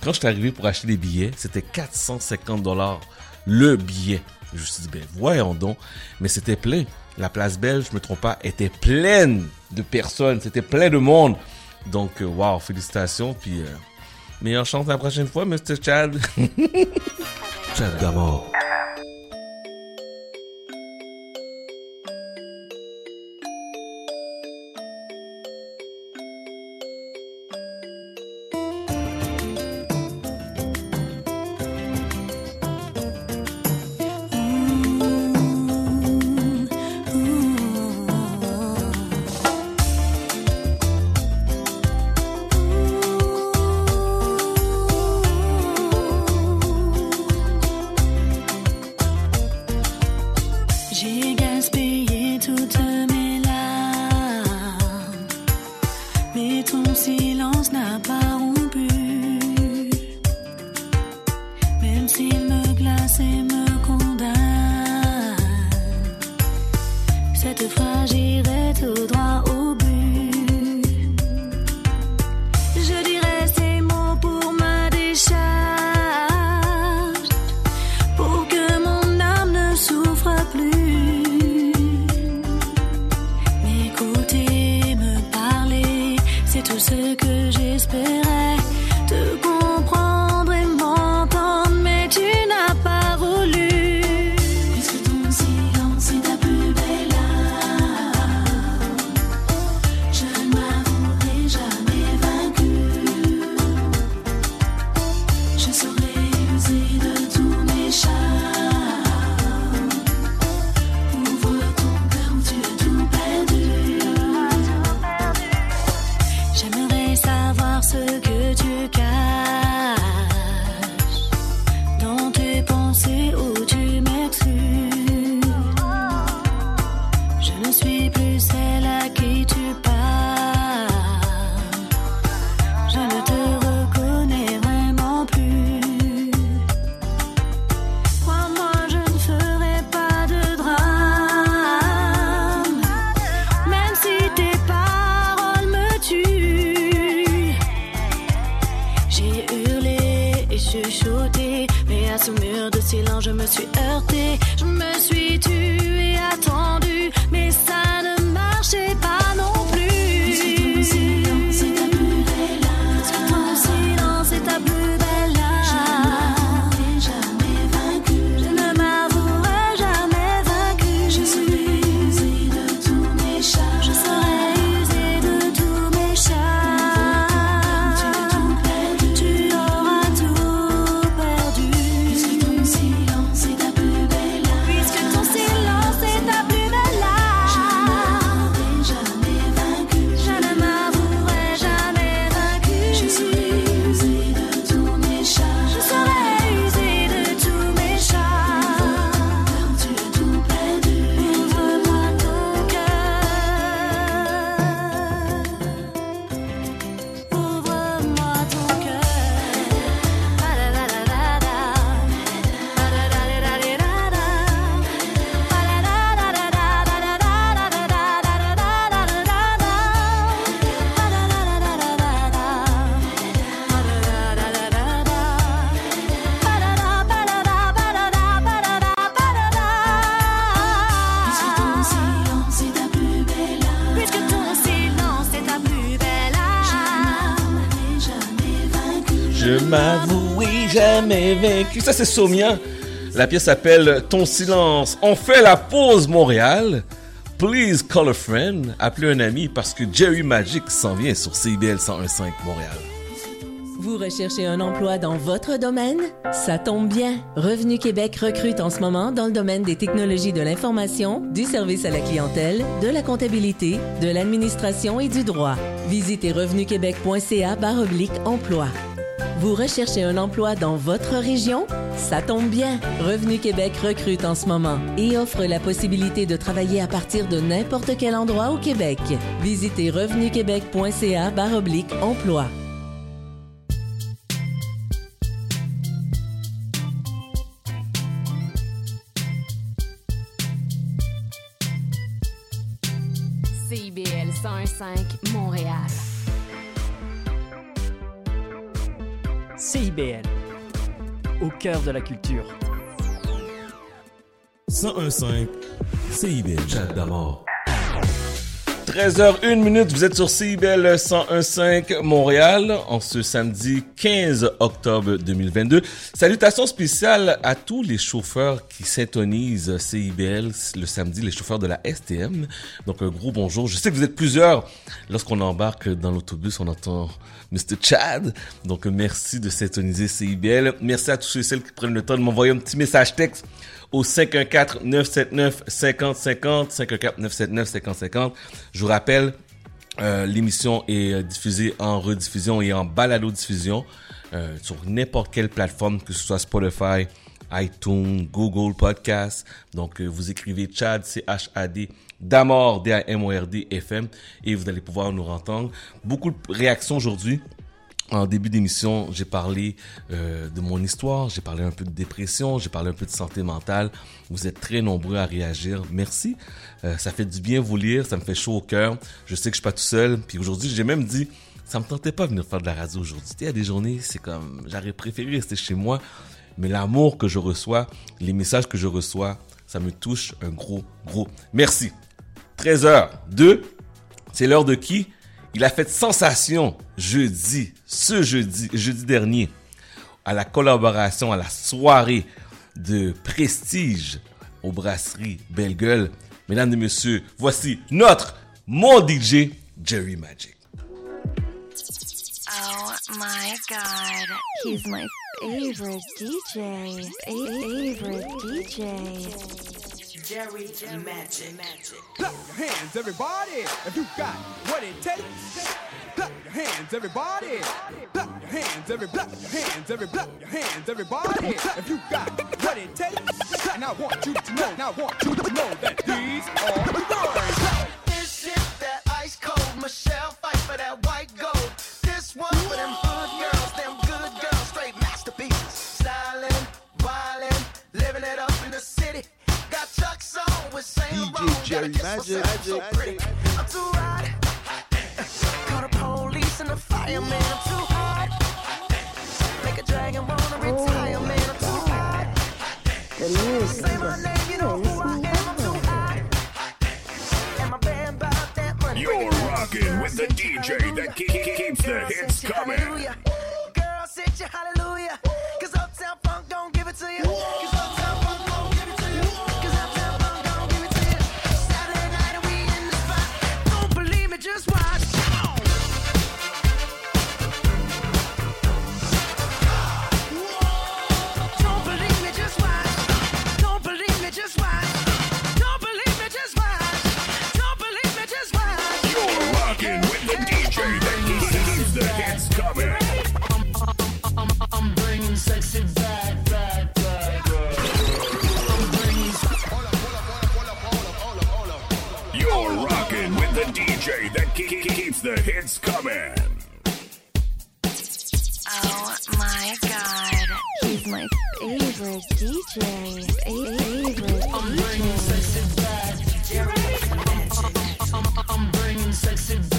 Quand je suis arrivé pour acheter des billets, c'était 450 dollars le billet. Je me suis dit, ben voyons donc. Mais c'était plein. La place belge, je me trompe pas, était pleine de personnes. C'était plein de monde. Donc, euh, wow, félicitations. Puis, euh, meilleure chance la prochaine fois, Mr. Chad. Chad d'abord. Ça, c'est Somia. La pièce s'appelle Ton silence. On fait la pause, Montréal. Please call a friend. Appelez un ami parce que Jerry Magic s'en vient sur CIBL 101.5 Montréal. Vous recherchez un emploi dans votre domaine? Ça tombe bien. Revenu Québec recrute en ce moment dans le domaine des technologies de l'information, du service à la clientèle, de la comptabilité, de l'administration et du droit. Visitez revenuquebec.ca oblique emploi. Vous recherchez un emploi dans votre région? Ça tombe bien. Revenu Québec recrute en ce moment et offre la possibilité de travailler à partir de n'importe quel endroit au Québec. Visitez revenuquebec.ca de la culture. 1015 CIBL Chat d'amour. 13h01 minute, vous êtes sur CIBL 101.5 Montréal en ce samedi 15 octobre 2022. Salutations spéciales à tous les chauffeurs qui s'intonisent CIBL le samedi, les chauffeurs de la STM. Donc un gros bonjour. Je sais que vous êtes plusieurs. Lorsqu'on embarque dans l'autobus, on entend Mr. Chad. Donc merci de s'intoniser CIBL. Merci à tous ceux et celles qui prennent le temps de m'envoyer un petit message texte au 514-979-5050, 514-979-5050. Je vous rappelle, euh, l'émission est euh, diffusée en rediffusion et en balado-diffusion euh, sur n'importe quelle plateforme, que ce soit Spotify, iTunes, Google Podcast. Donc, euh, vous écrivez Chad, C-H-A-D, Damord, D-A-M-O-R-D, FM, et vous allez pouvoir nous entendre. Beaucoup de réactions aujourd'hui. En début d'émission, j'ai parlé euh, de mon histoire, j'ai parlé un peu de dépression, j'ai parlé un peu de santé mentale. Vous êtes très nombreux à réagir. Merci. Euh, ça fait du bien vous lire, ça me fait chaud au cœur. Je sais que je suis pas tout seul. Puis aujourd'hui, j'ai même dit, ça me tentait pas de venir faire de la radio aujourd'hui. Il y a des journées, c'est comme, j'aurais préféré rester chez moi. Mais l'amour que je reçois, les messages que je reçois, ça me touche un gros, gros merci. 13h02, c'est l'heure de qui? Il a fait sensation jeudi, ce jeudi, jeudi dernier, à la collaboration, à la soirée de prestige aux brasseries Belle Gueule. Mesdames et messieurs, voici notre, mon DJ, Jerry Magic. Oh my god. He's my favorite DJ. Favorite DJ. Jerry Magic. Clap your hands, everybody, if you got what it takes. Clap your hands, everybody. Clap your hands, every clap your hands, every clap your hands, everybody. If you got what it takes, and I want you to know, and I want you to know that these are the words. This shit that ice cold. Michelle fight for that Chuck's on with Saint Laurent. Jerry Magic. myself, so pretty. I'm too hot. Call the police and the fireman. I'm too hot. Make a dragon wanna retire, man. I'm too hot. Say my name, you know who I am. I'm too hot. And my band bought that money. You're rocking with the DJ that ke- ke- keeps the hits coming. Girl, sit your hallelujah. Cause Uptown Funk don't give it to you. DJ that ke- ke- keeps the hits coming. Oh my god. He's my favorite DJ. Favorite I'm bringing sexy back. I'm bringing sexy back, back,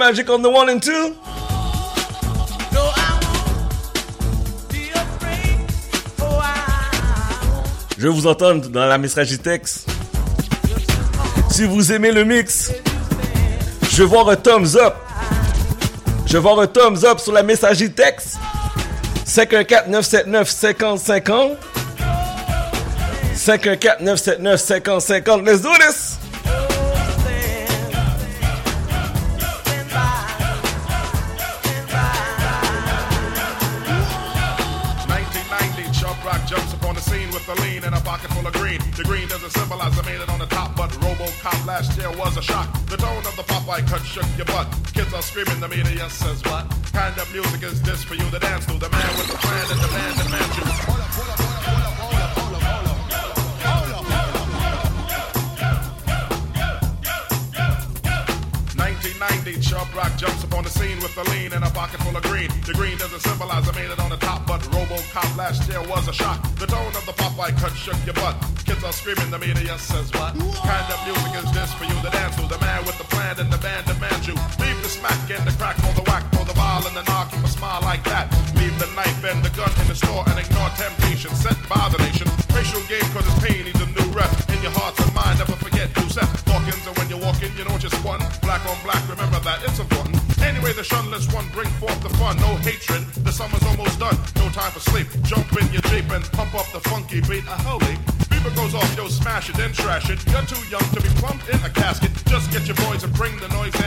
Magic on the one and two. Oh, Je vous entends dans la messagerie texte. Si vous aimez le mix, je voir un thumbs up. Je voir un thumbs up sur la messagerie texte. 514-979-5050. 514-979-5050. Let's do this! Screaming, the media says what? Kind of music is this for you to dance to? The man with the plan and the band demands you. Chubb Rock jumps upon the scene with a lean and a pocket full of green. The green doesn't symbolize I made it on the top, but RoboCop last year was a shock. The tone of the Popeye cut shook your butt. Kids are screaming, the media says what? Kind of music is this for you to dance to? The man with the plan and the band demands you. Smack and the crack for the whack for the ball and the knock. Keep a smile like that. Leave the knife and the gun in the store and ignore temptation sent by the nation. Racial game cause it's pain needs a new rep. In your heart and mind, never forget set Hawkins. And when you walk in, you know just one. Black on black, remember that it's important. Anyway, the shunless one bring forth the fun. No hatred, the summer's almost done. No time for sleep. Jump in your Jeep and pump up the funky beat. A holy. Beaver goes off, yo, smash it, then trash it. You're too young to be plumped in a casket. Just get your boys and bring the noise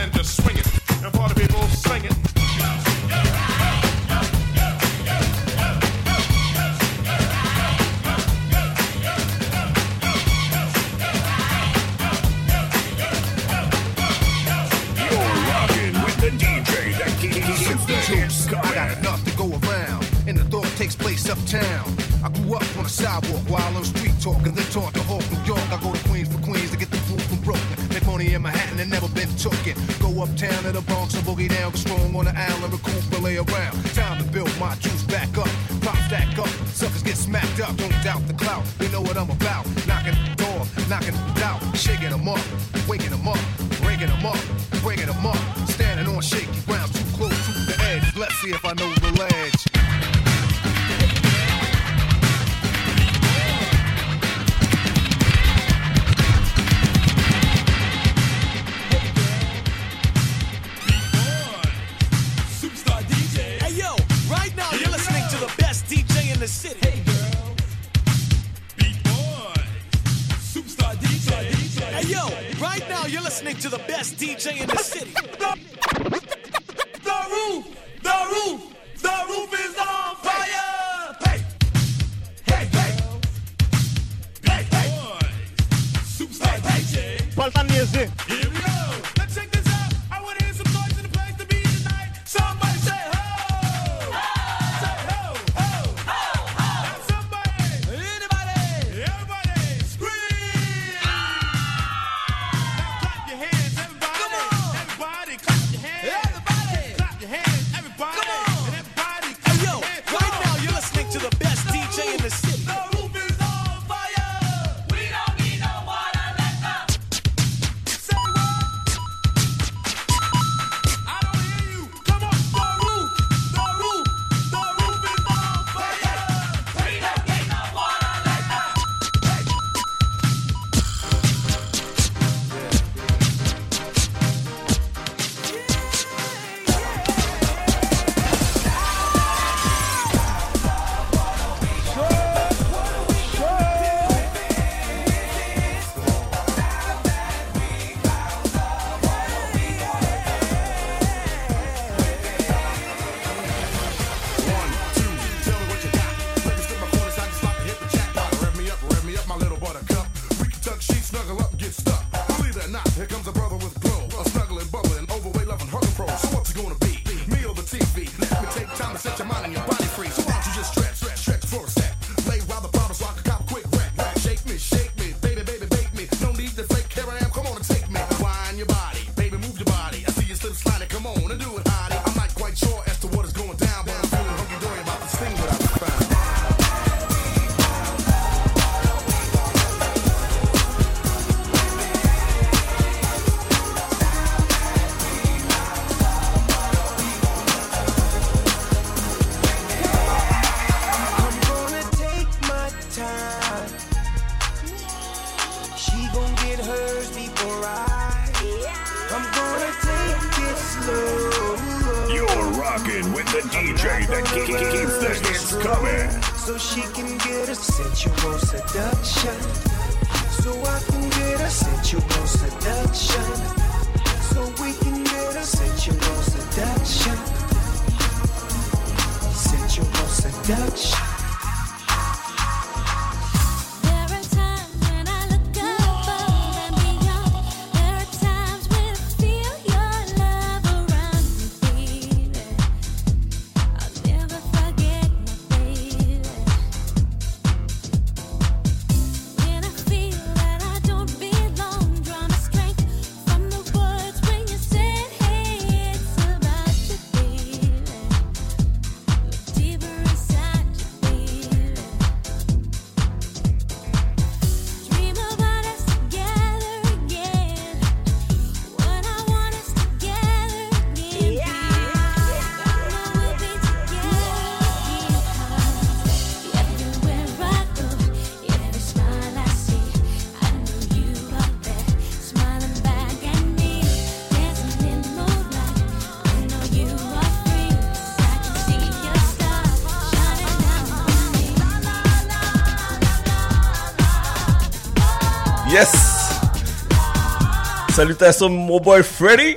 Salutations mon boy Freddy.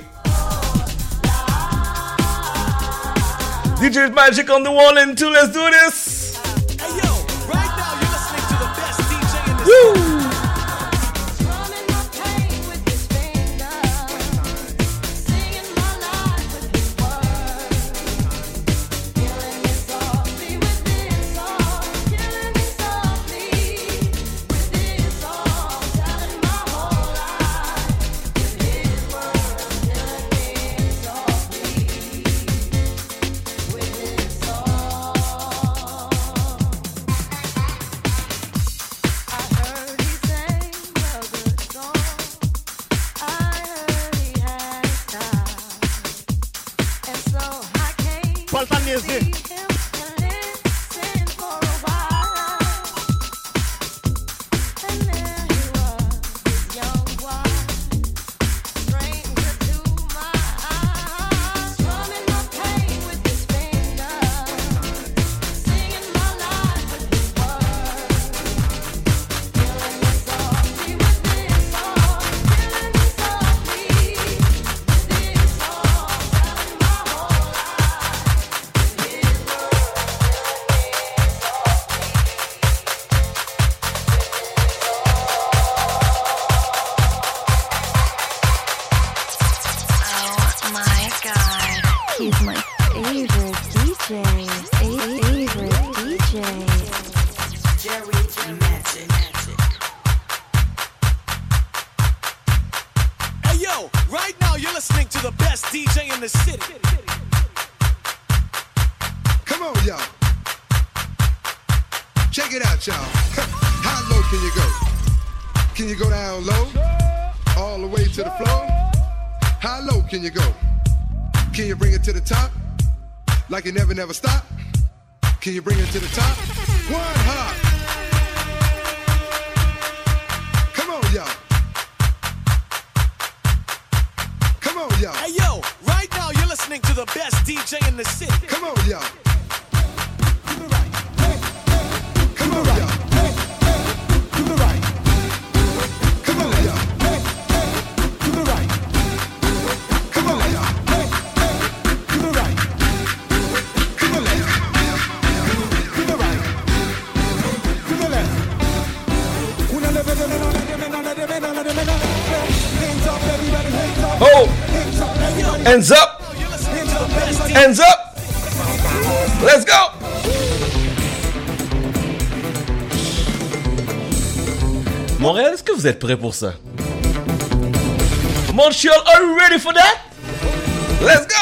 DJ Magic on the wall and two, let's do this. can never, never stop. Can you bring it to the top? One hop. Come on, y'all. Come on, y'all. Hey, yo, right now you're listening to the best DJ in the city. Come on, y'all. Hands up. Hands up. Let's go. Montréal, est-ce que vous êtes prêts pour ça? Montreal, are you ready for that? Let's go!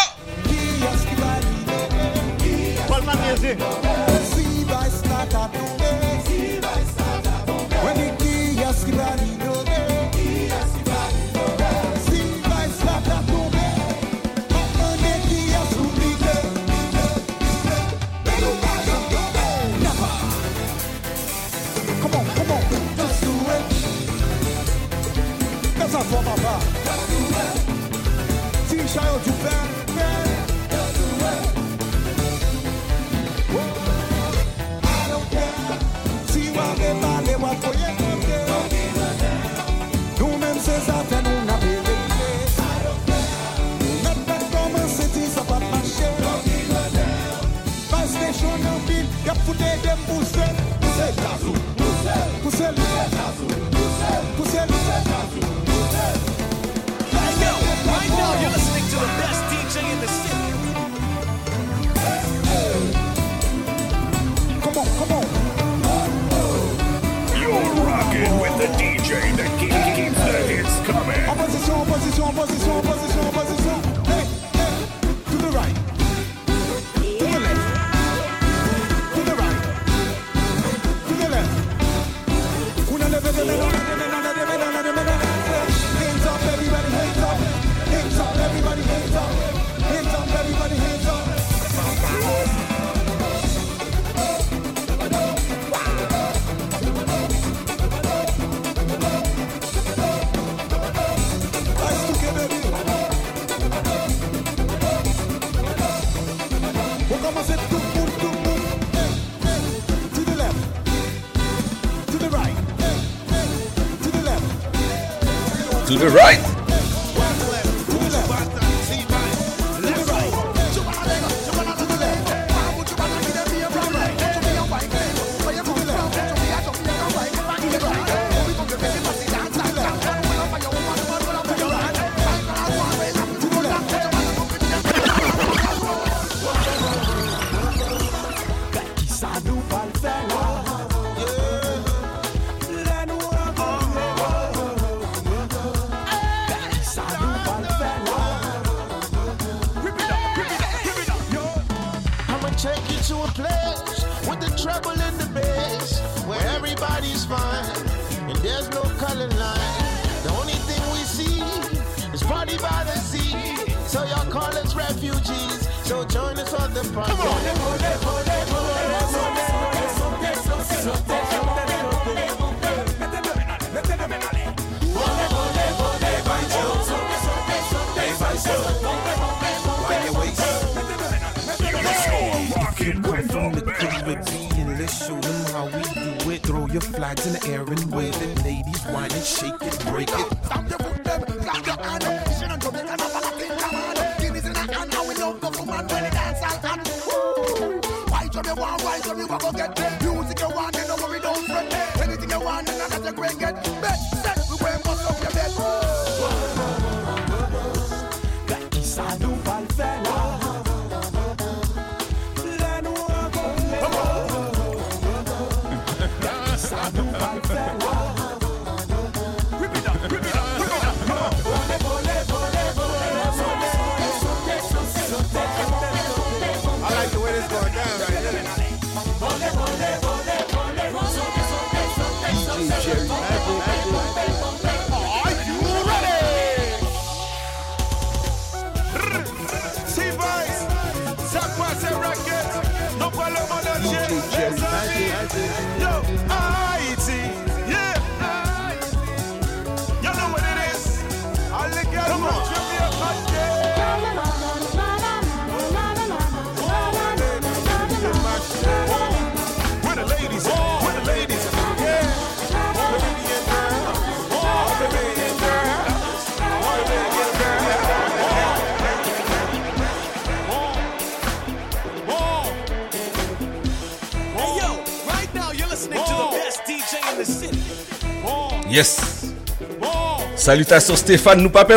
Salutations Stéphane nous papé.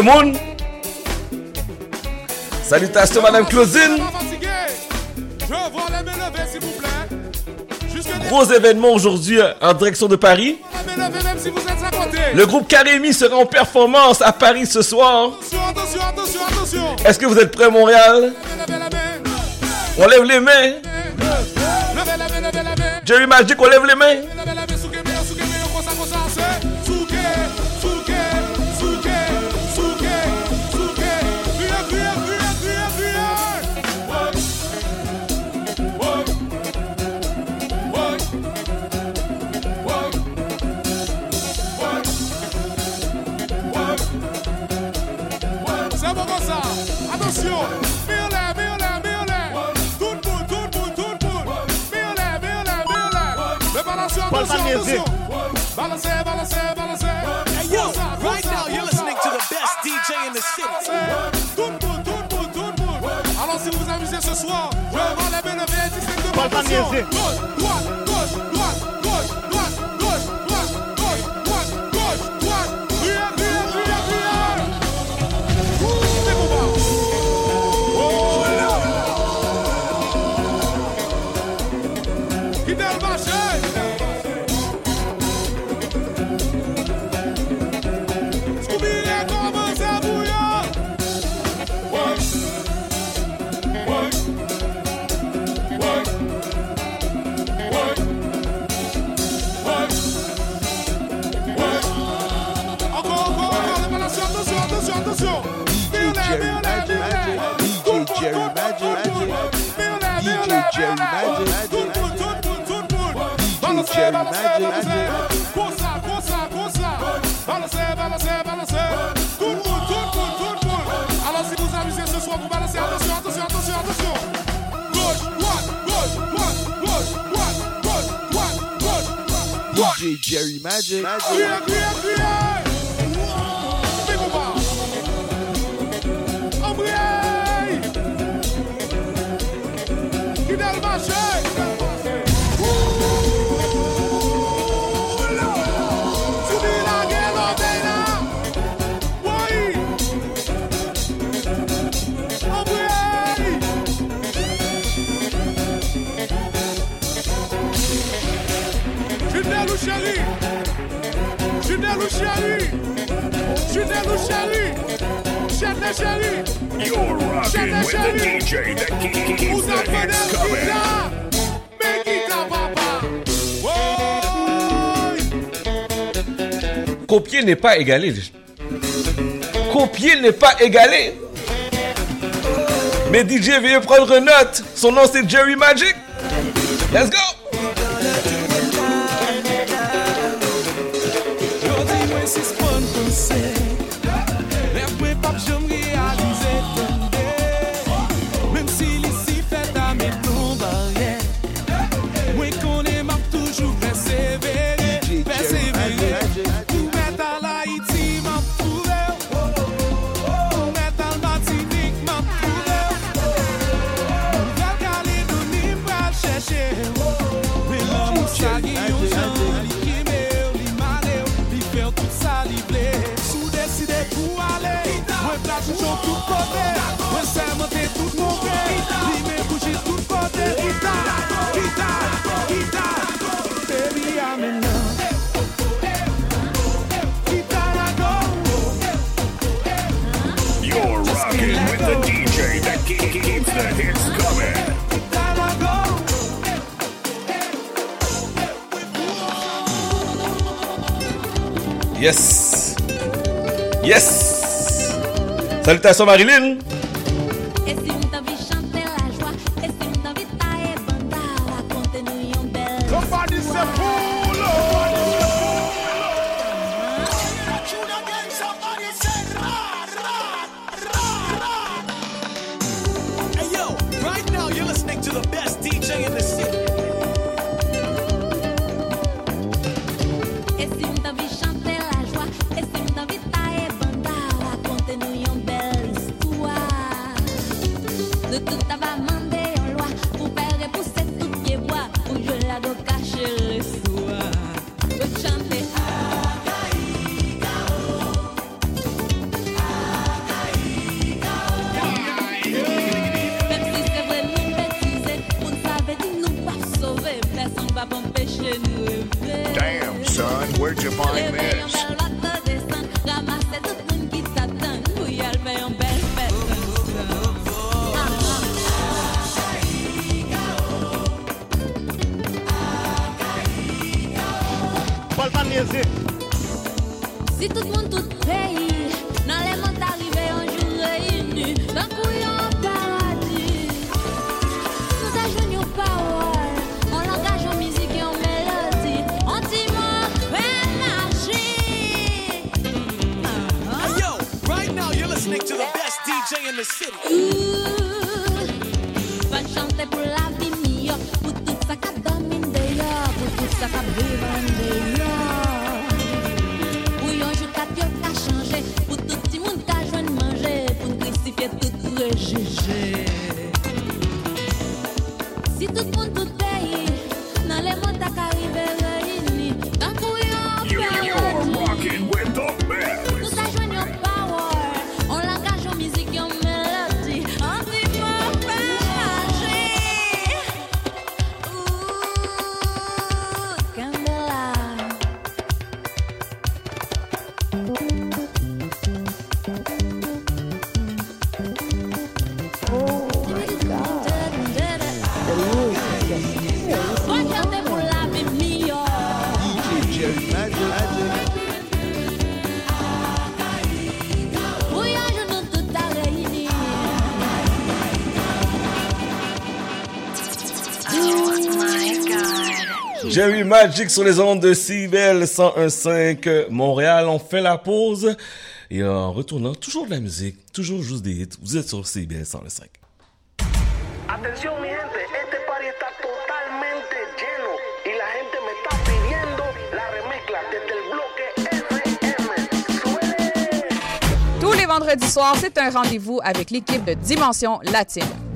Salutations Madame. Jusque Gros événement aujourd'hui euh, en direction de Paris. Le groupe Carémie sera en performance à Paris ce soir. Attention, attention, attention, attention. Est-ce que vous êtes prêts Montréal On lève les mains. Jerry Magic, on lève les mains. Faltan 10 Hey, yo, right now you're listening to the best DJ in the city. Alors si vous amusez ce soir, je vais les bénévoles. Faltan 10 DJ Jerry Magic, DJ Jerry Magic. Comme ça, comme ça, comme ça. Balancez, balancez, balancez. Tout le monde, tout le monde, tout le monde. Alors si vous amusez ce soir, vous balancez. Attention, attention, attention, attention. Gauche, droite, gauche, droite, gauche, droite, gauche, droite, gauche, droite. DJ Jerry Magic. Criez, criez, criez. Fais You're rocking with the. DJ that keeps the hits coming. Copier n'est pas égalé. Copier n'est pas égalé. Mais DJ veuillez prendre note. Son nom c'est Jerry Magic. Let's go. Salutations Marilyn. the city. Ooh, va chante pou la vi miyo, pou tout sa ka domine yo, pou tout sa ka vivande yo. Pou yon jou kat yo ka chanje, pou tout ti moun ka jwen manje, pou krisifiye tout prejeje. Si tout moun tout Magic sur les ondes de CBL 101.5 Montréal. On fait la pause et en retournant, toujours de la musique, toujours juste des hits. Vous êtes sur CBL 101.5. Atención mi gente, este party está totalmente lleno y la gente me está pidiendo la remezcla desde el bloque Tous les vendredis soirs, c'est un rendez-vous avec l'équipe de Dimension Latine.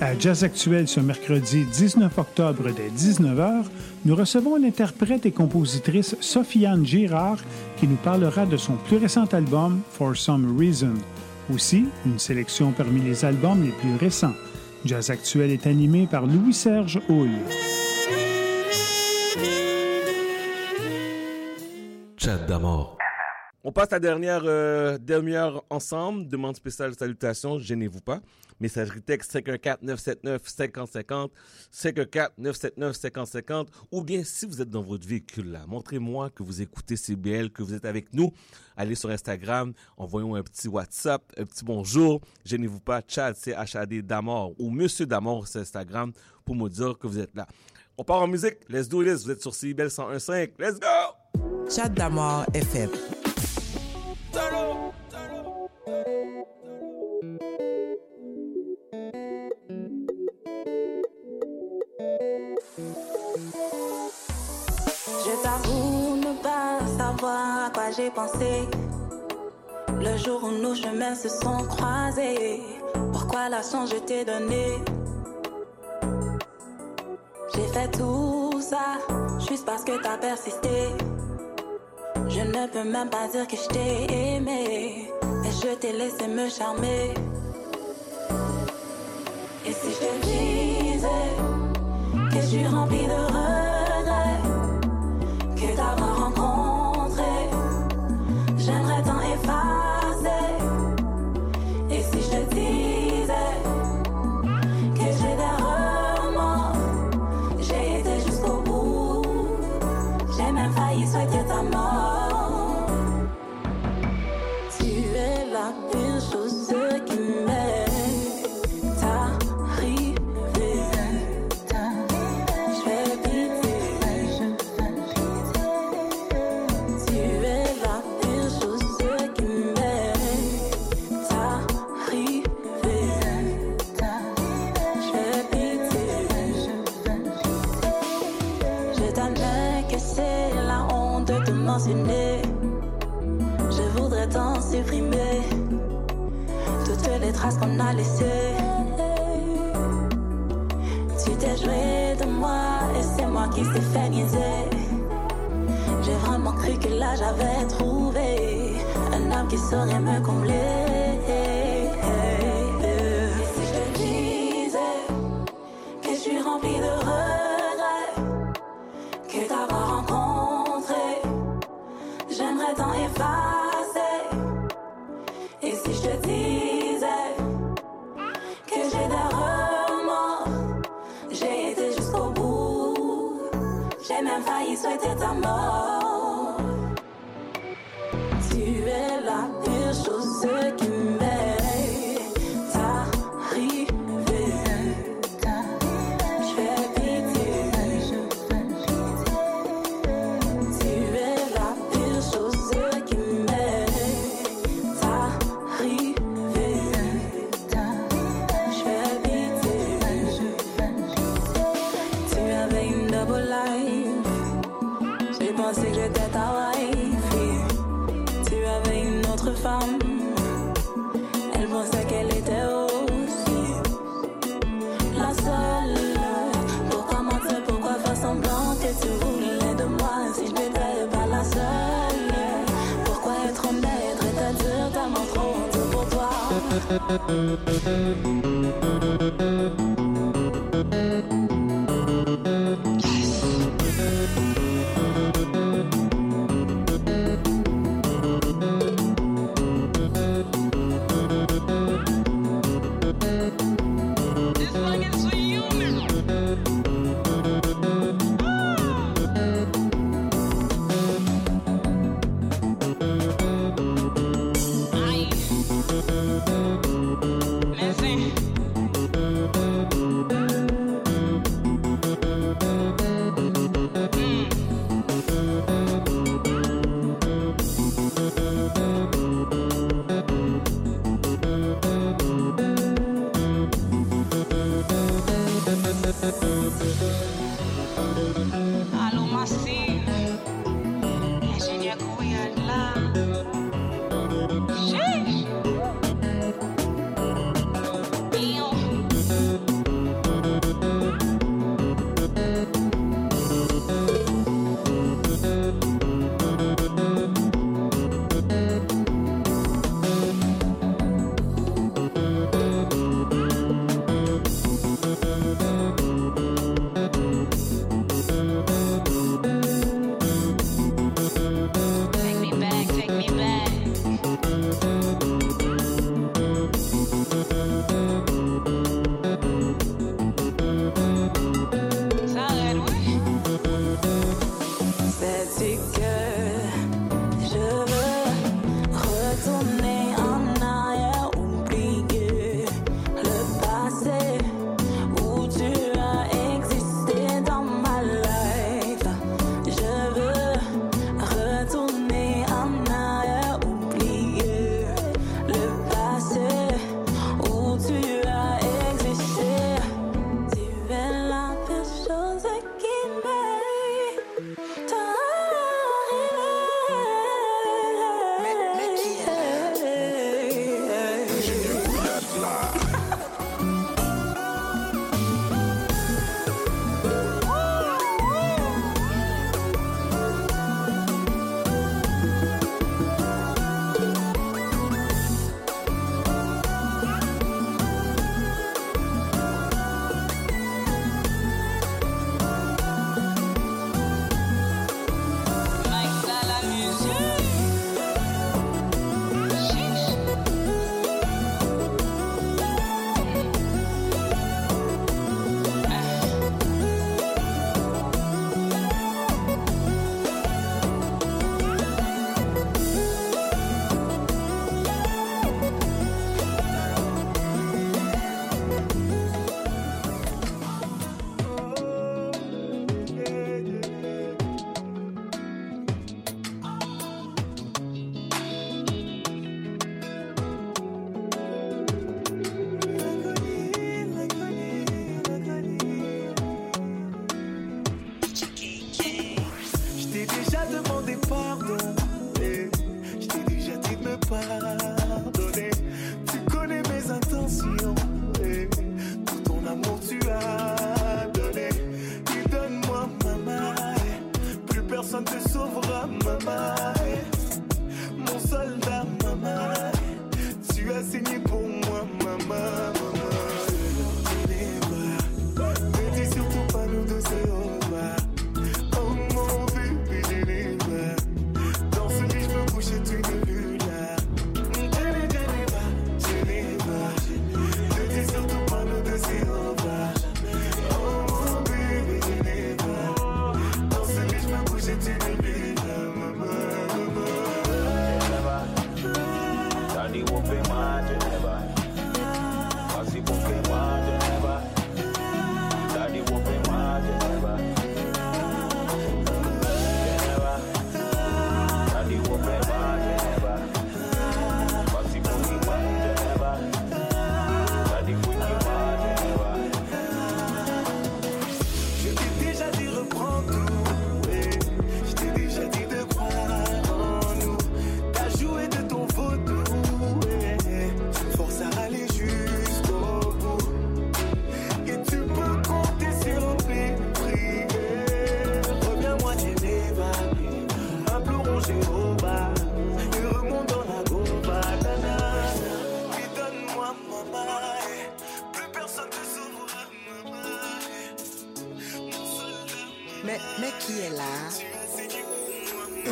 À Jazz Actuel ce mercredi 19 octobre dès 19h, nous recevons l'interprète et compositrice Sofiane Girard qui nous parlera de son plus récent album For Some Reason. Aussi, une sélection parmi les albums les plus récents. Jazz Actuel est animé par Louis-Serge Houle. Chat d'amour. On passe la dernière euh, demi-heure ensemble. Demande spéciale, salutations, gênez-vous pas. Messagerie texte 514-979-5050, 514-979-5050, ou bien si vous êtes dans votre véhicule là, montrez-moi que vous écoutez CBL, que vous êtes avec nous. Allez sur Instagram, envoyons un petit WhatsApp, un petit bonjour. Gênez-vous pas, Chad, c'est HAD Damor, ou Monsieur Damor sur Instagram, pour me dire que vous êtes là. On part en musique, let's do this, vous êtes sur CBL 101.5, let's go! Chat d'amour FM. T'avoue ne pas savoir à quoi j'ai pensé. Le jour où nos chemins se sont croisés, pourquoi la chance je t'ai donné? J'ai fait tout ça juste parce que t'as persisté. Je ne peux même pas dire que je t'ai aimé et je t'ai laissé me charmer. Et si je te disais que je suis remplie de regrets, que d'avoir rencontré, j'aimerais t'en effacer. Et si je te disais que j'ai des remords, j'ai été jusqu'au bout, j'ai même failli souhaiter ta mort. Qui s'est fait niaiser. J'ai vraiment cru que là j'avais trouvé un homme qui saurait me combler. Et si je te disais que je suis remplie de regrets, que t'avoir rencontré, j'aimerais t'en effacer. Et si je te disais j'ai même failli souhaiter ta mort. Pensé que j'étais ta wife. Tu avais une autre femme. Elle pensait qu'elle était aussi la seule. Pourquoi mentir, pourquoi faire semblant que tu voulais de moi si je n'étais pas la seule? Pourquoi être honnête et te dire tellement trop pour toi?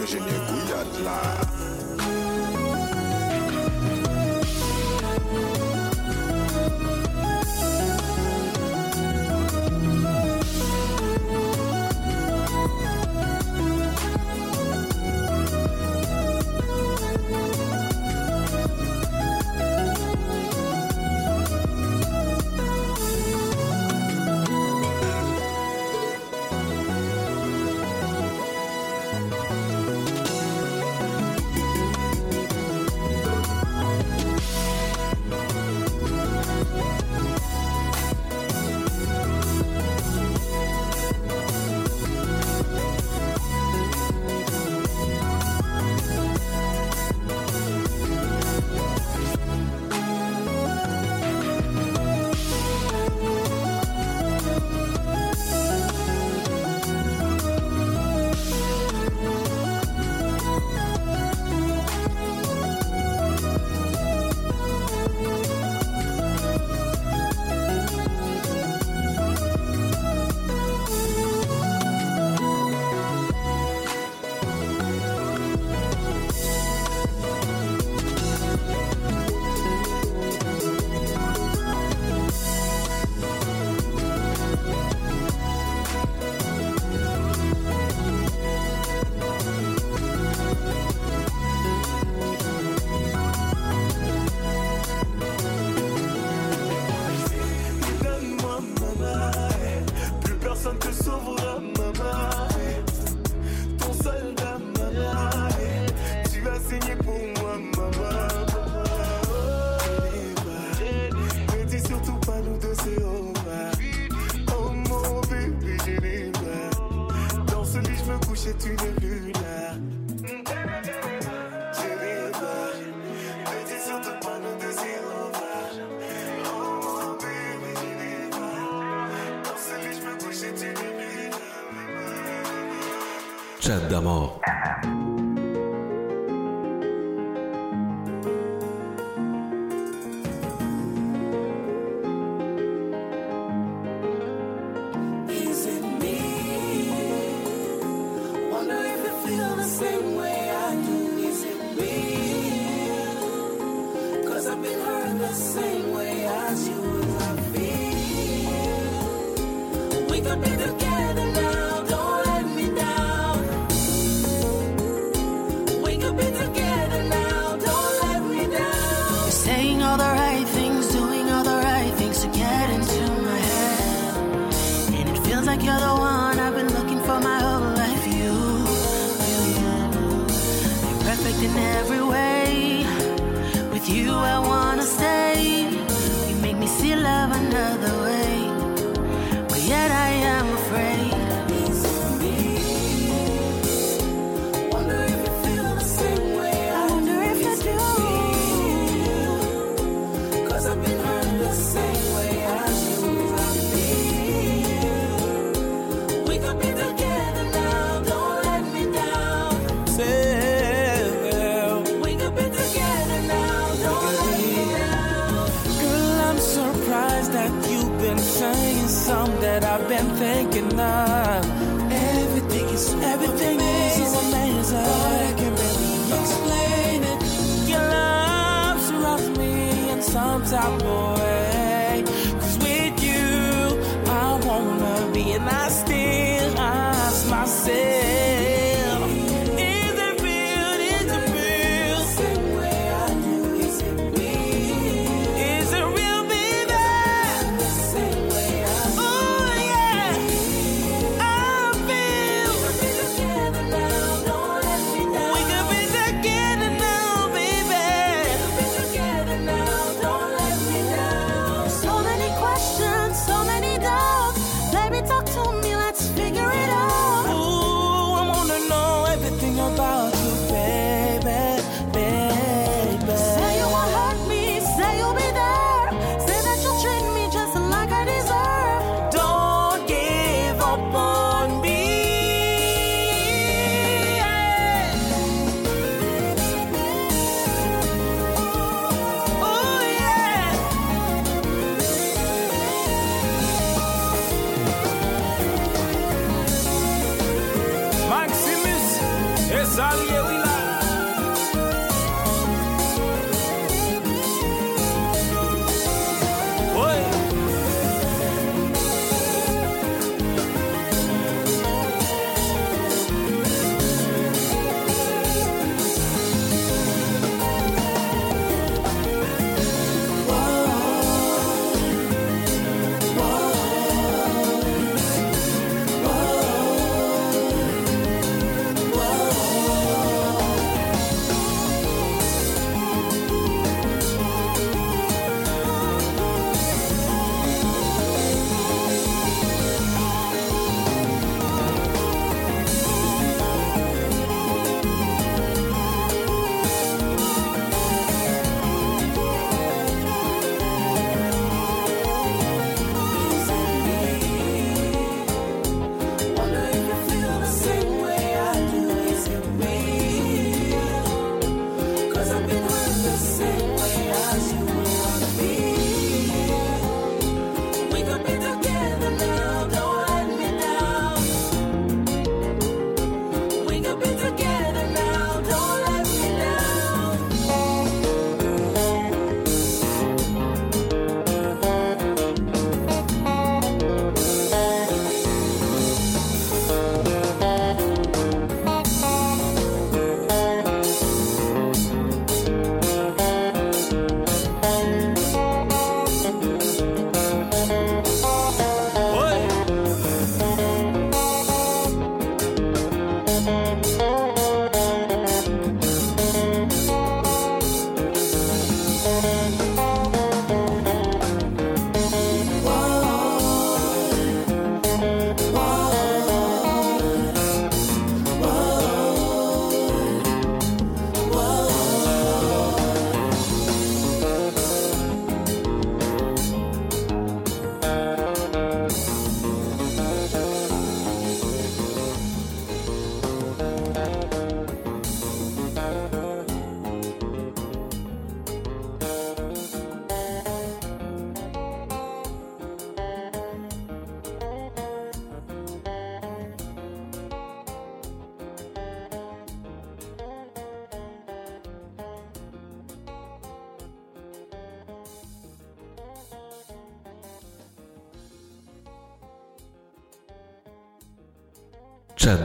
Ingénieur Gouillade là. Chat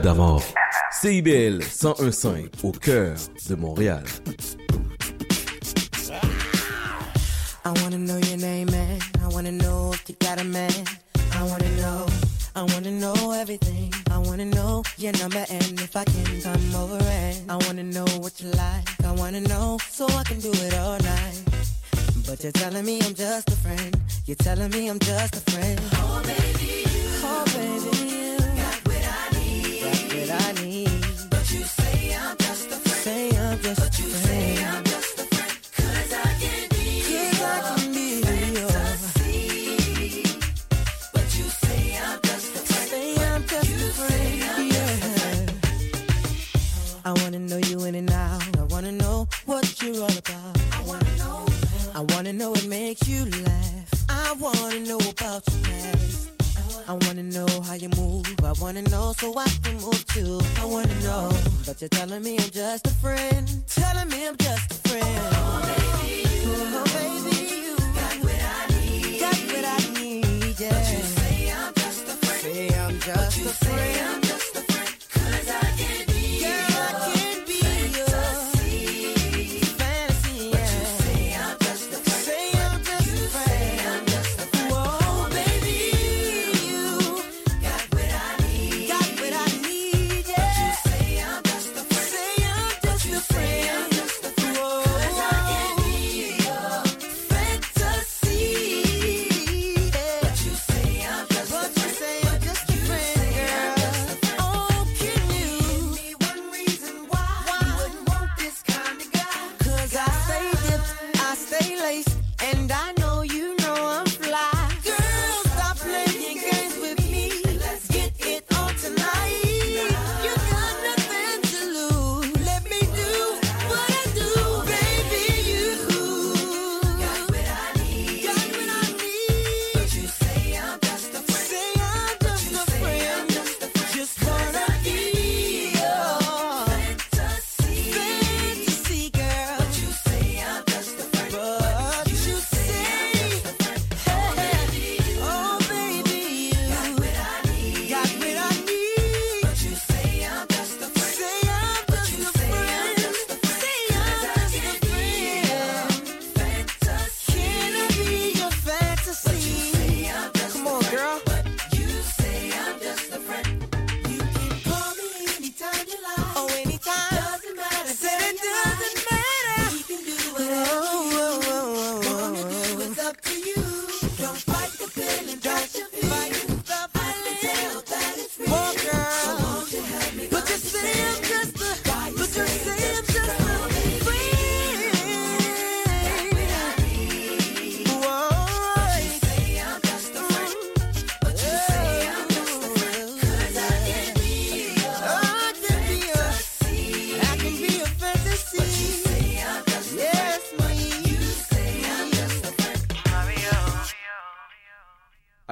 D'amour. CIBL 101.5 au cœur de Montréal.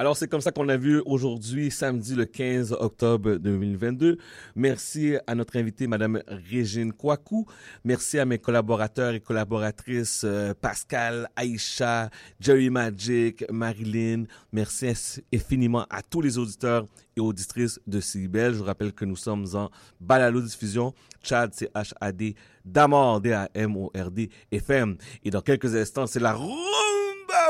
Alors, c'est comme ça qu'on a vu aujourd'hui, samedi le 15 octobre 2022. Merci à notre invitée, Madame Régine Kouakou. Merci à mes collaborateurs et collaboratrices, euh, Pascal, Aïcha, Jerry Magic, Marilyn. Merci infiniment à tous les auditeurs et auditrices de CIBEL. Je vous rappelle que nous sommes en balado-diffusion. Chad, c'est H-A-D, Damord, D-A-M-O-R-D, FM. Et dans quelques instants, c'est la roue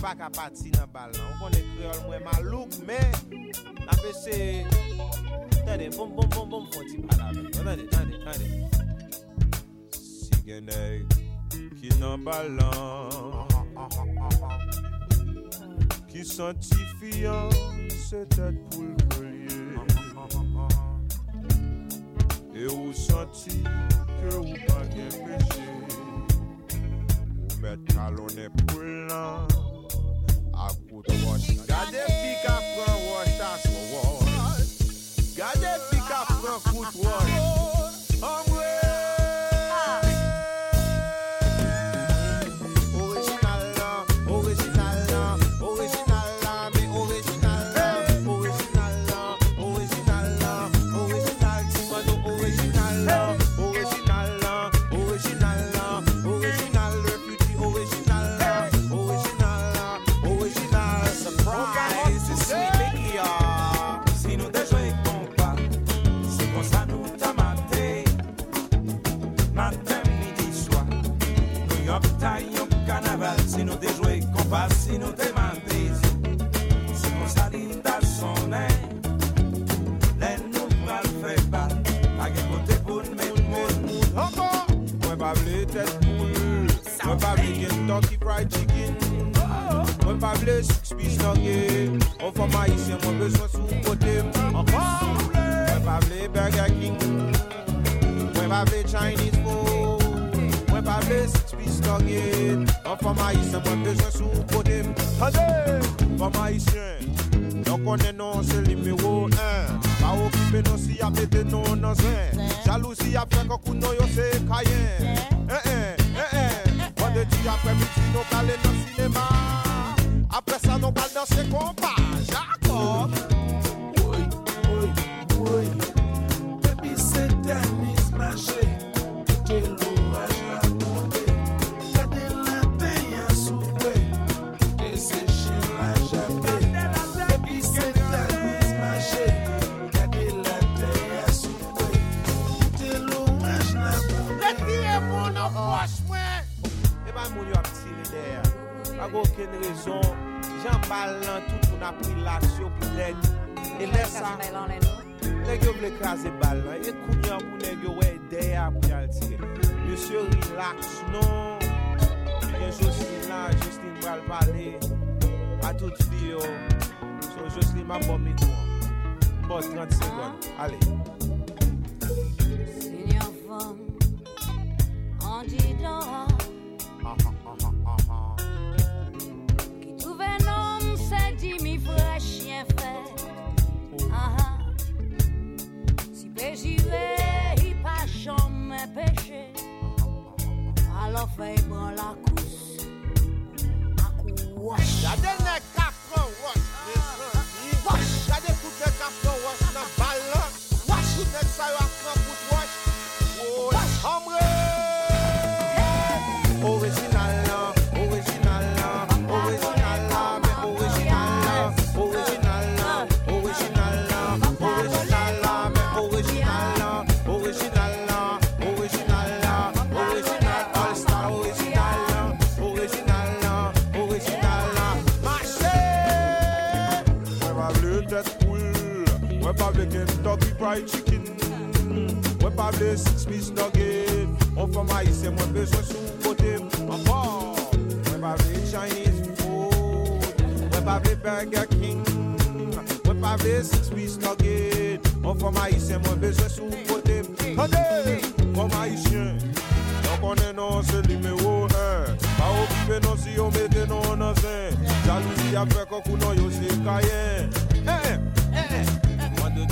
pa ka pati nan bal nan. Ou konen kreol mwen malouk, men, apè se, tande, bom, bom, bom, bom, foti pala men. Tande, tande, tande. Si genèy ki nan bal nan, ki santifiyan se tèt pou l'kolye. E ou santi ke ou pa gen peche, ou met kalon e pou lan. a cultura gosta de Spis langye, ou fwa ma yise mwen bezwen sou kote Ankon mble, mwen pa vle Burger King. Mwen pa vle Chinese food. Mwen pa vle spis langye, ou fwa ma yise mwen bezwen sou kote Hade, fwa ma yise, yon konen non se limiro en Ba okipe non si apete non nan zen Jalousi apre kakou non yo se kayen En eh, en, eh, en eh, en, wade di apre miti nou kalen nan sinema Apre sa nou bal nan se kompa Jakon Woy, woy, woy Depi se ternis mache Te louaj la konte Kade la teyan soupe Te seche la jape Depi se ternis mache Kade la teyan soupe Te louaj la konte Leti e moun nou fos mwen E ba moun yo ap tiri der A goken rezon Jan balan tout moun apri laksyon pou neg E lè sa Neg yo ble kaze balan E kounyan pou neg yo wey dey apri al tire Yosyo relax non. Yon Jocelyne la Jocelyne bral pale A tout fi yo. So Jocelyne ma bom mi douan Bon 30 sekon, ale Senyor fom An di doan Dezire yi pa chan men peche Alo fey bon la kous A kou wosh Jade ne kapron wosh Wosh Jade koute kapron wosh nan balon Wosh Koute sa yo akran kout wosh Wosh Hamre Swiss, Swiss nugget. Or from I say my best was soon put him a bar. When I Chinese food, when I Burger King, when I play Swiss nugget. Or from my, say my best was soon put him. Allez, comme haïtien, donc on est non, c'est numéro un. Pas occupé non si on mettait non en un. Jalousie avec un coup non, yo c'est caïen. Hey.